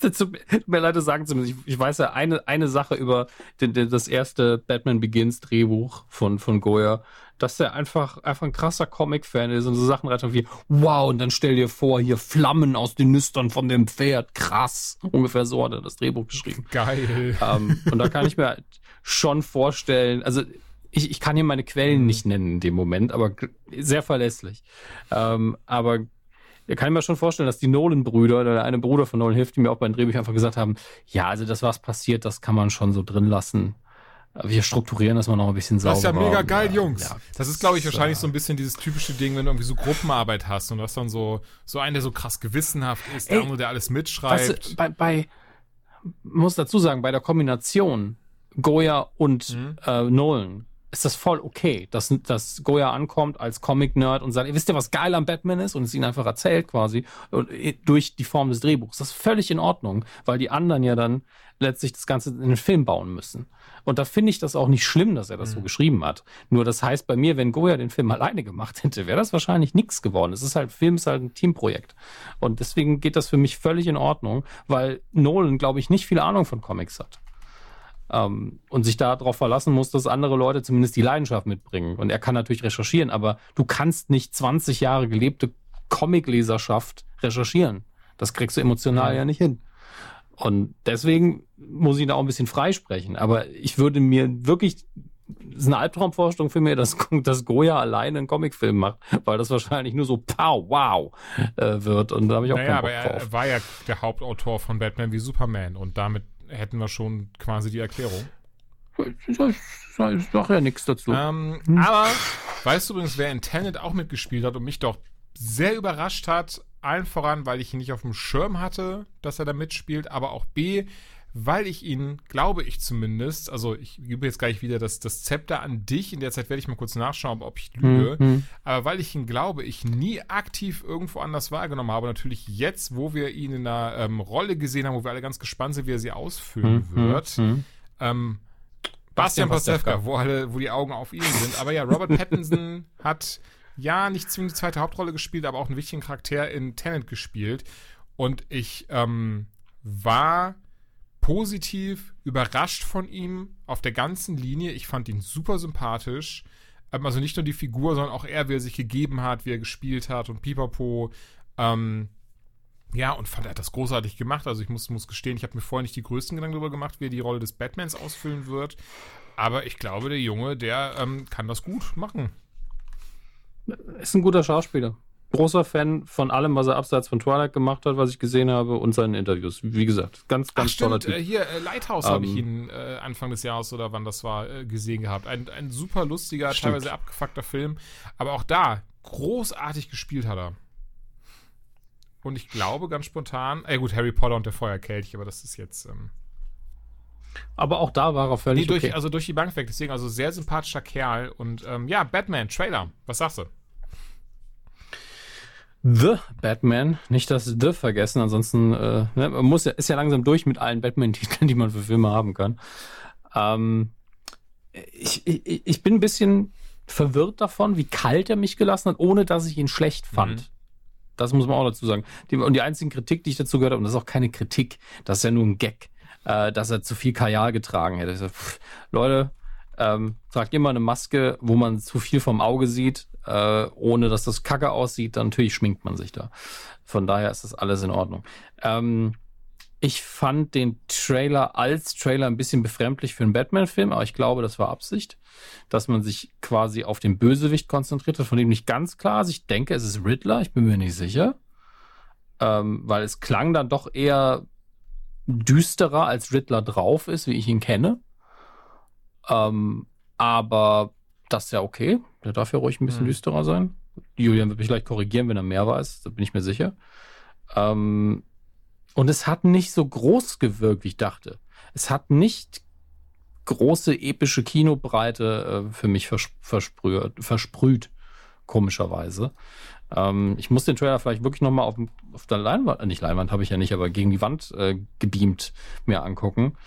Es Tut mir- leid, das sagen zu müssen. Ich, ich weiß ja eine, eine Sache über den, den, das erste Batman Begins Drehbuch von, von Goya, dass der einfach, einfach ein krasser Comic-Fan ist und so Sachen reitet wie, wow, und dann stell dir vor, hier Flammen aus den Nüstern von dem Pferd, krass. Ungefähr so hat er das Drehbuch geschrieben. geil. ähm, und da kann ich mir *laughs* schon vorstellen, also ich, ich kann hier meine Quellen nicht nennen in dem Moment, aber sehr verlässlich. Ähm, aber ich kann mir schon vorstellen, dass die Nolan-Brüder, oder der eine Bruder von Nolan hilft, die mir auch beim Drehbuch einfach gesagt haben, ja, also das, was passiert, das kann man schon so drin lassen. Wir strukturieren das mal noch ein bisschen sauberer. Das ist ja mega geil, Jungs. Ja, das ist, glaube ich, wahrscheinlich so ein bisschen dieses typische Ding, wenn du irgendwie so Gruppenarbeit hast und du hast dann so, so einen, der so krass gewissenhaft ist, der andere, der alles mitschreibt. Weißt du, bei, bei, muss dazu sagen, bei der Kombination Goya und Mhm. äh, Nolan ist das voll okay, dass, dass Goya ankommt als Comic-Nerd und sagt, wisst ihr, was geil am Batman ist? Und es ihnen einfach erzählt quasi und, äh, durch die Form des Drehbuchs. Das ist völlig in Ordnung, weil die anderen ja dann letztlich das Ganze in den Film bauen müssen. Und da finde ich das auch nicht schlimm, dass er das so geschrieben hat. Nur das heißt bei mir, wenn Goya den Film alleine gemacht hätte, wäre das wahrscheinlich nichts geworden. Es ist halt, Film ist halt ein Teamprojekt. Und deswegen geht das für mich völlig in Ordnung, weil Nolan, glaube ich, nicht viel Ahnung von Comics hat. Ähm, und sich darauf verlassen muss, dass andere Leute zumindest die Leidenschaft mitbringen. Und er kann natürlich recherchieren, aber du kannst nicht 20 Jahre gelebte Comicleserschaft recherchieren. Das kriegst du emotional ja, nicht hin. Und deswegen muss ich da auch ein bisschen freisprechen. Aber ich würde mir wirklich, das ist eine Albtraumvorstellung für mich, dass, *laughs* dass Goya alleine einen Comicfilm macht, weil das wahrscheinlich nur so pow, wow äh, wird. Und da habe ich auch naja, aber keinen Bock er, drauf. er war ja der Hauptautor von Batman wie Superman und damit hätten wir schon quasi die Erklärung. Ich, ich sag ja nichts dazu. Ähm, hm. Aber weißt du übrigens, wer in Tenet auch mitgespielt hat und mich doch sehr überrascht hat, allen voran, weil ich ihn nicht auf dem Schirm hatte, dass er da mitspielt, aber auch B, weil ich ihn, glaube ich zumindest, also ich gebe jetzt gleich wieder das, das Zepter an dich, in der Zeit werde ich mal kurz nachschauen, ob ich lüge, mhm. aber weil ich ihn, glaube ich, nie aktiv irgendwo anders wahrgenommen habe, natürlich jetzt, wo wir ihn in einer ähm, Rolle gesehen haben, wo wir alle ganz gespannt sind, wie er sie ausfüllen mhm. wird, mhm. ähm, Bastian Pastewka, wo, alle, wo die Augen auf ihn sind, aber ja, Robert *laughs* Pattinson hat ja nicht zwingend die zweite Hauptrolle gespielt, aber auch einen wichtigen Charakter in Tenant gespielt und ich ähm, war positiv überrascht von ihm auf der ganzen Linie. Ich fand ihn super sympathisch. Ähm, also nicht nur die Figur, sondern auch er, wie er sich gegeben hat, wie er gespielt hat und pipapo. Ähm, ja, und fand er hat das großartig gemacht. Also ich muss, muss gestehen, ich habe mir vorher nicht die größten Gedanken darüber gemacht, wie er die Rolle des Batmans ausfüllen wird. Aber ich glaube, der Junge, der ähm, kann das gut machen. Ist ein guter Schauspieler großer Fan von allem, was er abseits von Twilight gemacht hat, was ich gesehen habe und seinen Interviews. Wie gesagt, ganz, ganz Ach, toller Typ. Äh, hier, äh, Lighthouse ähm, habe ich ihn äh, Anfang des Jahres oder wann das war, äh, gesehen gehabt. Ein, ein super lustiger, stimmt. teilweise abgefuckter Film. Aber auch da, großartig gespielt hat er. Und ich glaube ganz spontan, äh gut, Harry Potter und der Feuerkelch, aber das ist jetzt. Ähm, aber auch da war er völlig nee, durch, okay. Also durch die Bank weg. Deswegen also sehr sympathischer Kerl. Und ähm, ja, Batman, Trailer. Was sagst du? The Batman, nicht das The vergessen, ansonsten äh, ne, man muss ja, ist ja langsam durch mit allen Batman-Titeln, *laughs* die man für Filme haben kann. Ähm, ich, ich, ich bin ein bisschen verwirrt davon, wie kalt er mich gelassen hat, ohne dass ich ihn schlecht fand. Mhm. Das muss man auch dazu sagen. Die, und die einzige Kritik, die ich dazu gehört habe, und das ist auch keine Kritik, das ist ja nur ein Gag, äh, dass er zu viel Kajal getragen hätte. So, pff, Leute, ähm, tragt immer eine Maske, wo man zu viel vom Auge sieht äh, ohne dass das kacke aussieht, dann natürlich schminkt man sich da. Von daher ist das alles in Ordnung. Ähm, ich fand den Trailer als Trailer ein bisschen befremdlich für einen Batman-Film, aber ich glaube, das war Absicht, dass man sich quasi auf den Bösewicht konzentriert hat, von dem nicht ganz klar ist. Ich denke, es ist Riddler, ich bin mir nicht sicher. Ähm, weil es klang dann doch eher düsterer, als Riddler drauf ist, wie ich ihn kenne. Ähm, aber das ist ja okay. Der darf ja ruhig ein bisschen mhm. düsterer sein. Julian wird mich gleich korrigieren, wenn er mehr weiß, da bin ich mir sicher. Ähm, und es hat nicht so groß gewirkt, wie ich dachte. Es hat nicht große epische Kinobreite äh, für mich vers versprüht, versprüht, komischerweise. Ähm, ich muss den Trailer vielleicht wirklich nochmal auf, auf der Leinwand, äh, nicht Leinwand habe ich ja nicht, aber gegen die Wand äh, gebeamt mir angucken.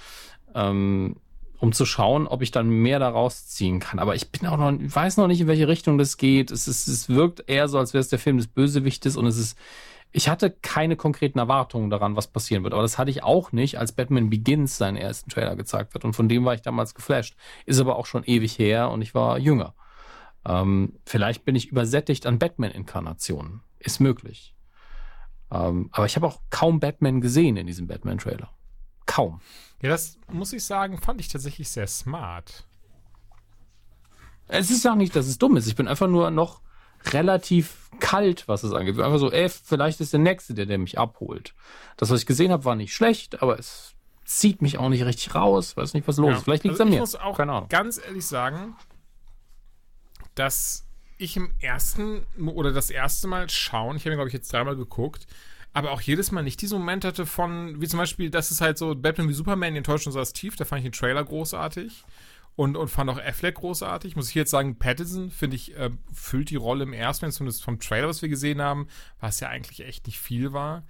Ähm, um zu schauen, ob ich dann mehr daraus ziehen kann. Aber ich bin auch noch, weiß noch nicht, in welche Richtung das geht. Es, ist, es wirkt eher so, als wäre es der Film des Bösewichtes und es ist, ich hatte keine konkreten Erwartungen daran, was passieren wird. Aber das hatte ich auch nicht, als Batman Begins seinen ersten Trailer gezeigt wird. Und von dem war ich damals geflasht. Ist aber auch schon ewig her und ich war jünger. Ähm, vielleicht bin ich übersättigt an Batman-Inkarnationen. Ist möglich. Ähm, aber ich habe auch kaum Batman gesehen in diesem Batman-Trailer. Kaum. Ja, das muss ich sagen, fand ich tatsächlich sehr smart. Es ist ja auch nicht, dass es dumm ist. Ich bin einfach nur noch relativ kalt, was es angeht. Einfach so, ey, vielleicht ist der Nächste, der, der mich abholt. Das, was ich gesehen habe, war nicht schlecht, aber es zieht mich auch nicht richtig raus. Weiß nicht, was los ist. Ja. Vielleicht liegt es also an mir. Ich muss auch Keine Ahnung. ganz ehrlich sagen, dass ich im ersten oder das erste Mal schauen, ich habe ihn, glaube ich, jetzt dreimal geguckt, aber auch jedes Mal nicht diese Momente hatte von, wie zum Beispiel, das ist halt so Batman wie Superman, die Enttäuschung saß tief, da fand ich den Trailer großartig und, und fand auch Affleck großartig. Muss ich jetzt sagen, Pattinson, finde ich, äh, füllt die Rolle im ersten, zumindest vom Trailer, was wir gesehen haben, was ja eigentlich echt nicht viel war.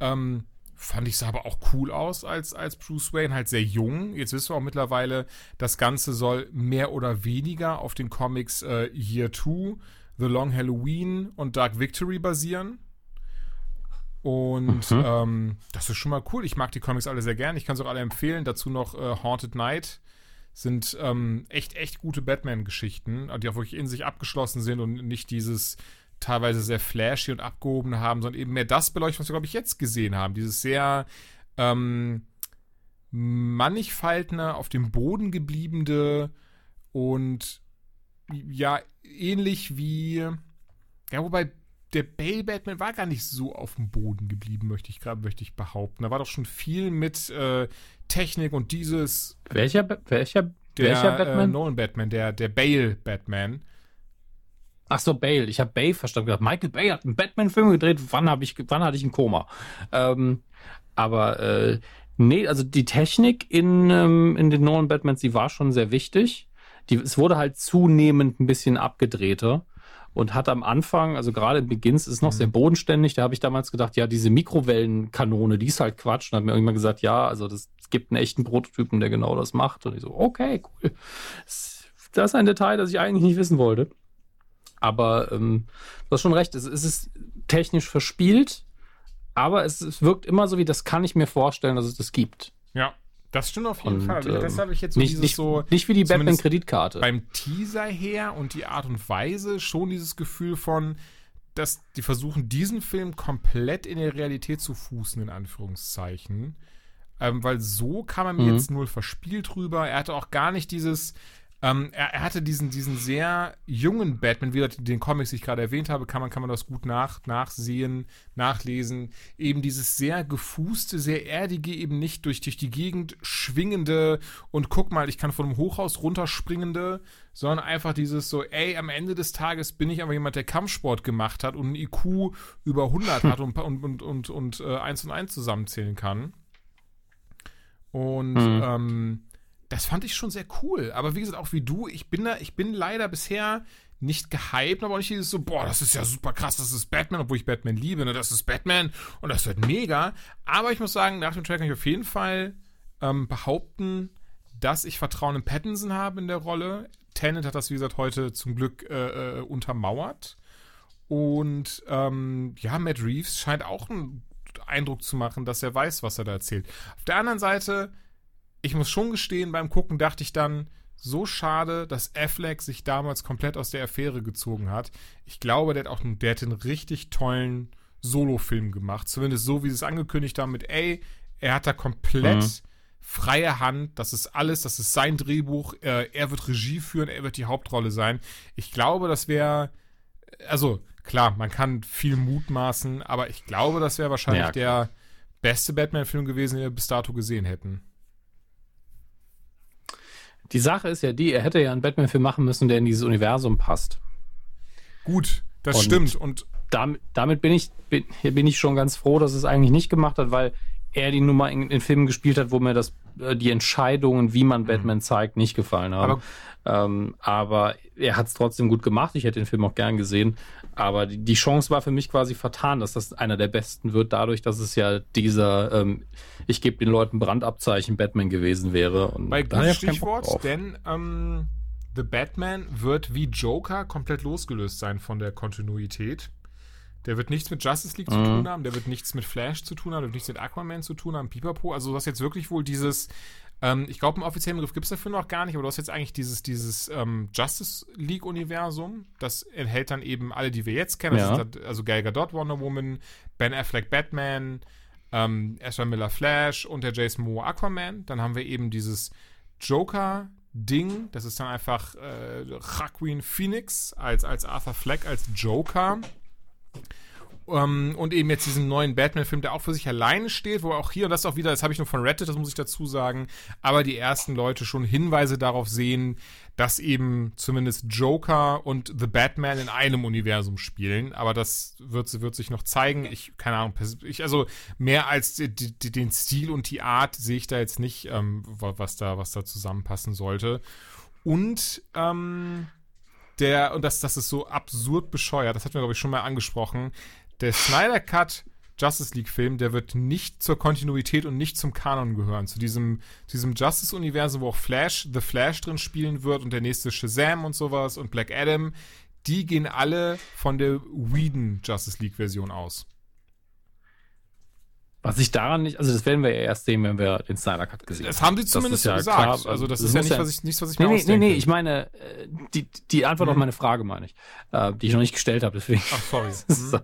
Ähm, fand ich sah aber auch cool aus als, als Bruce Wayne, halt sehr jung. Jetzt wissen wir auch mittlerweile, das Ganze soll mehr oder weniger auf den Comics äh, Year 2, The Long Halloween und Dark Victory basieren. Und mhm. ähm, das ist schon mal cool. Ich mag die Comics alle sehr gern. Ich kann sie auch alle empfehlen. Dazu noch äh, Haunted Night. Sind ähm, echt, echt gute Batman-Geschichten, die auch wirklich in sich abgeschlossen sind und nicht dieses teilweise sehr flashy und abgehobene haben, sondern eben mehr das beleuchtet, was wir, glaube ich, jetzt gesehen haben. Dieses sehr ähm, mannigfaltende, auf dem Boden gebliebene und ja, ähnlich wie. Ja, wobei der Bale Batman war gar nicht so auf dem Boden geblieben, möchte ich gerade möchte ich behaupten. Da war doch schon viel mit äh, Technik und dieses. Welcher welcher Der Welcher Batman? Äh, Nolan Batman, der, der Bale Batman. Ach so, Bale. Ich habe Bale verstanden. Gedacht, Michael Bay hat einen Batman-Film gedreht. Wann ich, wann hatte ich ein Koma? Ähm, aber äh, nee, also die Technik in, ähm, in den neuen Batmans, die war schon sehr wichtig. Die, es wurde halt zunehmend ein bisschen abgedrehter und hat am Anfang, also gerade im Begins, ist es noch Mhm. sehr bodenständig. Da habe ich damals gedacht, ja, diese Mikrowellenkanone, die ist halt Quatsch. Und hat mir irgendwann gesagt, ja, also das, es gibt einen echten Prototypen, der genau das macht. Und ich so, okay, cool. Das das ist ein Detail, das ich eigentlich nicht wissen wollte. Aber ähm, du hast schon recht, es, es ist technisch verspielt, aber es, es wirkt immer so wie, das kann ich mir vorstellen, dass es das gibt. Ja, das stimmt auf jeden Und, Fall. ähm, das habe ich jetzt so Nicht, dieses nicht, so nicht wie die Batman-Kreditkarte. beim Teaser her und die Art und Weise schon dieses Gefühl von, dass die versuchen, diesen Film komplett in der Realität zu fußen, in Anführungszeichen. Ähm, weil so kam er mir Mhm. jetzt null verspielt rüber. Er hatte auch gar nicht dieses. Ähm, er, er hatte diesen, diesen sehr jungen Batman, wie den Comics, die ich gerade erwähnt habe, kann man, kann man das gut nach, nachsehen, nachlesen. Eben dieses sehr gefußte, sehr erdige, eben nicht durch, durch die Gegend schwingende und guck mal, ich kann von einem Hochhaus runterspringende, sondern einfach dieses so, ey, am Ende des Tages bin ich aber jemand, der Kampfsport gemacht hat und ein IQ über 100 *laughs* hat und, und, und, und, und äh, eins und eins zusammenzählen kann. Und Mhm. ähm, das fand ich schon sehr cool. Aber wie gesagt, auch wie du, ich bin da, ich bin leider bisher nicht gehypt, aber auch nicht dieses so, boah, das ist ja super krass, das ist Batman, obwohl ich Batman liebe, ne? Das ist Batman und das wird mega. Aber ich muss sagen, nach dem Track kann ich auf jeden Fall ähm, behaupten, dass ich Vertrauen in Pattinson habe in der Rolle. Tenet hat das, wie gesagt, heute zum Glück äh, äh, untermauert. Und ähm, ja, Matt Reeves scheint auch einen Eindruck zu machen, dass er weiß, was er da erzählt. Auf der anderen Seite, ich muss schon gestehen, beim Gucken dachte ich dann, so schade, dass Affleck sich damals komplett aus der Affäre gezogen hat. Ich glaube, der hat auch einen, der hat einen richtig tollen Solo-Film gemacht. Zumindest so, wie sie es angekündigt haben, mit, ey, er hat da komplett Mhm. freie Hand. Das ist alles, das ist sein Drehbuch. Äh, er wird Regie führen, er wird die Hauptrolle sein. Ich glaube, das wäre, also klar, man kann viel mutmaßen, aber ich glaube, das wäre wahrscheinlich Ja, der beste Batman-Film gewesen, den wir bis dato gesehen hätten. Die Sache ist ja die, er hätte ja einen Batman-Film machen müssen, der in dieses Universum passt. Gut, das Und- stimmt. Und damit, damit bin ich bin, bin ich schon ganz froh, dass es eigentlich nicht gemacht hat, weil er die Nummer in, in Filmen gespielt hat, wo mir das äh, die Entscheidungen, wie man Batman zeigt, nicht gefallen haben. Aber, ähm, aber er hat es trotzdem gut gemacht. Ich hätte den Film auch gern gesehen. Aber die, die Chance war für mich quasi vertan, dass das einer der besten wird, dadurch, dass es ja dieser ähm, ich gebe den Leuten Brandabzeichen Batman gewesen wäre. Und bei gutes Stichwort, denn ähm, The Batman wird wie Joker komplett losgelöst sein von der Kontinuität. Der wird nichts mit Justice League zu Mhm. tun haben, der wird nichts mit Flash zu tun haben, der wird nichts mit Aquaman zu tun haben, Pipapo. Also du hast jetzt wirklich wohl dieses, ähm, ich glaube, einen offiziellen Begriff gibt es dafür noch gar nicht, aber du hast jetzt eigentlich dieses, dieses ähm, Justice League-Universum. Das enthält dann eben alle, die wir jetzt kennen. Ja. dann, also Gal Gadot, Wonder Woman, Ben Affleck, Batman, ähm, Ezra Miller Flash und der Jason Moore Aquaman. Dann haben wir eben dieses Joker-Ding. Das ist dann einfach äh, Joaquin Phoenix als, als Arthur Fleck, als Joker. Ähm, und eben jetzt diesen neuen Batman-Film, der auch für sich alleine steht, wo auch hier, und das auch wieder, das habe ich nur von Reddit, das muss ich dazu sagen, aber die ersten Leute schon Hinweise darauf sehen, dass eben zumindest Joker und The Batman in einem Universum spielen. Aber das wird, wird sich noch zeigen. Ich, keine Ahnung, ich, also mehr als die, die, den Stil und die Art sehe ich da jetzt nicht, ähm, wa- was da, was da zusammenpassen sollte. Und ähm, der, und das, das ist so absurd bescheuert, das hatten wir, glaube ich, schon mal angesprochen. Der Snyder Cut Justice League-Film, der wird nicht zur Kontinuität und nicht zum Kanon gehören. Zu diesem, diesem Justice-Universum, wo auch Flash, The Flash drin spielen wird und der nächste Shazam und sowas und Black Adam, die gehen alle von der Whedon Justice League-Version aus. Was ich daran nicht, also das werden wir ja erst sehen, wenn wir den Snyder Cut gesehen Das haben sie zumindest ja gesagt. klar, also das, das ist ja nicht, was ich, nichts, was ich Nee, mir nee, nee, ausdenke. nee, ich meine, äh, die, die Antwort auf Mhm. meine Frage meine ich, äh, die ich noch nicht gestellt habe, deswegen Ach, sorry. *laughs* ist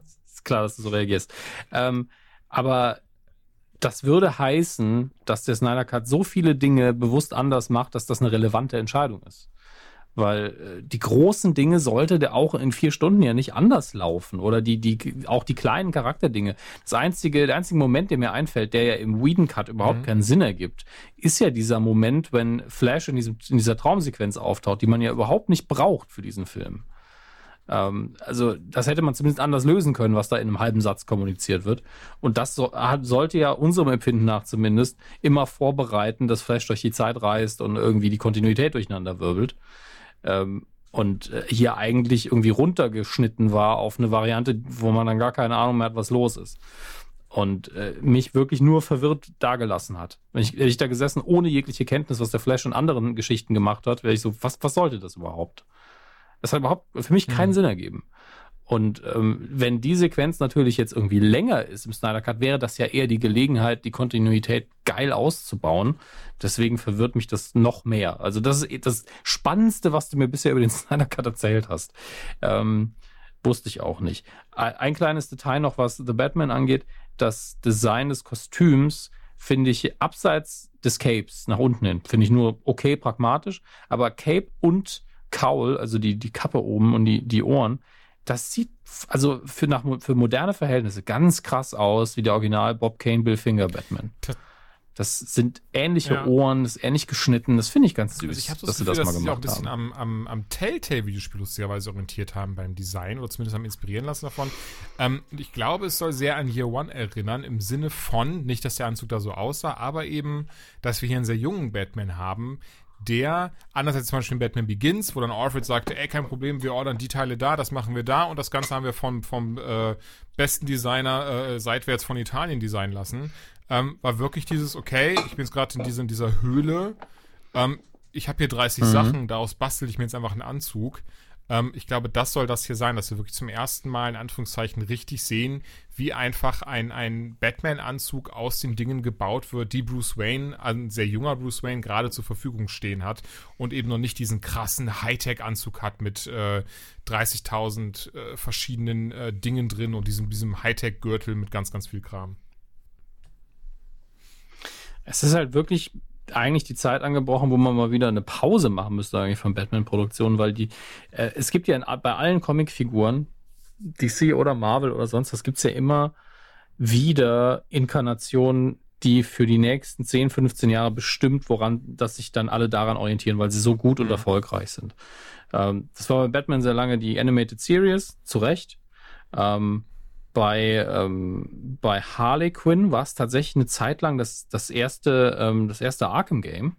ist klar, dass du so reagierst. Ähm, aber das würde heißen, dass der Snyder Cut so viele Dinge bewusst anders macht, dass das eine relevante Entscheidung ist. Weil äh, die großen Dinge sollte der auch in vier Stunden ja nicht anders laufen. Oder die, die, auch die kleinen Charakterdinge. Das einzige, der einzige Moment, der mir einfällt, der ja im Whedon Cut überhaupt mhm. keinen Sinn ergibt, ist ja dieser Moment, wenn Flash in, diesem, in dieser Traumsequenz auftaucht, die man ja überhaupt nicht braucht für diesen Film. Ähm, also, das hätte man zumindest anders lösen können, was da in einem halben Satz kommuniziert wird. Und das so, hat, sollte ja unserem Empfinden nach zumindest immer vorbereiten, dass Flash durch die Zeit reist und irgendwie die Kontinuität durcheinander wirbelt. Ähm, und äh, hier eigentlich irgendwie runtergeschnitten war auf eine Variante, wo man dann gar keine Ahnung mehr hat, was los ist. Und äh, mich wirklich nur verwirrt dagelassen hat. Wenn ich, hätte ich da gesessen, ohne jegliche Kenntnis, was der Flash und anderen Geschichten gemacht hat, wäre ich so, was, was sollte das überhaupt? Das hat überhaupt für mich keinen mhm. Sinn ergeben. Und ähm, wenn die Sequenz natürlich jetzt irgendwie länger ist im Snyder Cut, wäre das ja eher die Gelegenheit, die Kontinuität geil auszubauen. Deswegen verwirrt mich das noch mehr. Also das ist das Spannendste, was du mir bisher über den *laughs* Snyder Cut erzählt hast. Ähm, wusste ich auch nicht. Ein kleines Detail noch, was The Batman angeht. Das Design des Kostüms finde ich abseits des Capes nach unten hin, finde ich nur okay pragmatisch. Aber Cape und Cowl, also die, die Kappe oben und die, die Ohren, das sieht also für, nach, für moderne Verhältnisse ganz krass aus wie der Original Bob Kane Bill Finger Batman. Das sind ähnliche ja. Ohren, das ist ähnlich geschnitten. Das finde ich ganz süß, also ich so dass sie das, das mal gemacht haben. dass sie auch ein bisschen am, am, am Telltale-Videospiel lustigerweise orientiert haben beim Design oder zumindest haben inspirieren lassen davon. Ähm, und ich glaube, es soll sehr an Year One erinnern, im Sinne von, nicht, dass der Anzug da so aussah, aber eben, dass wir hier einen sehr jungen Batman haben, der, anders als zum Beispiel in Batman Begins, wo dann Alfred sagte, ey, kein Problem, wir ordern die Teile da, das machen wir da und das Ganze haben wir vom, vom äh, besten Designer äh, seitwärts von Italien designen lassen, ähm, war wirklich dieses, okay, ich bin jetzt gerade in, diese, in dieser Höhle, ähm, ich habe hier 30 mhm. Sachen, daraus bastel ich mir jetzt einfach einen Anzug. Ähm, ich glaube, das soll das hier sein, dass wir wirklich zum ersten Mal in Anführungszeichen richtig sehen, wie einfach ein, ein Batman-Anzug aus den Dingen gebaut wird, die Bruce Wayne, ein sehr junger Bruce Wayne, gerade zur Verfügung stehen hat und eben noch nicht diesen krassen Hightech-Anzug hat mit äh, 30.000 äh, verschiedenen äh, Dingen drin und diesem, diesem Hightech-Gürtel mit ganz, ganz viel Kram. Es ist halt wirklich eigentlich die Zeit angebrochen, wo man mal wieder eine Pause machen müsste eigentlich von Batman-Produktionen, weil die, äh, es gibt ja in, bei allen Comicfiguren, DC oder Marvel oder sonst was, gibt es ja immer wieder Inkarnationen, die für die nächsten 10, 15 Jahre bestimmt, woran, dass sich dann alle daran orientieren, weil sie so gut und mhm. erfolgreich sind. Ähm, das war bei Batman sehr lange die Animated Series, zu Recht. Ähm, bei, ähm, bei Harley Quinn war es tatsächlich eine Zeit lang das, das, erste, ähm, das erste Arkham-Game.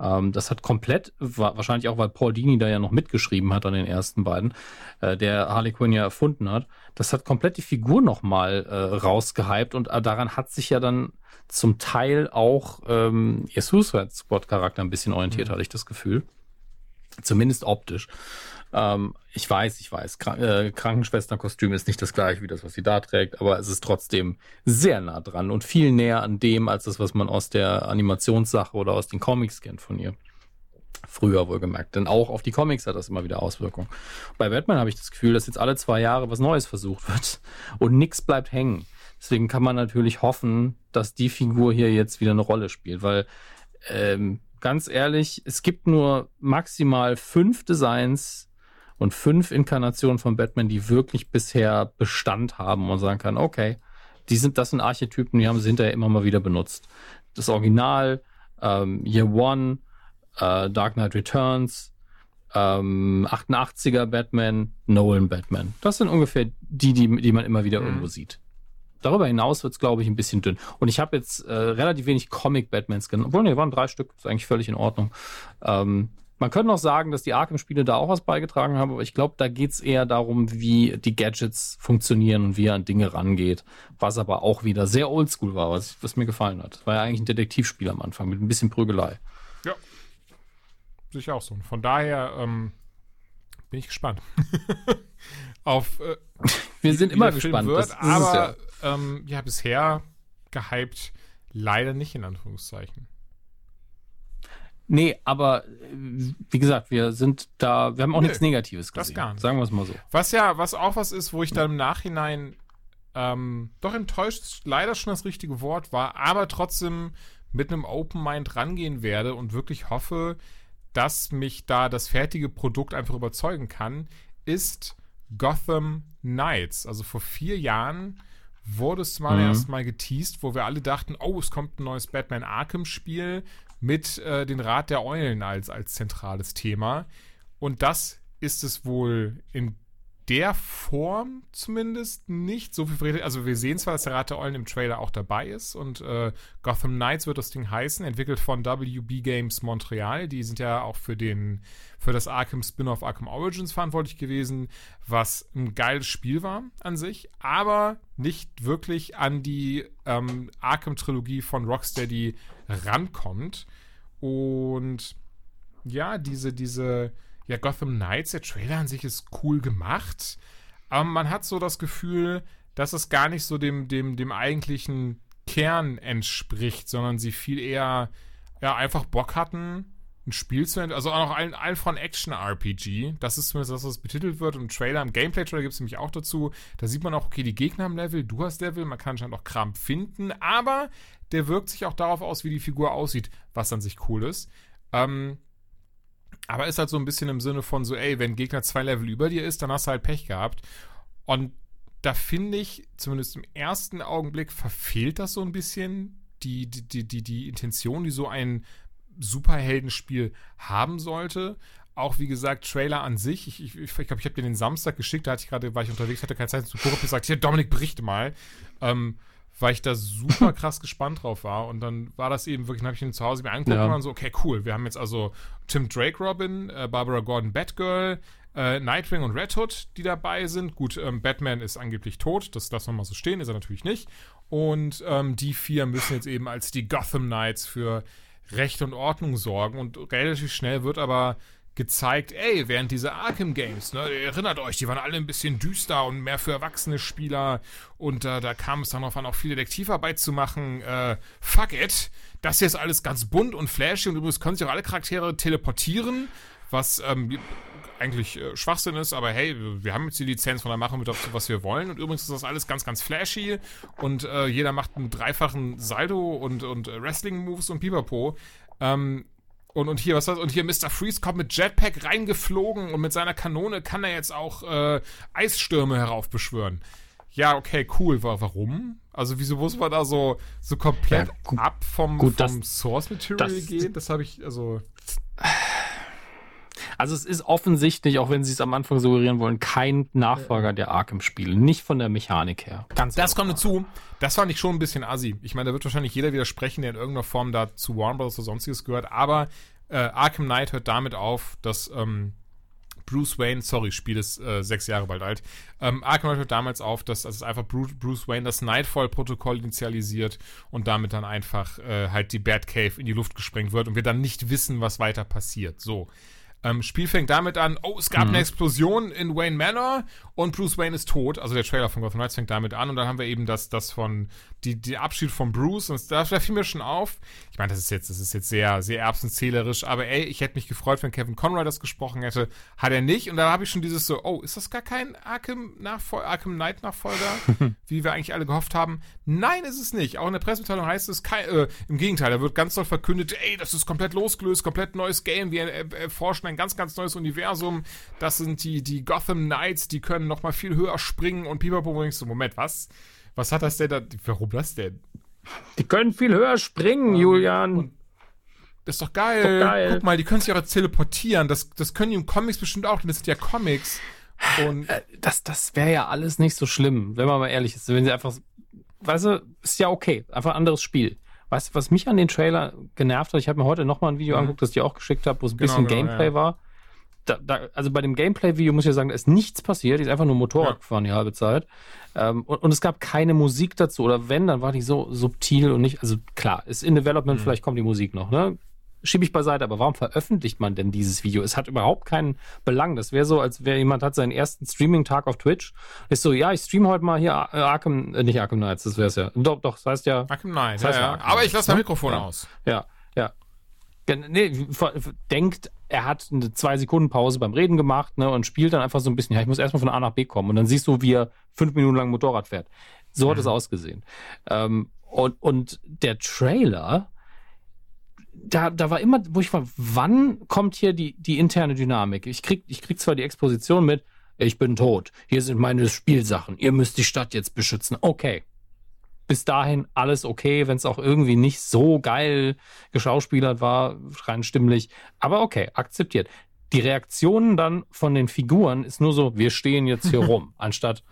Ähm, das hat komplett, wahrscheinlich auch, weil Paul Dini da ja noch mitgeschrieben hat an den ersten beiden, äh, der Harley Quinn ja erfunden hat. Das hat komplett die Figur nochmal äh, rausgehypt und äh, daran hat sich ja dann zum Teil auch ähm, ihr Suicide Squad-Charakter ein bisschen orientiert, mhm. hatte ich das Gefühl. Zumindest optisch. Ähm, ich weiß, ich weiß, Krank äh, Krankenschwesternkostüm ist nicht das gleiche wie das, was sie da trägt, aber es ist trotzdem sehr nah dran und viel näher an dem, als das, was man aus der Animationssache oder aus den Comics kennt von ihr. Früher wohlgemerkt. Denn auch auf die Comics hat das immer wieder Auswirkungen. Bei Batman habe ich das Gefühl, dass jetzt alle zwei Jahre was Neues versucht wird *laughs* und nichts bleibt hängen. Deswegen kann man natürlich hoffen, dass die Figur hier jetzt wieder eine Rolle spielt, weil ähm, ganz ehrlich, es gibt nur maximal fünf Designs und fünf Inkarnationen von Batman, die wirklich bisher Bestand haben und sagen kann, okay, die sind, das sind Archetypen, die haben sie hinterher immer mal wieder benutzt. Das Original, ähm, Year One, äh, Dark Knight Returns, ähm, 88er Batman, Nolan Batman. Das sind ungefähr die, die, die man immer wieder mhm. irgendwo sieht. Darüber hinaus wird es, glaube ich, ein bisschen dünn. Und ich habe jetzt äh, relativ wenig Comic-Batmans genannt. Obwohl, ne, waren drei Stück, ist eigentlich völlig in Ordnung. Ähm, man könnte noch sagen, dass die Arkham-Spiele da auch was beigetragen haben, aber ich glaube, da geht es eher darum, wie die Gadgets funktionieren und wie er an Dinge rangeht. Was aber auch wieder sehr oldschool war, was, was mir gefallen hat. War ja eigentlich ein Detektivspiel am Anfang mit ein bisschen Prügelei. Ja. Sicher auch so. Und von daher ähm, bin ich gespannt. *laughs* Auf. Äh, *laughs* Wir sind immer gespannt. Wird, das, das aber ja. Ähm, ja, bisher gehypt leider nicht in Anführungszeichen. Nee, aber wie gesagt, wir sind da, wir haben auch Nö, nichts Negatives gesehen. Das gar nicht. Sagen wir es mal so. Was ja, was auch was ist, wo ich dann im Nachhinein ähm, doch enttäuscht, leider schon das richtige Wort war, aber trotzdem mit einem Open Mind rangehen werde und wirklich hoffe, dass mich da das fertige Produkt einfach überzeugen kann, ist Gotham Knights. Also vor vier Jahren wurde es mal mhm. erstmal geteased, wo wir alle dachten, oh, es kommt ein neues Batman Arkham-Spiel mit äh, den Rat der Eulen als, als zentrales Thema. Und das ist es wohl in der Form zumindest nicht so viel. Also wir sehen zwar, dass der Rat der Eulen im Trailer auch dabei ist und äh, Gotham Knights wird das Ding heißen, entwickelt von WB Games Montreal. Die sind ja auch für den für das Arkham Spin-off Arkham Origins verantwortlich gewesen, was ein geiles Spiel war an sich, aber nicht wirklich an die ähm, Arkham Trilogie von Rocksteady rankommt. Und ja, diese diese ja, Gotham Knights, der Trailer an sich ist cool gemacht, aber man hat so das Gefühl, dass es gar nicht so dem, dem, dem eigentlichen Kern entspricht, sondern sie viel eher ja, einfach Bock hatten, ein Spiel zu entwickeln. Also auch noch allen, allen von Action-RPG. Das ist zumindest das, was betitelt wird. Im Trailer, im Gameplay-Trailer gibt es nämlich auch dazu. Da sieht man auch, okay, die Gegner haben Level, du hast Level, man kann anscheinend auch Kram finden, aber der wirkt sich auch darauf aus, wie die Figur aussieht, was an sich cool ist. Ähm, aber ist halt so ein bisschen im Sinne von so, ey, wenn Gegner zwei Level über dir ist, dann hast du halt Pech gehabt. Und da finde ich, zumindest im ersten Augenblick, verfehlt das so ein bisschen die, die, die, die, die Intention, die so ein Superheldenspiel haben sollte. Auch wie gesagt, Trailer an sich. Ich glaube, ich, ich, glaub, ich habe dir den Samstag geschickt, da hatte ich gerade, war ich unterwegs, hatte keine Zeit zu gucken, gesagt, hier, Dominik, berichte mal. Ähm, weil ich da super *laughs* krass gespannt drauf war. Und dann war das eben wirklich, dann habe ich ihn zu Hause mir angeguckt ja. und dann so, okay, cool. Wir haben jetzt also Tim Drake Robin, äh, Barbara Gordon Batgirl, äh, Nightwing und Red Hood, die dabei sind. Gut, ähm, Batman ist angeblich tot, das lassen wir mal so stehen, ist er natürlich nicht. Und ähm, die vier müssen jetzt eben als die Gotham Knights für Recht und Ordnung sorgen. Und relativ schnell wird aber gezeigt, ey, während dieser Arkham Games, ne, erinnert euch, die waren alle ein bisschen düster und mehr für erwachsene Spieler und äh, da kam es dann darauf an, auch viel Detektivarbeit zu machen. Äh, fuck it, das hier ist alles ganz bunt und flashy und übrigens können sich auch alle Charaktere teleportieren, was ähm, eigentlich äh, Schwachsinn ist, aber hey, wir haben jetzt die Lizenz von der machen wir doch, was wir wollen. Und übrigens ist das alles ganz, ganz flashy und äh, jeder macht einen dreifachen Saldo und, und äh, Wrestling-Moves und Pipapo. Ähm, und, und hier, was war's? Und hier Mr. Freeze kommt mit Jetpack reingeflogen und mit seiner Kanone kann er jetzt auch äh, Eisstürme heraufbeschwören. Ja, okay, cool. Warum? Also wieso muss man da so, so komplett ja, gut, ab vom, gut, vom das, Source Material das, gehen? Das habe ich, also. Also es ist offensichtlich, auch wenn sie es am Anfang suggerieren wollen, kein Nachfolger der Arkham-Spiele. Nicht von der Mechanik her. Ganz das kommt dazu. Das fand ich schon ein bisschen assi. Ich meine, da wird wahrscheinlich jeder widersprechen, der in irgendeiner Form da zu Warner Bros. oder sonstiges gehört. Aber äh, Arkham Knight hört damit auf, dass ähm, Bruce Wayne, sorry, Spiel ist äh, sechs Jahre bald alt. Ähm, Arkham hört damals auf, dass also einfach Bruce, Bruce Wayne das Nightfall-Protokoll initialisiert und damit dann einfach äh, halt die Batcave in die Luft gesprengt wird und wir dann nicht wissen, was weiter passiert. So. Ähm, Spiel fängt damit an, oh, es gab mhm. eine Explosion in Wayne Manor und Bruce Wayne ist tot. Also der Trailer von Gotham Knights fängt damit an und dann haben wir eben das, das von, die, die Abschied von Bruce und da, da fiel mir schon auf. Ich meine, das ist jetzt, das ist jetzt sehr, sehr erbsenzählerisch, aber ey, ich hätte mich gefreut, wenn Kevin Conroy das gesprochen hätte. Hat er nicht und da habe ich schon dieses so, oh, ist das gar kein Arkham, Nachfol Arkham Knight Nachfolger, *laughs* wie wir eigentlich alle gehofft haben? Nein, ist es nicht. Auch in der Pressemitteilung heißt es, kein, äh, im Gegenteil, da wird ganz doll verkündet, ey, das ist komplett losgelöst, komplett neues Game, wir erforschen ein ganz, ganz neues Universum. Das sind die, die Gotham Knights, die können noch mal viel höher springen und Pipapo. Ich so, Moment, was? Was hat das denn da? Warum das denn? Die können viel höher springen, um, Julian. Das ist doch geil. Ist doch geil. Guck mal, die können sich auch teleportieren. Das, das können die im Comics bestimmt auch, denn das sind ja Comics. Und äh, das, das wäre ja alles nicht so schlimm, wenn man mal ehrlich ist. Wenn sie einfach, weißt du, ist ja okay. Einfach ein anderes Spiel. Weißt du, was mich an den Trailer genervt hat? Ich habe mir heute nochmal ein Video mhm. angeguckt, das ich dir auch geschickt habe, wo es ein genau, bisschen genau, Gameplay ja. war da, da, also bei dem Gameplay-Video muss ich ja sagen, da ist nichts passiert. Die ist einfach nur Motorrad ja. gefahren die halbe Zeit. Ähm, und, und, es gab keine Musik dazu. Oder wenn, dann war die so subtil und nicht. Also klar, ist in Development, mhm. vielleicht kommt die Musik noch, ne? Schiebe ich beiseite, aber warum veröffentlicht man denn dieses Video? Es hat überhaupt keinen Belang. Das wäre so, als wäre jemand hat seinen ersten Streaming-Tag auf Twitch. Ist so, ja, ich stream heute mal hier äh, Arkham, äh, nicht Arkham Knights, das wäre es ja. Doch, doch, das heißt ja. Arkham Knight, das heißt ja, ja. Aber ich lasse mein Mikrofon ja. aus. Ja, ja. Nee, denkt, er hat eine zwei Sekunden Pause beim Reden gemacht ne, und spielt dann einfach so ein bisschen, ja, ich muss erstmal von A nach B kommen. Und dann siehst du, wie er fünf Minuten lang Motorrad fährt. So hat mhm. es ausgesehen. Ähm, und, und der Trailer, da, da war immer, wo ich war, wann kommt hier die, die interne Dynamik? Ich krieg, ich krieg zwar die Exposition mit, ich bin tot, hier sind meine Spielsachen, ihr müsst die Stadt jetzt beschützen. Okay. Bis dahin alles okay, wenn es auch irgendwie nicht so geil geschauspielert war, rein stimmlich. Aber okay, akzeptiert. Die Reaktionen dann von den Figuren ist nur so, wir stehen jetzt hier *laughs* rum, anstatt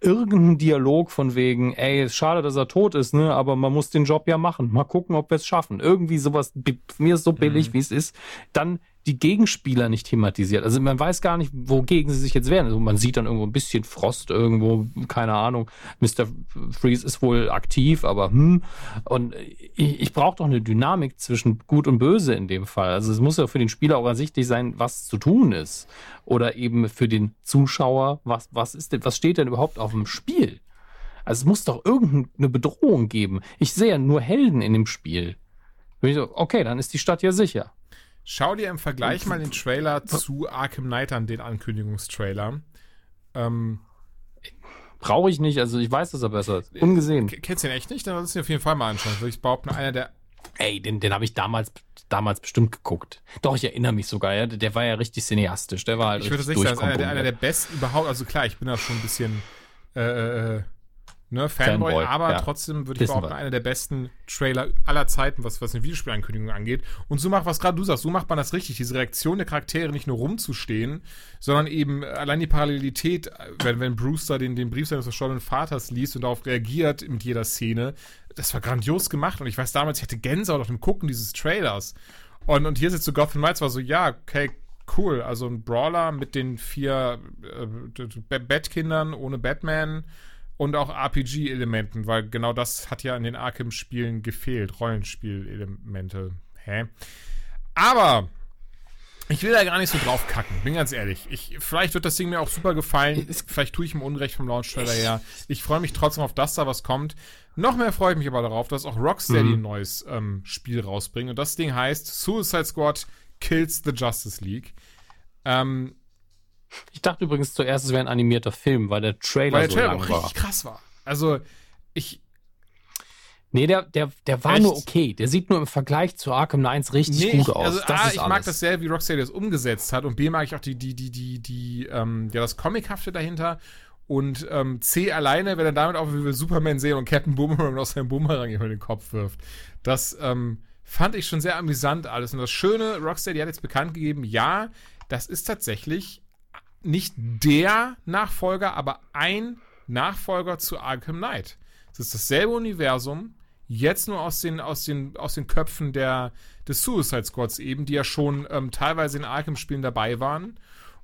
irgendein Dialog von wegen, ey, ist schade, dass er tot ist, ne, aber man muss den Job ja machen. Mal gucken, ob wir es schaffen. Irgendwie sowas, mir ist so billig, mhm. wie es ist. Dann die Gegenspieler nicht thematisiert. Also man weiß gar nicht, wogegen sie sich jetzt wehren. Also man sieht dann irgendwo ein bisschen Frost irgendwo, keine Ahnung. Mr. Freeze ist wohl aktiv, aber hm. Und ich, ich brauche doch eine Dynamik zwischen Gut und Böse in dem Fall. Also es muss ja für den Spieler auch ersichtlich sein, was zu tun ist. Oder eben für den Zuschauer, was, was ist denn, was steht denn überhaupt auf dem Spiel? Also es muss doch irgendeine Bedrohung geben. Ich sehe ja nur Helden in dem Spiel. Okay, dann ist die Stadt ja sicher. Schau dir im Vergleich mal den Trailer zu Arkham Knight an, den Ankündigungstrailer. Ähm, Brauche ich nicht, also ich weiß, dass er besser ist. Ungesehen. Kennst du den echt nicht? Dann solltest du ihn auf jeden Fall mal anschauen. Würde ich behaupten, einer der. Ey, den, den habe ich damals, damals bestimmt geguckt. Doch, ich erinnere mich sogar, ja. Der war ja richtig cineastisch. Der war halt Ich würde sagen, einer der, einer der besten überhaupt. Also klar, ich bin da schon ein bisschen. Äh, äh, äh ne, Fanboy, Fanboy aber ja. trotzdem würde ich behaupten, einer der besten Trailer aller Zeiten, was, was eine Videospielankündigung angeht. Und so macht, was gerade du sagst, so macht man das richtig, diese Reaktion der Charaktere nicht nur rumzustehen, sondern eben allein die Parallelität, wenn, wenn Bruce da den, den Brief seines verstorbenen Vaters liest und darauf reagiert mit jeder Szene, das war grandios gemacht und ich weiß damals, ich hatte Gänsehaut auf dem Gucken dieses Trailers. Und, und hier sitzt so Gotham Knights war so, ja, okay, cool. Also ein Brawler mit den vier äh, Bettkindern ohne Batman und auch RPG-Elementen, weil genau das hat ja in den Arkham-Spielen gefehlt. Rollenspiel-Elemente. Hä? Aber ich will da gar nicht so drauf kacken, bin ganz ehrlich. Ich, vielleicht wird das Ding mir auch super gefallen. Vielleicht tue ich ihm Unrecht vom Launch-Trailer her. Ich freue mich trotzdem auf das da, was kommt. Noch mehr freue ich mich aber darauf, dass auch Rocksteady mhm. ein neues ähm, Spiel rausbringt. Und das Ding heißt Suicide Squad Kills the Justice League. Ähm, ich dachte übrigens zuerst, es wäre ein animierter Film, weil der Trailer, weil der Trailer so lang auch richtig krass war. Also, ich. Nee, der, der, der war Echt? nur okay. Der sieht nur im Vergleich zu Arkham 1 richtig nee, gut aus. Also, das A, ich alles. mag das sehr, wie Rocksteady das umgesetzt hat. Und B, mag ich auch die, die, die, die, die, ähm, ja, das Comichafte dahinter. Und ähm, C alleine, wenn er damit auch wie wir Superman sehen und Captain Boomerang aus seinem Boomerang über den Kopf wirft. Das ähm, fand ich schon sehr amüsant alles. Und das Schöne, Rocksteady hat jetzt bekannt gegeben, ja, das ist tatsächlich nicht der Nachfolger, aber ein Nachfolger zu Arkham Knight. Es ist dasselbe Universum, jetzt nur aus den, aus den, aus den Köpfen der, des Suicide Squads eben, die ja schon ähm, teilweise in Arkham-Spielen dabei waren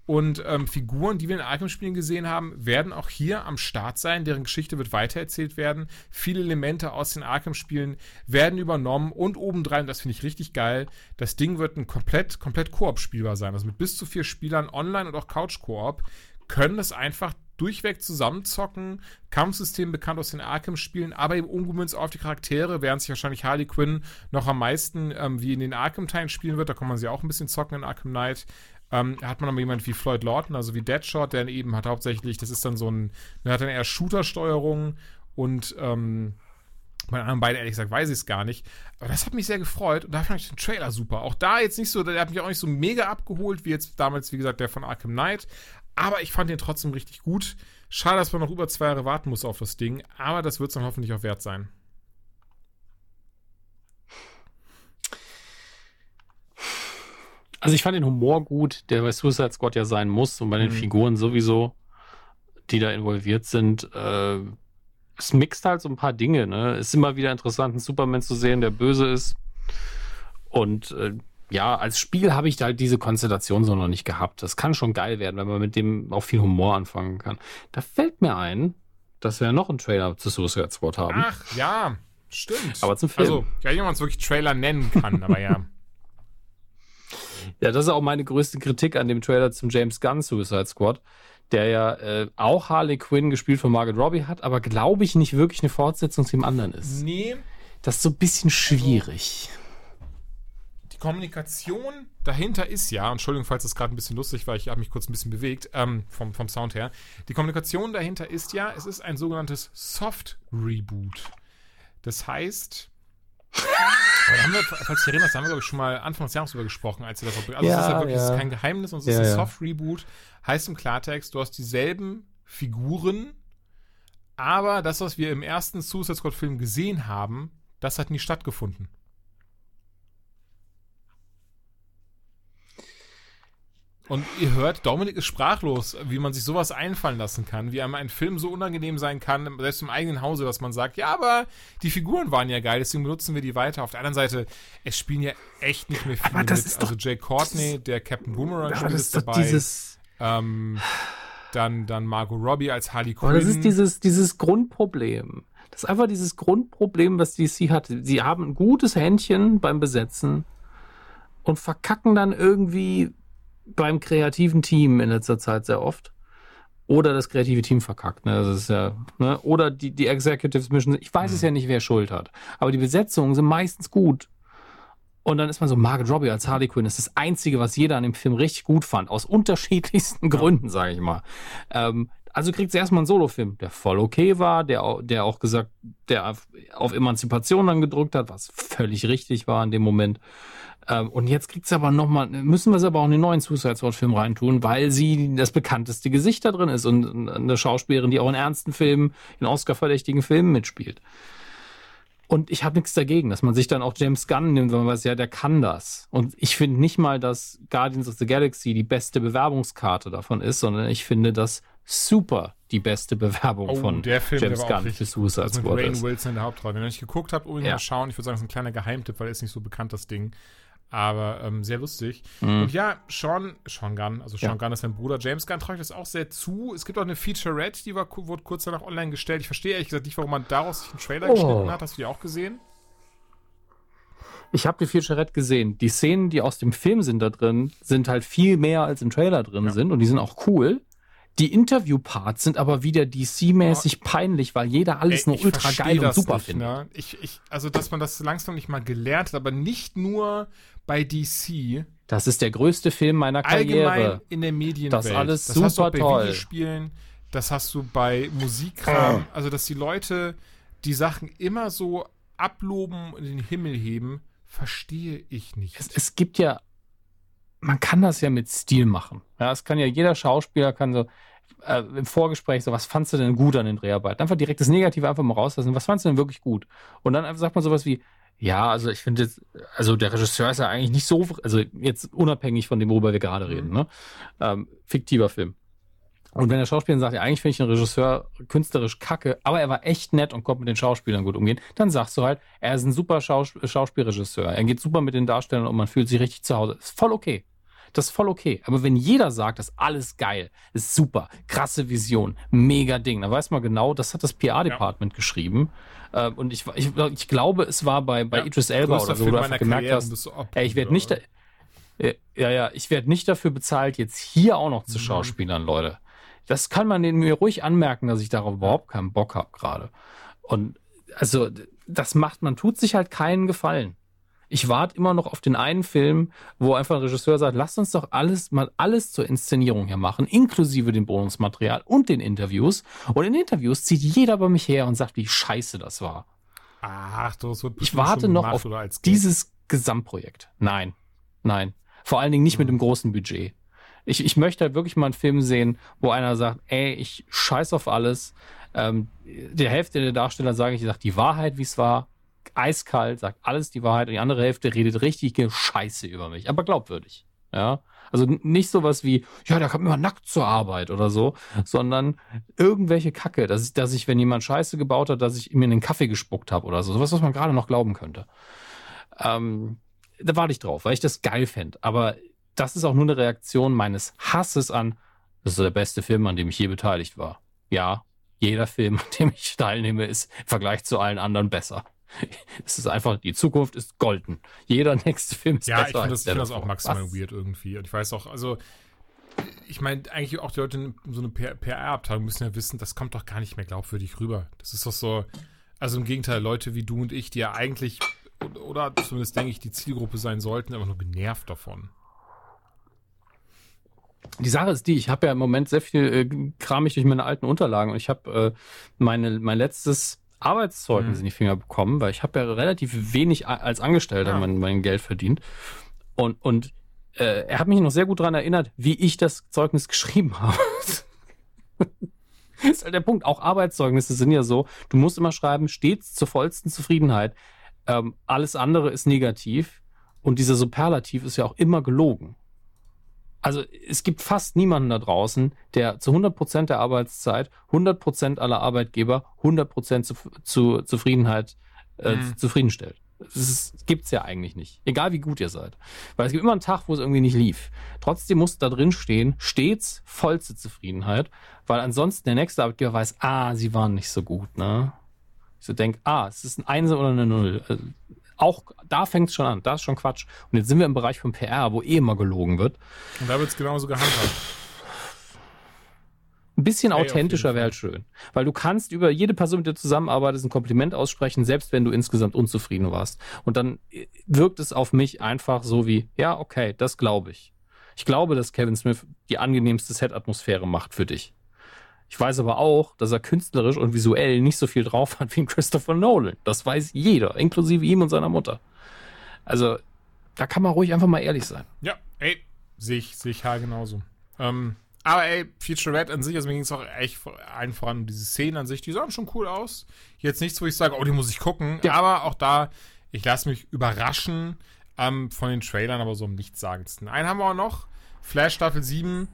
und ähm, Figuren, die wir in Arkham-Spielen gesehen haben, werden auch hier am Start sein. Deren Geschichte wird weitererzählt werden. Viele Elemente aus den Arkham-Spielen werden übernommen und obendrein, das finde ich richtig geil, das Ding wird ein komplett, komplett Koop spielbar sein. Also mit bis zu vier Spielern online und auch Couch-Koop können das einfach durchweg zusammenzocken. Kampfsystem bekannt aus den Arkham-Spielen, aber eben umgemünzt auf die Charaktere, während sich wahrscheinlich Harley Quinn noch am meisten ähm, wie in den Arkham-Teilen spielen wird. Da kann man sie auch ein bisschen zocken in Arkham Knight. Ähm, hat man aber jemand wie Floyd Lawton, also wie Deadshot, der eben hat hauptsächlich, das ist dann so ein, der hat dann eher Shooter-Steuerung und ähm, bei anderen beiden, ehrlich gesagt, weiß ich es gar nicht. Aber das hat mich sehr gefreut und da fand ich den Trailer super. Auch da jetzt nicht so, der hat mich auch nicht so mega abgeholt, wie jetzt damals, wie gesagt, der von Arkham Knight. Aber ich fand den trotzdem richtig gut. Schade, dass man noch über zwei Jahre warten muss auf das Ding. Aber das wird es dann hoffentlich auch wert sein. Also ich fand den Humor gut, der bei Suicide Squad ja sein muss und bei den mhm. Figuren sowieso, die da involviert sind. Äh, es mixt halt so ein paar Dinge. Ne? Es ist immer wieder interessant, einen Superman zu sehen, der böse ist. Und äh, ja, als Spiel habe ich halt diese Konstellation so noch nicht gehabt. Das kann schon geil werden, wenn man mit dem auch viel Humor anfangen kann. Da fällt mir ein, dass wir ja noch einen Trailer zu Suicide Squad haben. Ach ja, stimmt. Aber zum Film. Also, ja, jemand es wirklich Trailer nennen kann, aber ja. *laughs* Ja, das ist auch meine größte Kritik an dem Trailer zum James Gunn Suicide Squad, der ja äh, auch Harley Quinn gespielt von Margaret Robbie hat, aber glaube ich nicht wirklich eine Fortsetzung zu dem anderen ist. Nee. Das ist so ein bisschen schwierig. die Kommunikation dahinter ist ja, Entschuldigung, falls das gerade ein bisschen lustig war, ich habe mich kurz ein bisschen bewegt, ähm, vom, vom Sound her. Die Kommunikation dahinter ist ja, es ist ein sogenanntes Soft Reboot. Das heißt, Aber haben wir, falls erinnerst, da haben wir, glaube ich, schon mal Anfang des Jahres darüber gesprochen, als wir das Also Ja, es ist ja wirklich ja. ist kein Geheimnis und es ist Ja, ein. Soft-Reboot. Heißt im Klartext, du hast dieselben Figuren, aber das, was wir im ersten Suicide Squad-Film gesehen haben, das hat nie stattgefunden. Und ihr hört, Dominik ist sprachlos, wie man sich sowas einfallen lassen kann, wie einem ein Film so unangenehm sein kann, selbst im eigenen Hause, dass man sagt, ja, aber die Figuren waren ja geil, deswegen benutzen wir die weiter. Auf der anderen Seite, es spielen ja echt nicht mehr viele mit. doch- also Jay Courtney, der Captain Boomerang spielt ist dabei. dieses. ähm, dann, dann Margot Robbie als Harley Quinn. Aber das ist dieses, dieses Grundproblem. Das ist einfach dieses Grundproblem, was DC hat. Sie haben ein gutes Händchen beim Besetzen und verkacken dann irgendwie beim kreativen Team in letzter Zeit sehr oft. Oder das kreative Team verkackt. Ne? Das ist ja, ne? Oder die, die Executives mischen. Ich weiß es ja nicht, wer Schuld hat. Aber die Besetzungen sind meistens gut. Und dann ist man so, Margaret Robbie als Harley Quinn ist das Einzige, was jeder an dem Film richtig gut fand. Aus unterschiedlichsten Gründen, sage ich mal. Ähm, also kriegt sie erstmal einen Solofilm, der voll okay war, der, der auch gesagt, der auf, auf Emanzipation dann gedrückt hat, was völlig richtig war in dem Moment. Ähm, und jetzt kriegt sie aber nochmal, müssen wir sie aber auch in den neuen Suicide Squad Film reintun, weil sie das bekannteste Gesicht da drin ist und eine Schauspielerin, die auch in ernsten Filmen, in Oscar-verdächtigen Filmen mitspielt. Und ich habe nichts dagegen, dass man sich dann auch James Gunn nimmt, wenn man weiß, ja, der kann das. Und ich finde nicht mal, dass Guardians of the Galaxy die beste Bewerbungskarte davon ist, sondern ich finde, dass Super die beste Bewerbung Oh, von der Film, James der Gunn für Suicide mit Squad ist. Wilson in der Hauptrolle. Wenn ihr noch nicht geguckt habt, unbedingt Ja. mal schauen. Ich würde sagen, es ist ein kleiner Geheimtipp, weil er ist nicht so bekannt, das Ding. Aber ähm, sehr lustig. Mhm. Und ja, Sean, Sean Gunn, also Sean Ja. Gunn ist sein Bruder. James Gunn traut das auch sehr zu. Es gibt auch eine Featurette, die war, wurde kurz danach online gestellt. Ich verstehe ehrlich gesagt nicht, warum man daraus sich einen Trailer Oh. geschnitten hat. Hast du die auch gesehen? Ich habe die Featurette gesehen. Die Szenen, die aus dem Film sind da drin, sind halt viel mehr als im Trailer drin Ja. sind und die sind auch cool. Die Interview-Parts sind aber wieder DC-mäßig peinlich, weil jeder alles Ey, nur ich ultra geil und super nicht, findet. Ne? Ich, ich, also, dass man das langsam nicht mal gelernt hat, aber nicht nur bei DC, Das ist der größte Film meiner allgemein Karriere. in der Medienwelt. Das ist alles das hast du auch super bei toll. Videospielen, das hast du bei Musikkram, also dass die Leute die Sachen immer so abloben und in den Himmel heben, verstehe ich nicht. Es, es gibt ja, man kann das ja mit Stil machen. Ja, es kann ja jeder Schauspieler kann so äh, im Vorgespräch so, was fandst du denn gut an den Dreharbeiten? Einfach direkt das Negative einfach mal rauslassen. Was fandst du denn wirklich gut? Und dann einfach sagt man sowas wie, ja, also ich finde jetzt, also der Regisseur ist ja eigentlich nicht so, also jetzt unabhängig von dem, worüber wir gerade reden, ne? Ähm, fiktiver Film. Und wenn der Schauspieler sagt, ja, eigentlich finde ich den Regisseur künstlerisch kacke, aber er war echt nett und konnte mit den Schauspielern gut umgehen, dann sagst du halt, er ist ein super Schaus Schauspielregisseur. Er geht super mit den Darstellern und man fühlt sich richtig zu Hause. Ist voll okay. Das ist voll okay. Aber wenn jeder sagt, das ist alles geil, ist super, krasse Vision, mega Ding, dann weiß man genau, das hat das PR-Department geschrieben. Äh, Und ich, ich, ich glaube, es war bei, bei Ja, Idris Elba größter oder so, wo du einfach gemerkt Karriere hast, Ey, ich werde nicht, da, Äh, ja, ja, ich werde nicht dafür bezahlt, jetzt hier auch noch zu Mhm. Schauspielern, Leute. Das kann man mir ruhig anmerken, dass ich darauf überhaupt keinen Bock habe gerade. Und also, das macht, man tut sich halt keinen Gefallen. Ich warte immer noch auf den einen Film, wo einfach ein Regisseur sagt, lasst uns doch alles, mal alles zur Inszenierung hier machen, inklusive dem Bonusmaterial und den Interviews. Und in Interviews zieht jeder bei mich her und sagt, wie scheiße das war. Ach, das wird Ich warte noch auf dieses Gesamtprojekt. Nein, nein. Vor allen Dingen nicht mit dem großen Budget. Ich, ich möchte halt wirklich mal einen Film sehen, wo einer sagt, ey, ich scheiß auf alles. Ähm, der Hälfte der Darsteller sage ich, ich sag die Wahrheit, wie es war. Eiskalt, sagt alles die Wahrheit. Und die andere Hälfte redet richtige Scheiße über mich. Aber glaubwürdig. Ja. Also nicht sowas wie, ja, der kommt immer nackt zur Arbeit oder so, sondern irgendwelche Kacke, dass ich, dass ich, wenn jemand Scheiße gebaut hat, dass ich ihm in den Kaffee gespuckt habe oder so. Sowas, was man gerade noch glauben könnte. Ähm, da warte ich drauf, weil ich das geil fände. Aber das ist auch nur eine Reaktion meines Hasses an, das ist der beste Film, an dem ich je beteiligt war. Ja, jeder Film, *laughs* an dem ich teilnehme, ist im Vergleich zu allen anderen besser. *laughs* Es ist einfach, die Zukunft ist golden. Jeder *laughs* nächste Film ist Ja, besser ich finde das, find das auch maximal Was? weird irgendwie. Und ich weiß auch, also, ich meine, eigentlich auch die Leute in so eine PR-Abteilung müssen ja wissen, das kommt doch gar nicht mehr glaubwürdig rüber. Das ist doch so, also im Gegenteil, Leute wie du und ich, die ja eigentlich, oder zumindest denke ich, die Zielgruppe sein sollten, einfach nur genervt davon. Die Sache ist die, ich habe ja im Moment sehr viel, äh, kram ich durch meine alten Unterlagen und ich habe äh, meine, mein letztes Arbeitszeugnis Mhm. in die Finger bekommen, weil ich habe ja relativ wenig als Angestellter Ja. mein, mein Geld verdient. Und, und äh, er hat mich noch sehr gut daran erinnert, wie ich das Zeugnis *laughs* geschrieben habe. Das ist halt der Punkt. Auch Arbeitszeugnisse sind ja so, du musst immer schreiben, stets zur vollsten Zufriedenheit. Ähm, alles andere ist negativ und dieser Superlativ ist ja auch immer gelogen. Also es gibt fast niemanden da draußen, der zu 100% der Arbeitszeit, 100% aller Arbeitgeber, 100% zu, zu Zufriedenheit äh, Mhm. zufriedenstellt. Das gibt's ja eigentlich nicht. Egal wie gut ihr seid. Weil es gibt immer einen Tag, wo es irgendwie nicht lief. Trotzdem muss da drin stehen, stets vollste Zufriedenheit, weil ansonsten der nächste Arbeitgeber weiß, ah, sie waren nicht so gut, ne? Ich so denk, ah, es ist ein Einser oder eine Null. Auch da fängt es schon an, da ist schon Quatsch. Und jetzt sind wir im Bereich von PR, wo eh immer gelogen wird. Und da wird es genauso gehandhabt. Ein bisschen Ey, auf authentischer wäre halt schön. Weil du kannst über jede Person, mit der du zusammenarbeitest, ein Kompliment aussprechen, selbst wenn du insgesamt unzufrieden warst. Und dann äh, wirkt es auf mich einfach so wie, ja, okay, das glaube ich. Ich glaube, dass Kevin Smith die angenehmste Set-Atmosphäre macht für dich. Ich weiß aber auch, dass er künstlerisch und visuell nicht so viel drauf hat wie ein Christopher Nolan. Das weiß jeder, inklusive ihm und seiner Mutter. Also, da kann man ruhig einfach mal ehrlich sein. Ja, ey, sehe ich, sehe ich halt genauso. Ähm, aber ey, Feature Red an sich, also mir ging es auch echt allen voran um diese Szenen an sich, die sahen schon cool aus. Jetzt nichts, wo ich sage, oh, die muss ich gucken. Ja. Aber auch da, ich lasse mich überraschen ähm, von den Trailern, aber so am nichtssagendsten. Einen haben wir auch noch, Flash Staffel 7.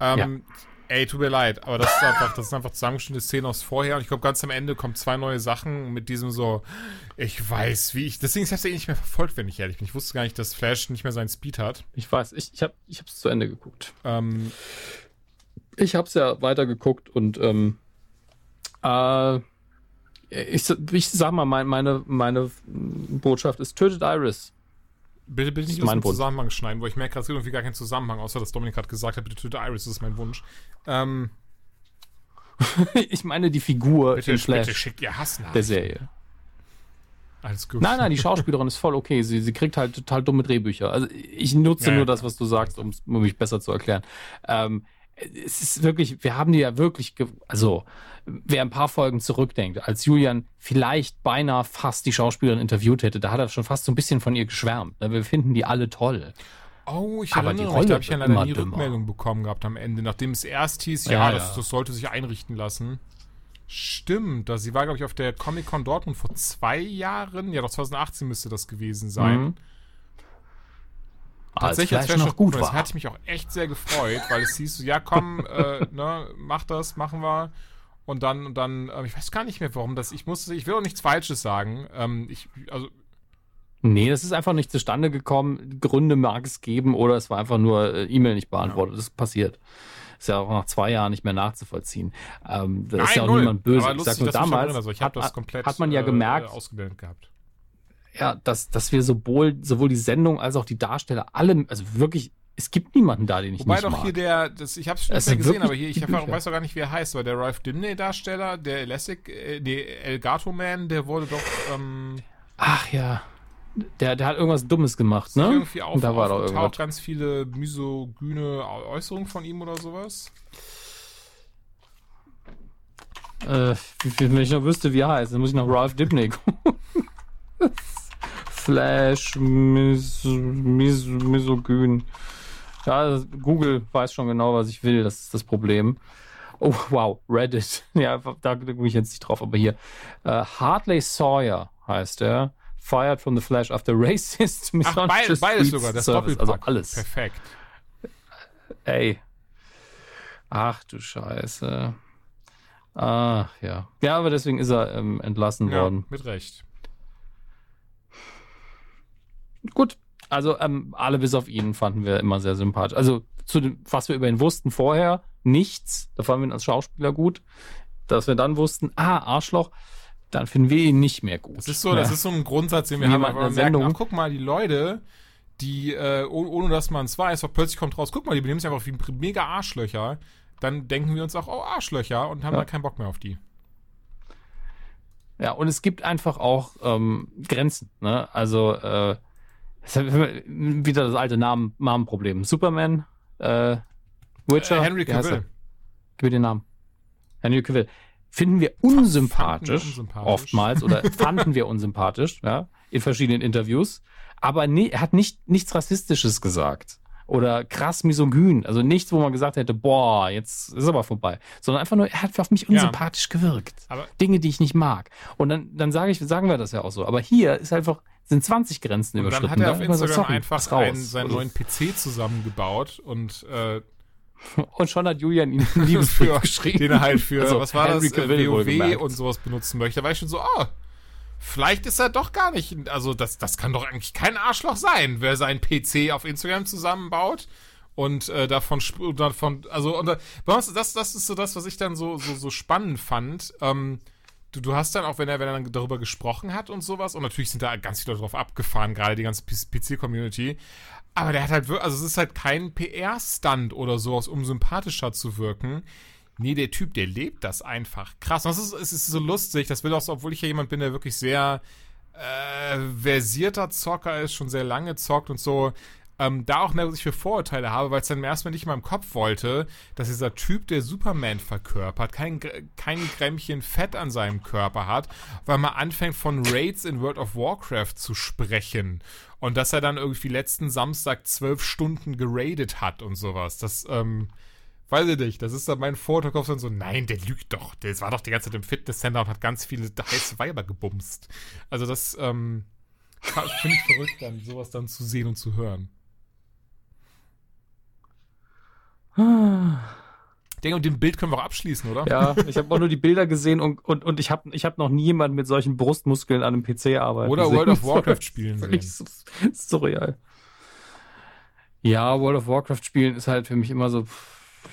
Ähm, Ey, tut mir leid, aber das ist einfach, das sind einfach zusammengeschnittene Szenen aus vorher und ich glaube, ganz am Ende kommen zwei neue Sachen mit diesem so, ich weiß, wie ich, deswegen, ich hab's ja eh nicht mehr verfolgt, wenn ich ehrlich bin. Ich wusste gar nicht, dass Flash nicht mehr seinen Speed hat. Ich weiß, ich, ich habe es ich hab's zu Ende geguckt. Ähm, Ich habe es ja weitergeguckt und ähm, äh, ich, ich sag mal, mein, meine, meine Botschaft ist, tötet Iris. Bitte, bitte nicht aus dem. Zusammenhang schneiden, wo ich merke, es gibt irgendwie gar keinen Zusammenhang, außer dass Dominik gerade gesagt hat, bitte töte Iris, das ist mein Wunsch. Ähm, *laughs* ich meine die Figur bitte, in bitte Flash schickt ihr Hass nach. der Serie. Alles gut. Nein, nein, die Schauspielerin ist voll okay. Sie, sie kriegt halt total dumme Drehbücher. Also ich nutze Ja, nur das, was du sagst, um mich besser zu erklären. Ähm, es ist wirklich, wir haben die ja wirklich, also wer ein paar Folgen zurückdenkt, als Julian vielleicht beinahe fast die Schauspielerin interviewt hätte, da hat er schon fast so ein bisschen von ihr geschwärmt. ne? Wir finden die alle toll. Oh, ich Aber die mich, da habe ich ja leider nie dümmer. Rückmeldung bekommen gehabt am Ende, nachdem es erst hieß, ja, Ja, das, ja. das sollte sich einrichten lassen. Stimmt, sie war, glaube ich, auf der Comic-Con Dortmund vor zwei Jahren, ja doch 2018 müsste das gewesen sein. Mhm. Tatsächlich, als Flash Flash noch gut Das war. hatte ich mich auch echt sehr gefreut, weil es hieß so, ja komm, *laughs* äh, ne, mach das, machen wir. Und dann, und dann, äh, ich weiß gar nicht mehr, warum das, ich musste, ich will auch nichts Falsches sagen. Ähm, ich, also, Nee, das ist einfach nicht zustande gekommen. Gründe mag es geben oder es war einfach nur äh, E-Mail nicht beantwortet. Das ist passiert. Ist ja auch nach zwei Jahren nicht mehr nachzuvollziehen. Ähm, da ist ja auch null. niemand böse. Aber ich lustig, sag nur damals, erinnerst. Also ich hat, das komplett hat man ja äh, gemerkt, ausgeblendet gehabt. Ja, dass, dass wir sowohl, sowohl die Sendung als auch die Darsteller alle, also wirklich, es gibt niemanden da, den ich Wobei nicht doch mag. hier der, das, ich habe es schon nicht mehr gesehen, aber hier, ich hab, weiß auch gar nicht, wie er heißt, weil der Ralph Dimney-Darsteller, der Elastic, äh, der Elgato Man, der wurde doch ähm, Ach ja, der, der hat irgendwas Dummes gemacht, ne? irgendwie auf, Und da war doch irgendwas. ganz viele misogyne Äußerungen von ihm oder sowas. Äh, wenn ich noch wüsste, wie er heißt, dann muss ich nach Ralph Dibny *laughs* gucken. *laughs* Flash, mis, mis, misogyn. Ja, Google weiß schon genau, was ich will. Das ist das Problem. Oh, wow, Reddit. *laughs* Ja, da gucke ich jetzt nicht drauf, aber hier. Äh, Hartley Sawyer heißt er. Fired from the Flash after racist *laughs* misogynist beides tweets sogar, das surfaced. Doppelpack. Also alles. Perfekt. Ey. Ach du Scheiße. Ach ja. Ja, aber deswegen ist er ähm, entlassen Ja, worden. mit Recht. Gut. Also ähm, alle bis auf ihn fanden wir immer sehr sympathisch. Also zu dem, was wir über ihn wussten vorher, nichts. Da fanden wir ihn als Schauspieler gut. Dass wir dann wussten, ah, Arschloch, dann finden wir ihn nicht mehr gut. Das ist so, das ist so ein Grundsatz, den wir Jemand haben, aber wir merken, Sendung. ach, guck mal, die Leute, die, äh, oh- ohne dass man es weiß, auch plötzlich kommt raus, guck mal, die benehmen sich einfach wie mega Arschlöcher. Dann denken wir uns auch, oh, Arschlöcher und haben Ja. dann keinen Bock mehr auf die. Ja, und es gibt einfach auch ähm, Grenzen. Ne? Also äh, es hat wieder das alte Namen, Namenproblem. Superman, äh, Witcher, Äh, Henry? Cavill. Gib mir den Namen. Henry Cavill. finden wir unsympathisch, unsympathisch. oftmals oder *laughs* fanden wir unsympathisch, ja, in verschiedenen Interviews. Aber nee, er hat nicht, nichts Rassistisches gesagt. Oder krass misogyn. Also nichts, wo man gesagt hätte, boah, jetzt ist aber vorbei. Sondern einfach nur, er hat auf mich unsympathisch gewirkt. Aber- Dinge, die ich nicht mag. Und dann, dann sage ich, sagen wir das ja auch so. Aber hier ist einfach, sind 20 Grenzen Und dann überschritten. hat er auf so, Instagram einfach einen, seinen Also, neuen PC zusammengebaut und äh, *laughs* Und schon hat Julian ihn einen Liebesbrief *laughs* für, geschrieben. den er halt für, Also, was war Henry das, äh, Cavill WoW und sowas benutzen möchte. Da war ich schon so, ah, vielleicht ist er doch gar nicht, also das, das kann doch eigentlich kein Arschloch sein, wer seinen PC auf Instagram zusammenbaut und äh, davon, davon, also und, äh, das, das ist so das, was ich dann so, so, so spannend fand. Ähm, du, du hast dann auch, wenn er, wenn er dann darüber gesprochen hat und sowas, und natürlich sind da ganz viele drauf abgefahren, gerade die ganze PC-Community. Aber der hat halt, wir- also es ist halt kein PR-Stunt oder sowas, um sympathischer zu wirken. Nee, der Typ, der lebt das einfach krass. Und das ist, es ist so lustig, das will auch so, obwohl ich ja jemand bin, der wirklich sehr äh, versierter Zocker ist, schon sehr lange zockt und so, ähm, da auch mehr, was ich für Vorurteile habe, weil es dann im ersten Mal nicht in meinem Kopf wollte, dass dieser Typ, der Superman verkörpert, kein, kein Grämmchen Fett an seinem Körper hat, weil man anfängt von Raids in World of Warcraft zu sprechen und dass er dann irgendwie letzten Samstag zwölf Stunden geradet hat und sowas. Das, ähm, weiß ich nicht, das ist dann mein Vorurteil, dann so, nein, der lügt doch, der war doch die ganze Zeit im Fitnesscenter und hat ganz viele heiße Weiber gebumst. Also das, ähm, *laughs* finde ich verrückt, dann sowas dann zu sehen und zu hören. Ich denke, und dem Bild können wir auch abschließen, oder? Ja, ich habe auch nur die Bilder gesehen und, und, und ich habe ich hab noch nie jemanden mit solchen Brustmuskeln an einem PC arbeiten Oder gesehen. World of *laughs* Warcraft spielen sehen. su- surreal. Ja, World of Warcraft spielen ist halt für mich immer so,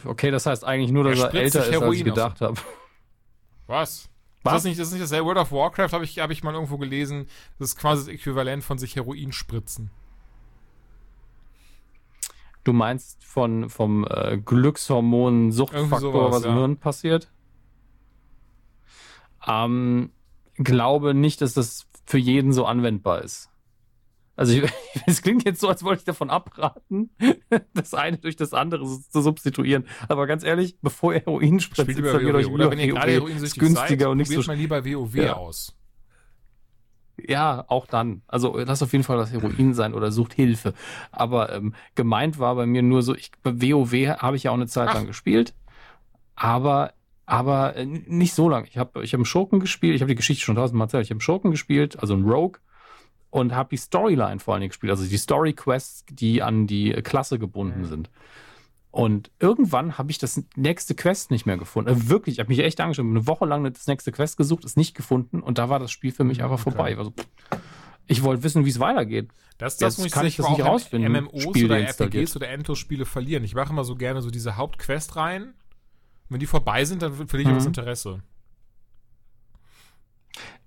okay, das heißt eigentlich nur, dass Er er, älter ist, als ich Heroin gedacht habe. Was? Ist Was? das nicht, das ist nicht dasselbe? World of Warcraft habe ich, hab ich mal irgendwo gelesen. Das ist quasi das Äquivalent von sich Heroin spritzen. Du meinst von, vom äh, Glückshormon Suchtfaktor, sowas, was im ja. Hirn passiert? Ähm, glaube nicht, dass das für jeden so anwendbar ist. Also *laughs* es klingt jetzt so, als wollte ich davon abraten, *laughs* das eine durch das andere zu substituieren. Aber ganz ehrlich, bevor ihr Heroin spritzt, installiert WoW. euch Oder lieber wenn ihr gerade WoW. heroinsüchtig ist günstiger seid, und nicht so mal lieber WoW Ja. aus. Ja, auch dann. Also lass auf jeden Fall das Heroin sein oder sucht Hilfe. Aber ähm, gemeint war bei mir nur so, ich bei WoW habe ich ja auch eine Zeit Ach. lang gespielt, aber aber äh, nicht so lange. Ich habe ich hab einen Schurken gespielt, ich habe die Geschichte schon tausendmal erzählt. Ich habe einen Schurken gespielt, also einen Rogue und habe die Storyline vor allen Dingen gespielt, also die Story Quests, die an die Klasse gebunden Mhm. sind. Und irgendwann habe ich das nächste Quest nicht mehr gefunden. Äh, wirklich, ich habe mich echt angeschaut, eine Woche lang das nächste Quest gesucht, ist nicht gefunden und da war das Spiel für mich einfach Okay. vorbei. Ich, war so, pff, ich wollte wissen, wie es weitergeht. Das Jetzt das, wo ich kann ich das nicht rausfinden, MMOs Spiel oder. RPGs oder Entos-Spiele verlieren. Ich mache immer so gerne so diese Hauptquest rein. Wenn die vorbei sind, dann verliere ich auch das Mhm. Interesse.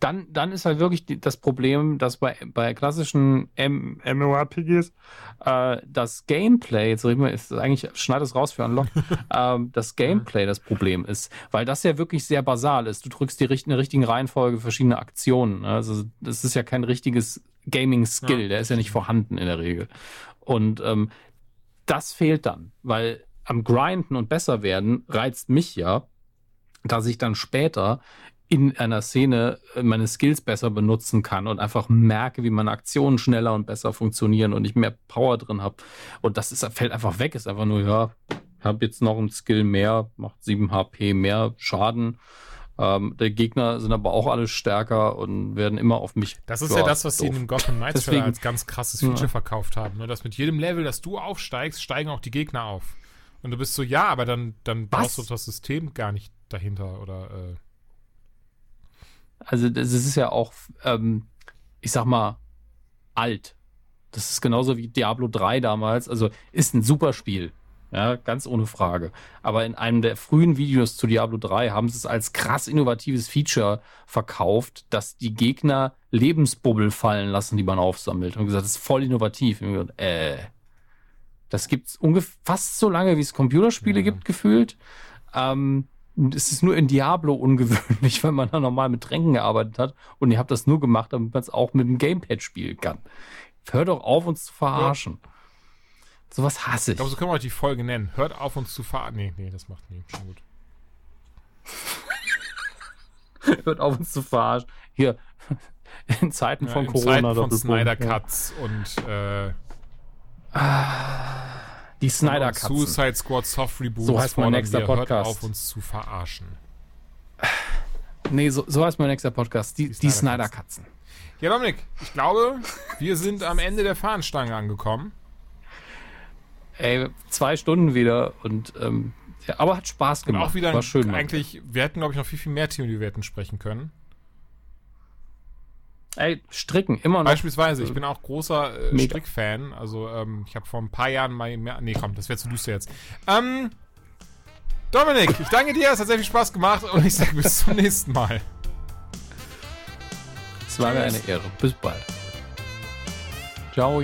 Dann, dann ist halt wirklich das Problem, dass bei, bei klassischen M MMORPGs äh, das Gameplay, jetzt reden wir, ist eigentlich, schneid es raus für Unlock, *laughs* ähm, das Gameplay das Problem ist, weil das ja wirklich sehr basal ist. Du drückst die richt- in der richtigen Reihenfolge verschiedene Aktionen. ne? Also das ist ja kein richtiges Gaming-Skill, Ja. der ist ja nicht vorhanden in der Regel. Und ähm, das fehlt dann, weil am Grinden und besser werden reizt mich ja, dass ich dann später in einer Szene äh, meine Skills besser benutzen kann und einfach merke, wie meine Aktionen schneller und besser funktionieren und ich mehr Power drin habe. Und das ist, fällt einfach weg, ist einfach nur, ja, habe jetzt noch einen Skill mehr, macht 7 HP mehr Schaden. Ähm, die Gegner sind aber auch alle stärker und werden immer auf mich. Das ist ja, das, was sie in doof. dem Gotham Knights Deswegen- als ganz krasses Ja. Feature verkauft haben. Ne? Dass mit jedem Level, das du aufsteigst, steigen auch die Gegner auf. Und du bist so, ja, aber dann, dann Was? brauchst du das System gar nicht dahinter. Oder äh, Also das ist ja auch, ähm, ich sag mal, alt. Das ist genauso wie Diablo 3 damals. Also ist ein super Spiel. Ja, ganz ohne Frage. Aber in einem der frühen Videos zu Diablo 3 haben sie es als krass innovatives Feature verkauft, dass die Gegner Lebensbubbel fallen lassen, die man aufsammelt. Und gesagt, das ist voll innovativ. Und äh, das gibt's ungefähr fast so lange, wie es Computerspiele Ja. gibt, gefühlt. Ähm, und es ist nur in Diablo ungewöhnlich, *laughs* weil man da normal mit Tränken gearbeitet hat. Und ihr habt das nur gemacht, damit man es auch mit dem Gamepad spielen kann. Hör doch auf, uns zu verarschen. Sowas hasse ich ich. glaube, so können wir auch die Folge nennen. Hört auf uns zu fahren. Nee, nee, das macht nie. Schon gut. *laughs* Hört auf uns zu verarschen. Hier, *laughs* in Zeiten Ja, von in Corona. Zeiten von Snyder ja. Cuts und äh, Die Snyder Cuts. Suicide Squad Soft Reboot. So heißt mein nächster Podcast. Hört auf uns zu verarschen. Nee, so, so heißt mein nächster Podcast. Die, die, Snyder Snyder Katzen. Ja, Dominik, ich glaube, wir sind am Ende der Fahnenstange angekommen. Ey, zwei Stunden wieder und ähm, ja, aber hat Spaß Und gemacht. auch wieder War schön. Eigentlich, wir hätten, glaube ich, noch viel, viel mehr Themen, die wir hätten sprechen können. Ey, stricken, immer noch. Beispielsweise, ich bin auch großer äh. Strickfan. Also, ähm, ich habe vor ein paar Jahren mal mehr. Nee, komm, das wäre zu düster jetzt. Ähm, Dominik, ich danke dir, es hat sehr viel Spaß gemacht und ich sage bis zum nächsten Mal. Es war mir eine Ehre. Bis bald. Ciao.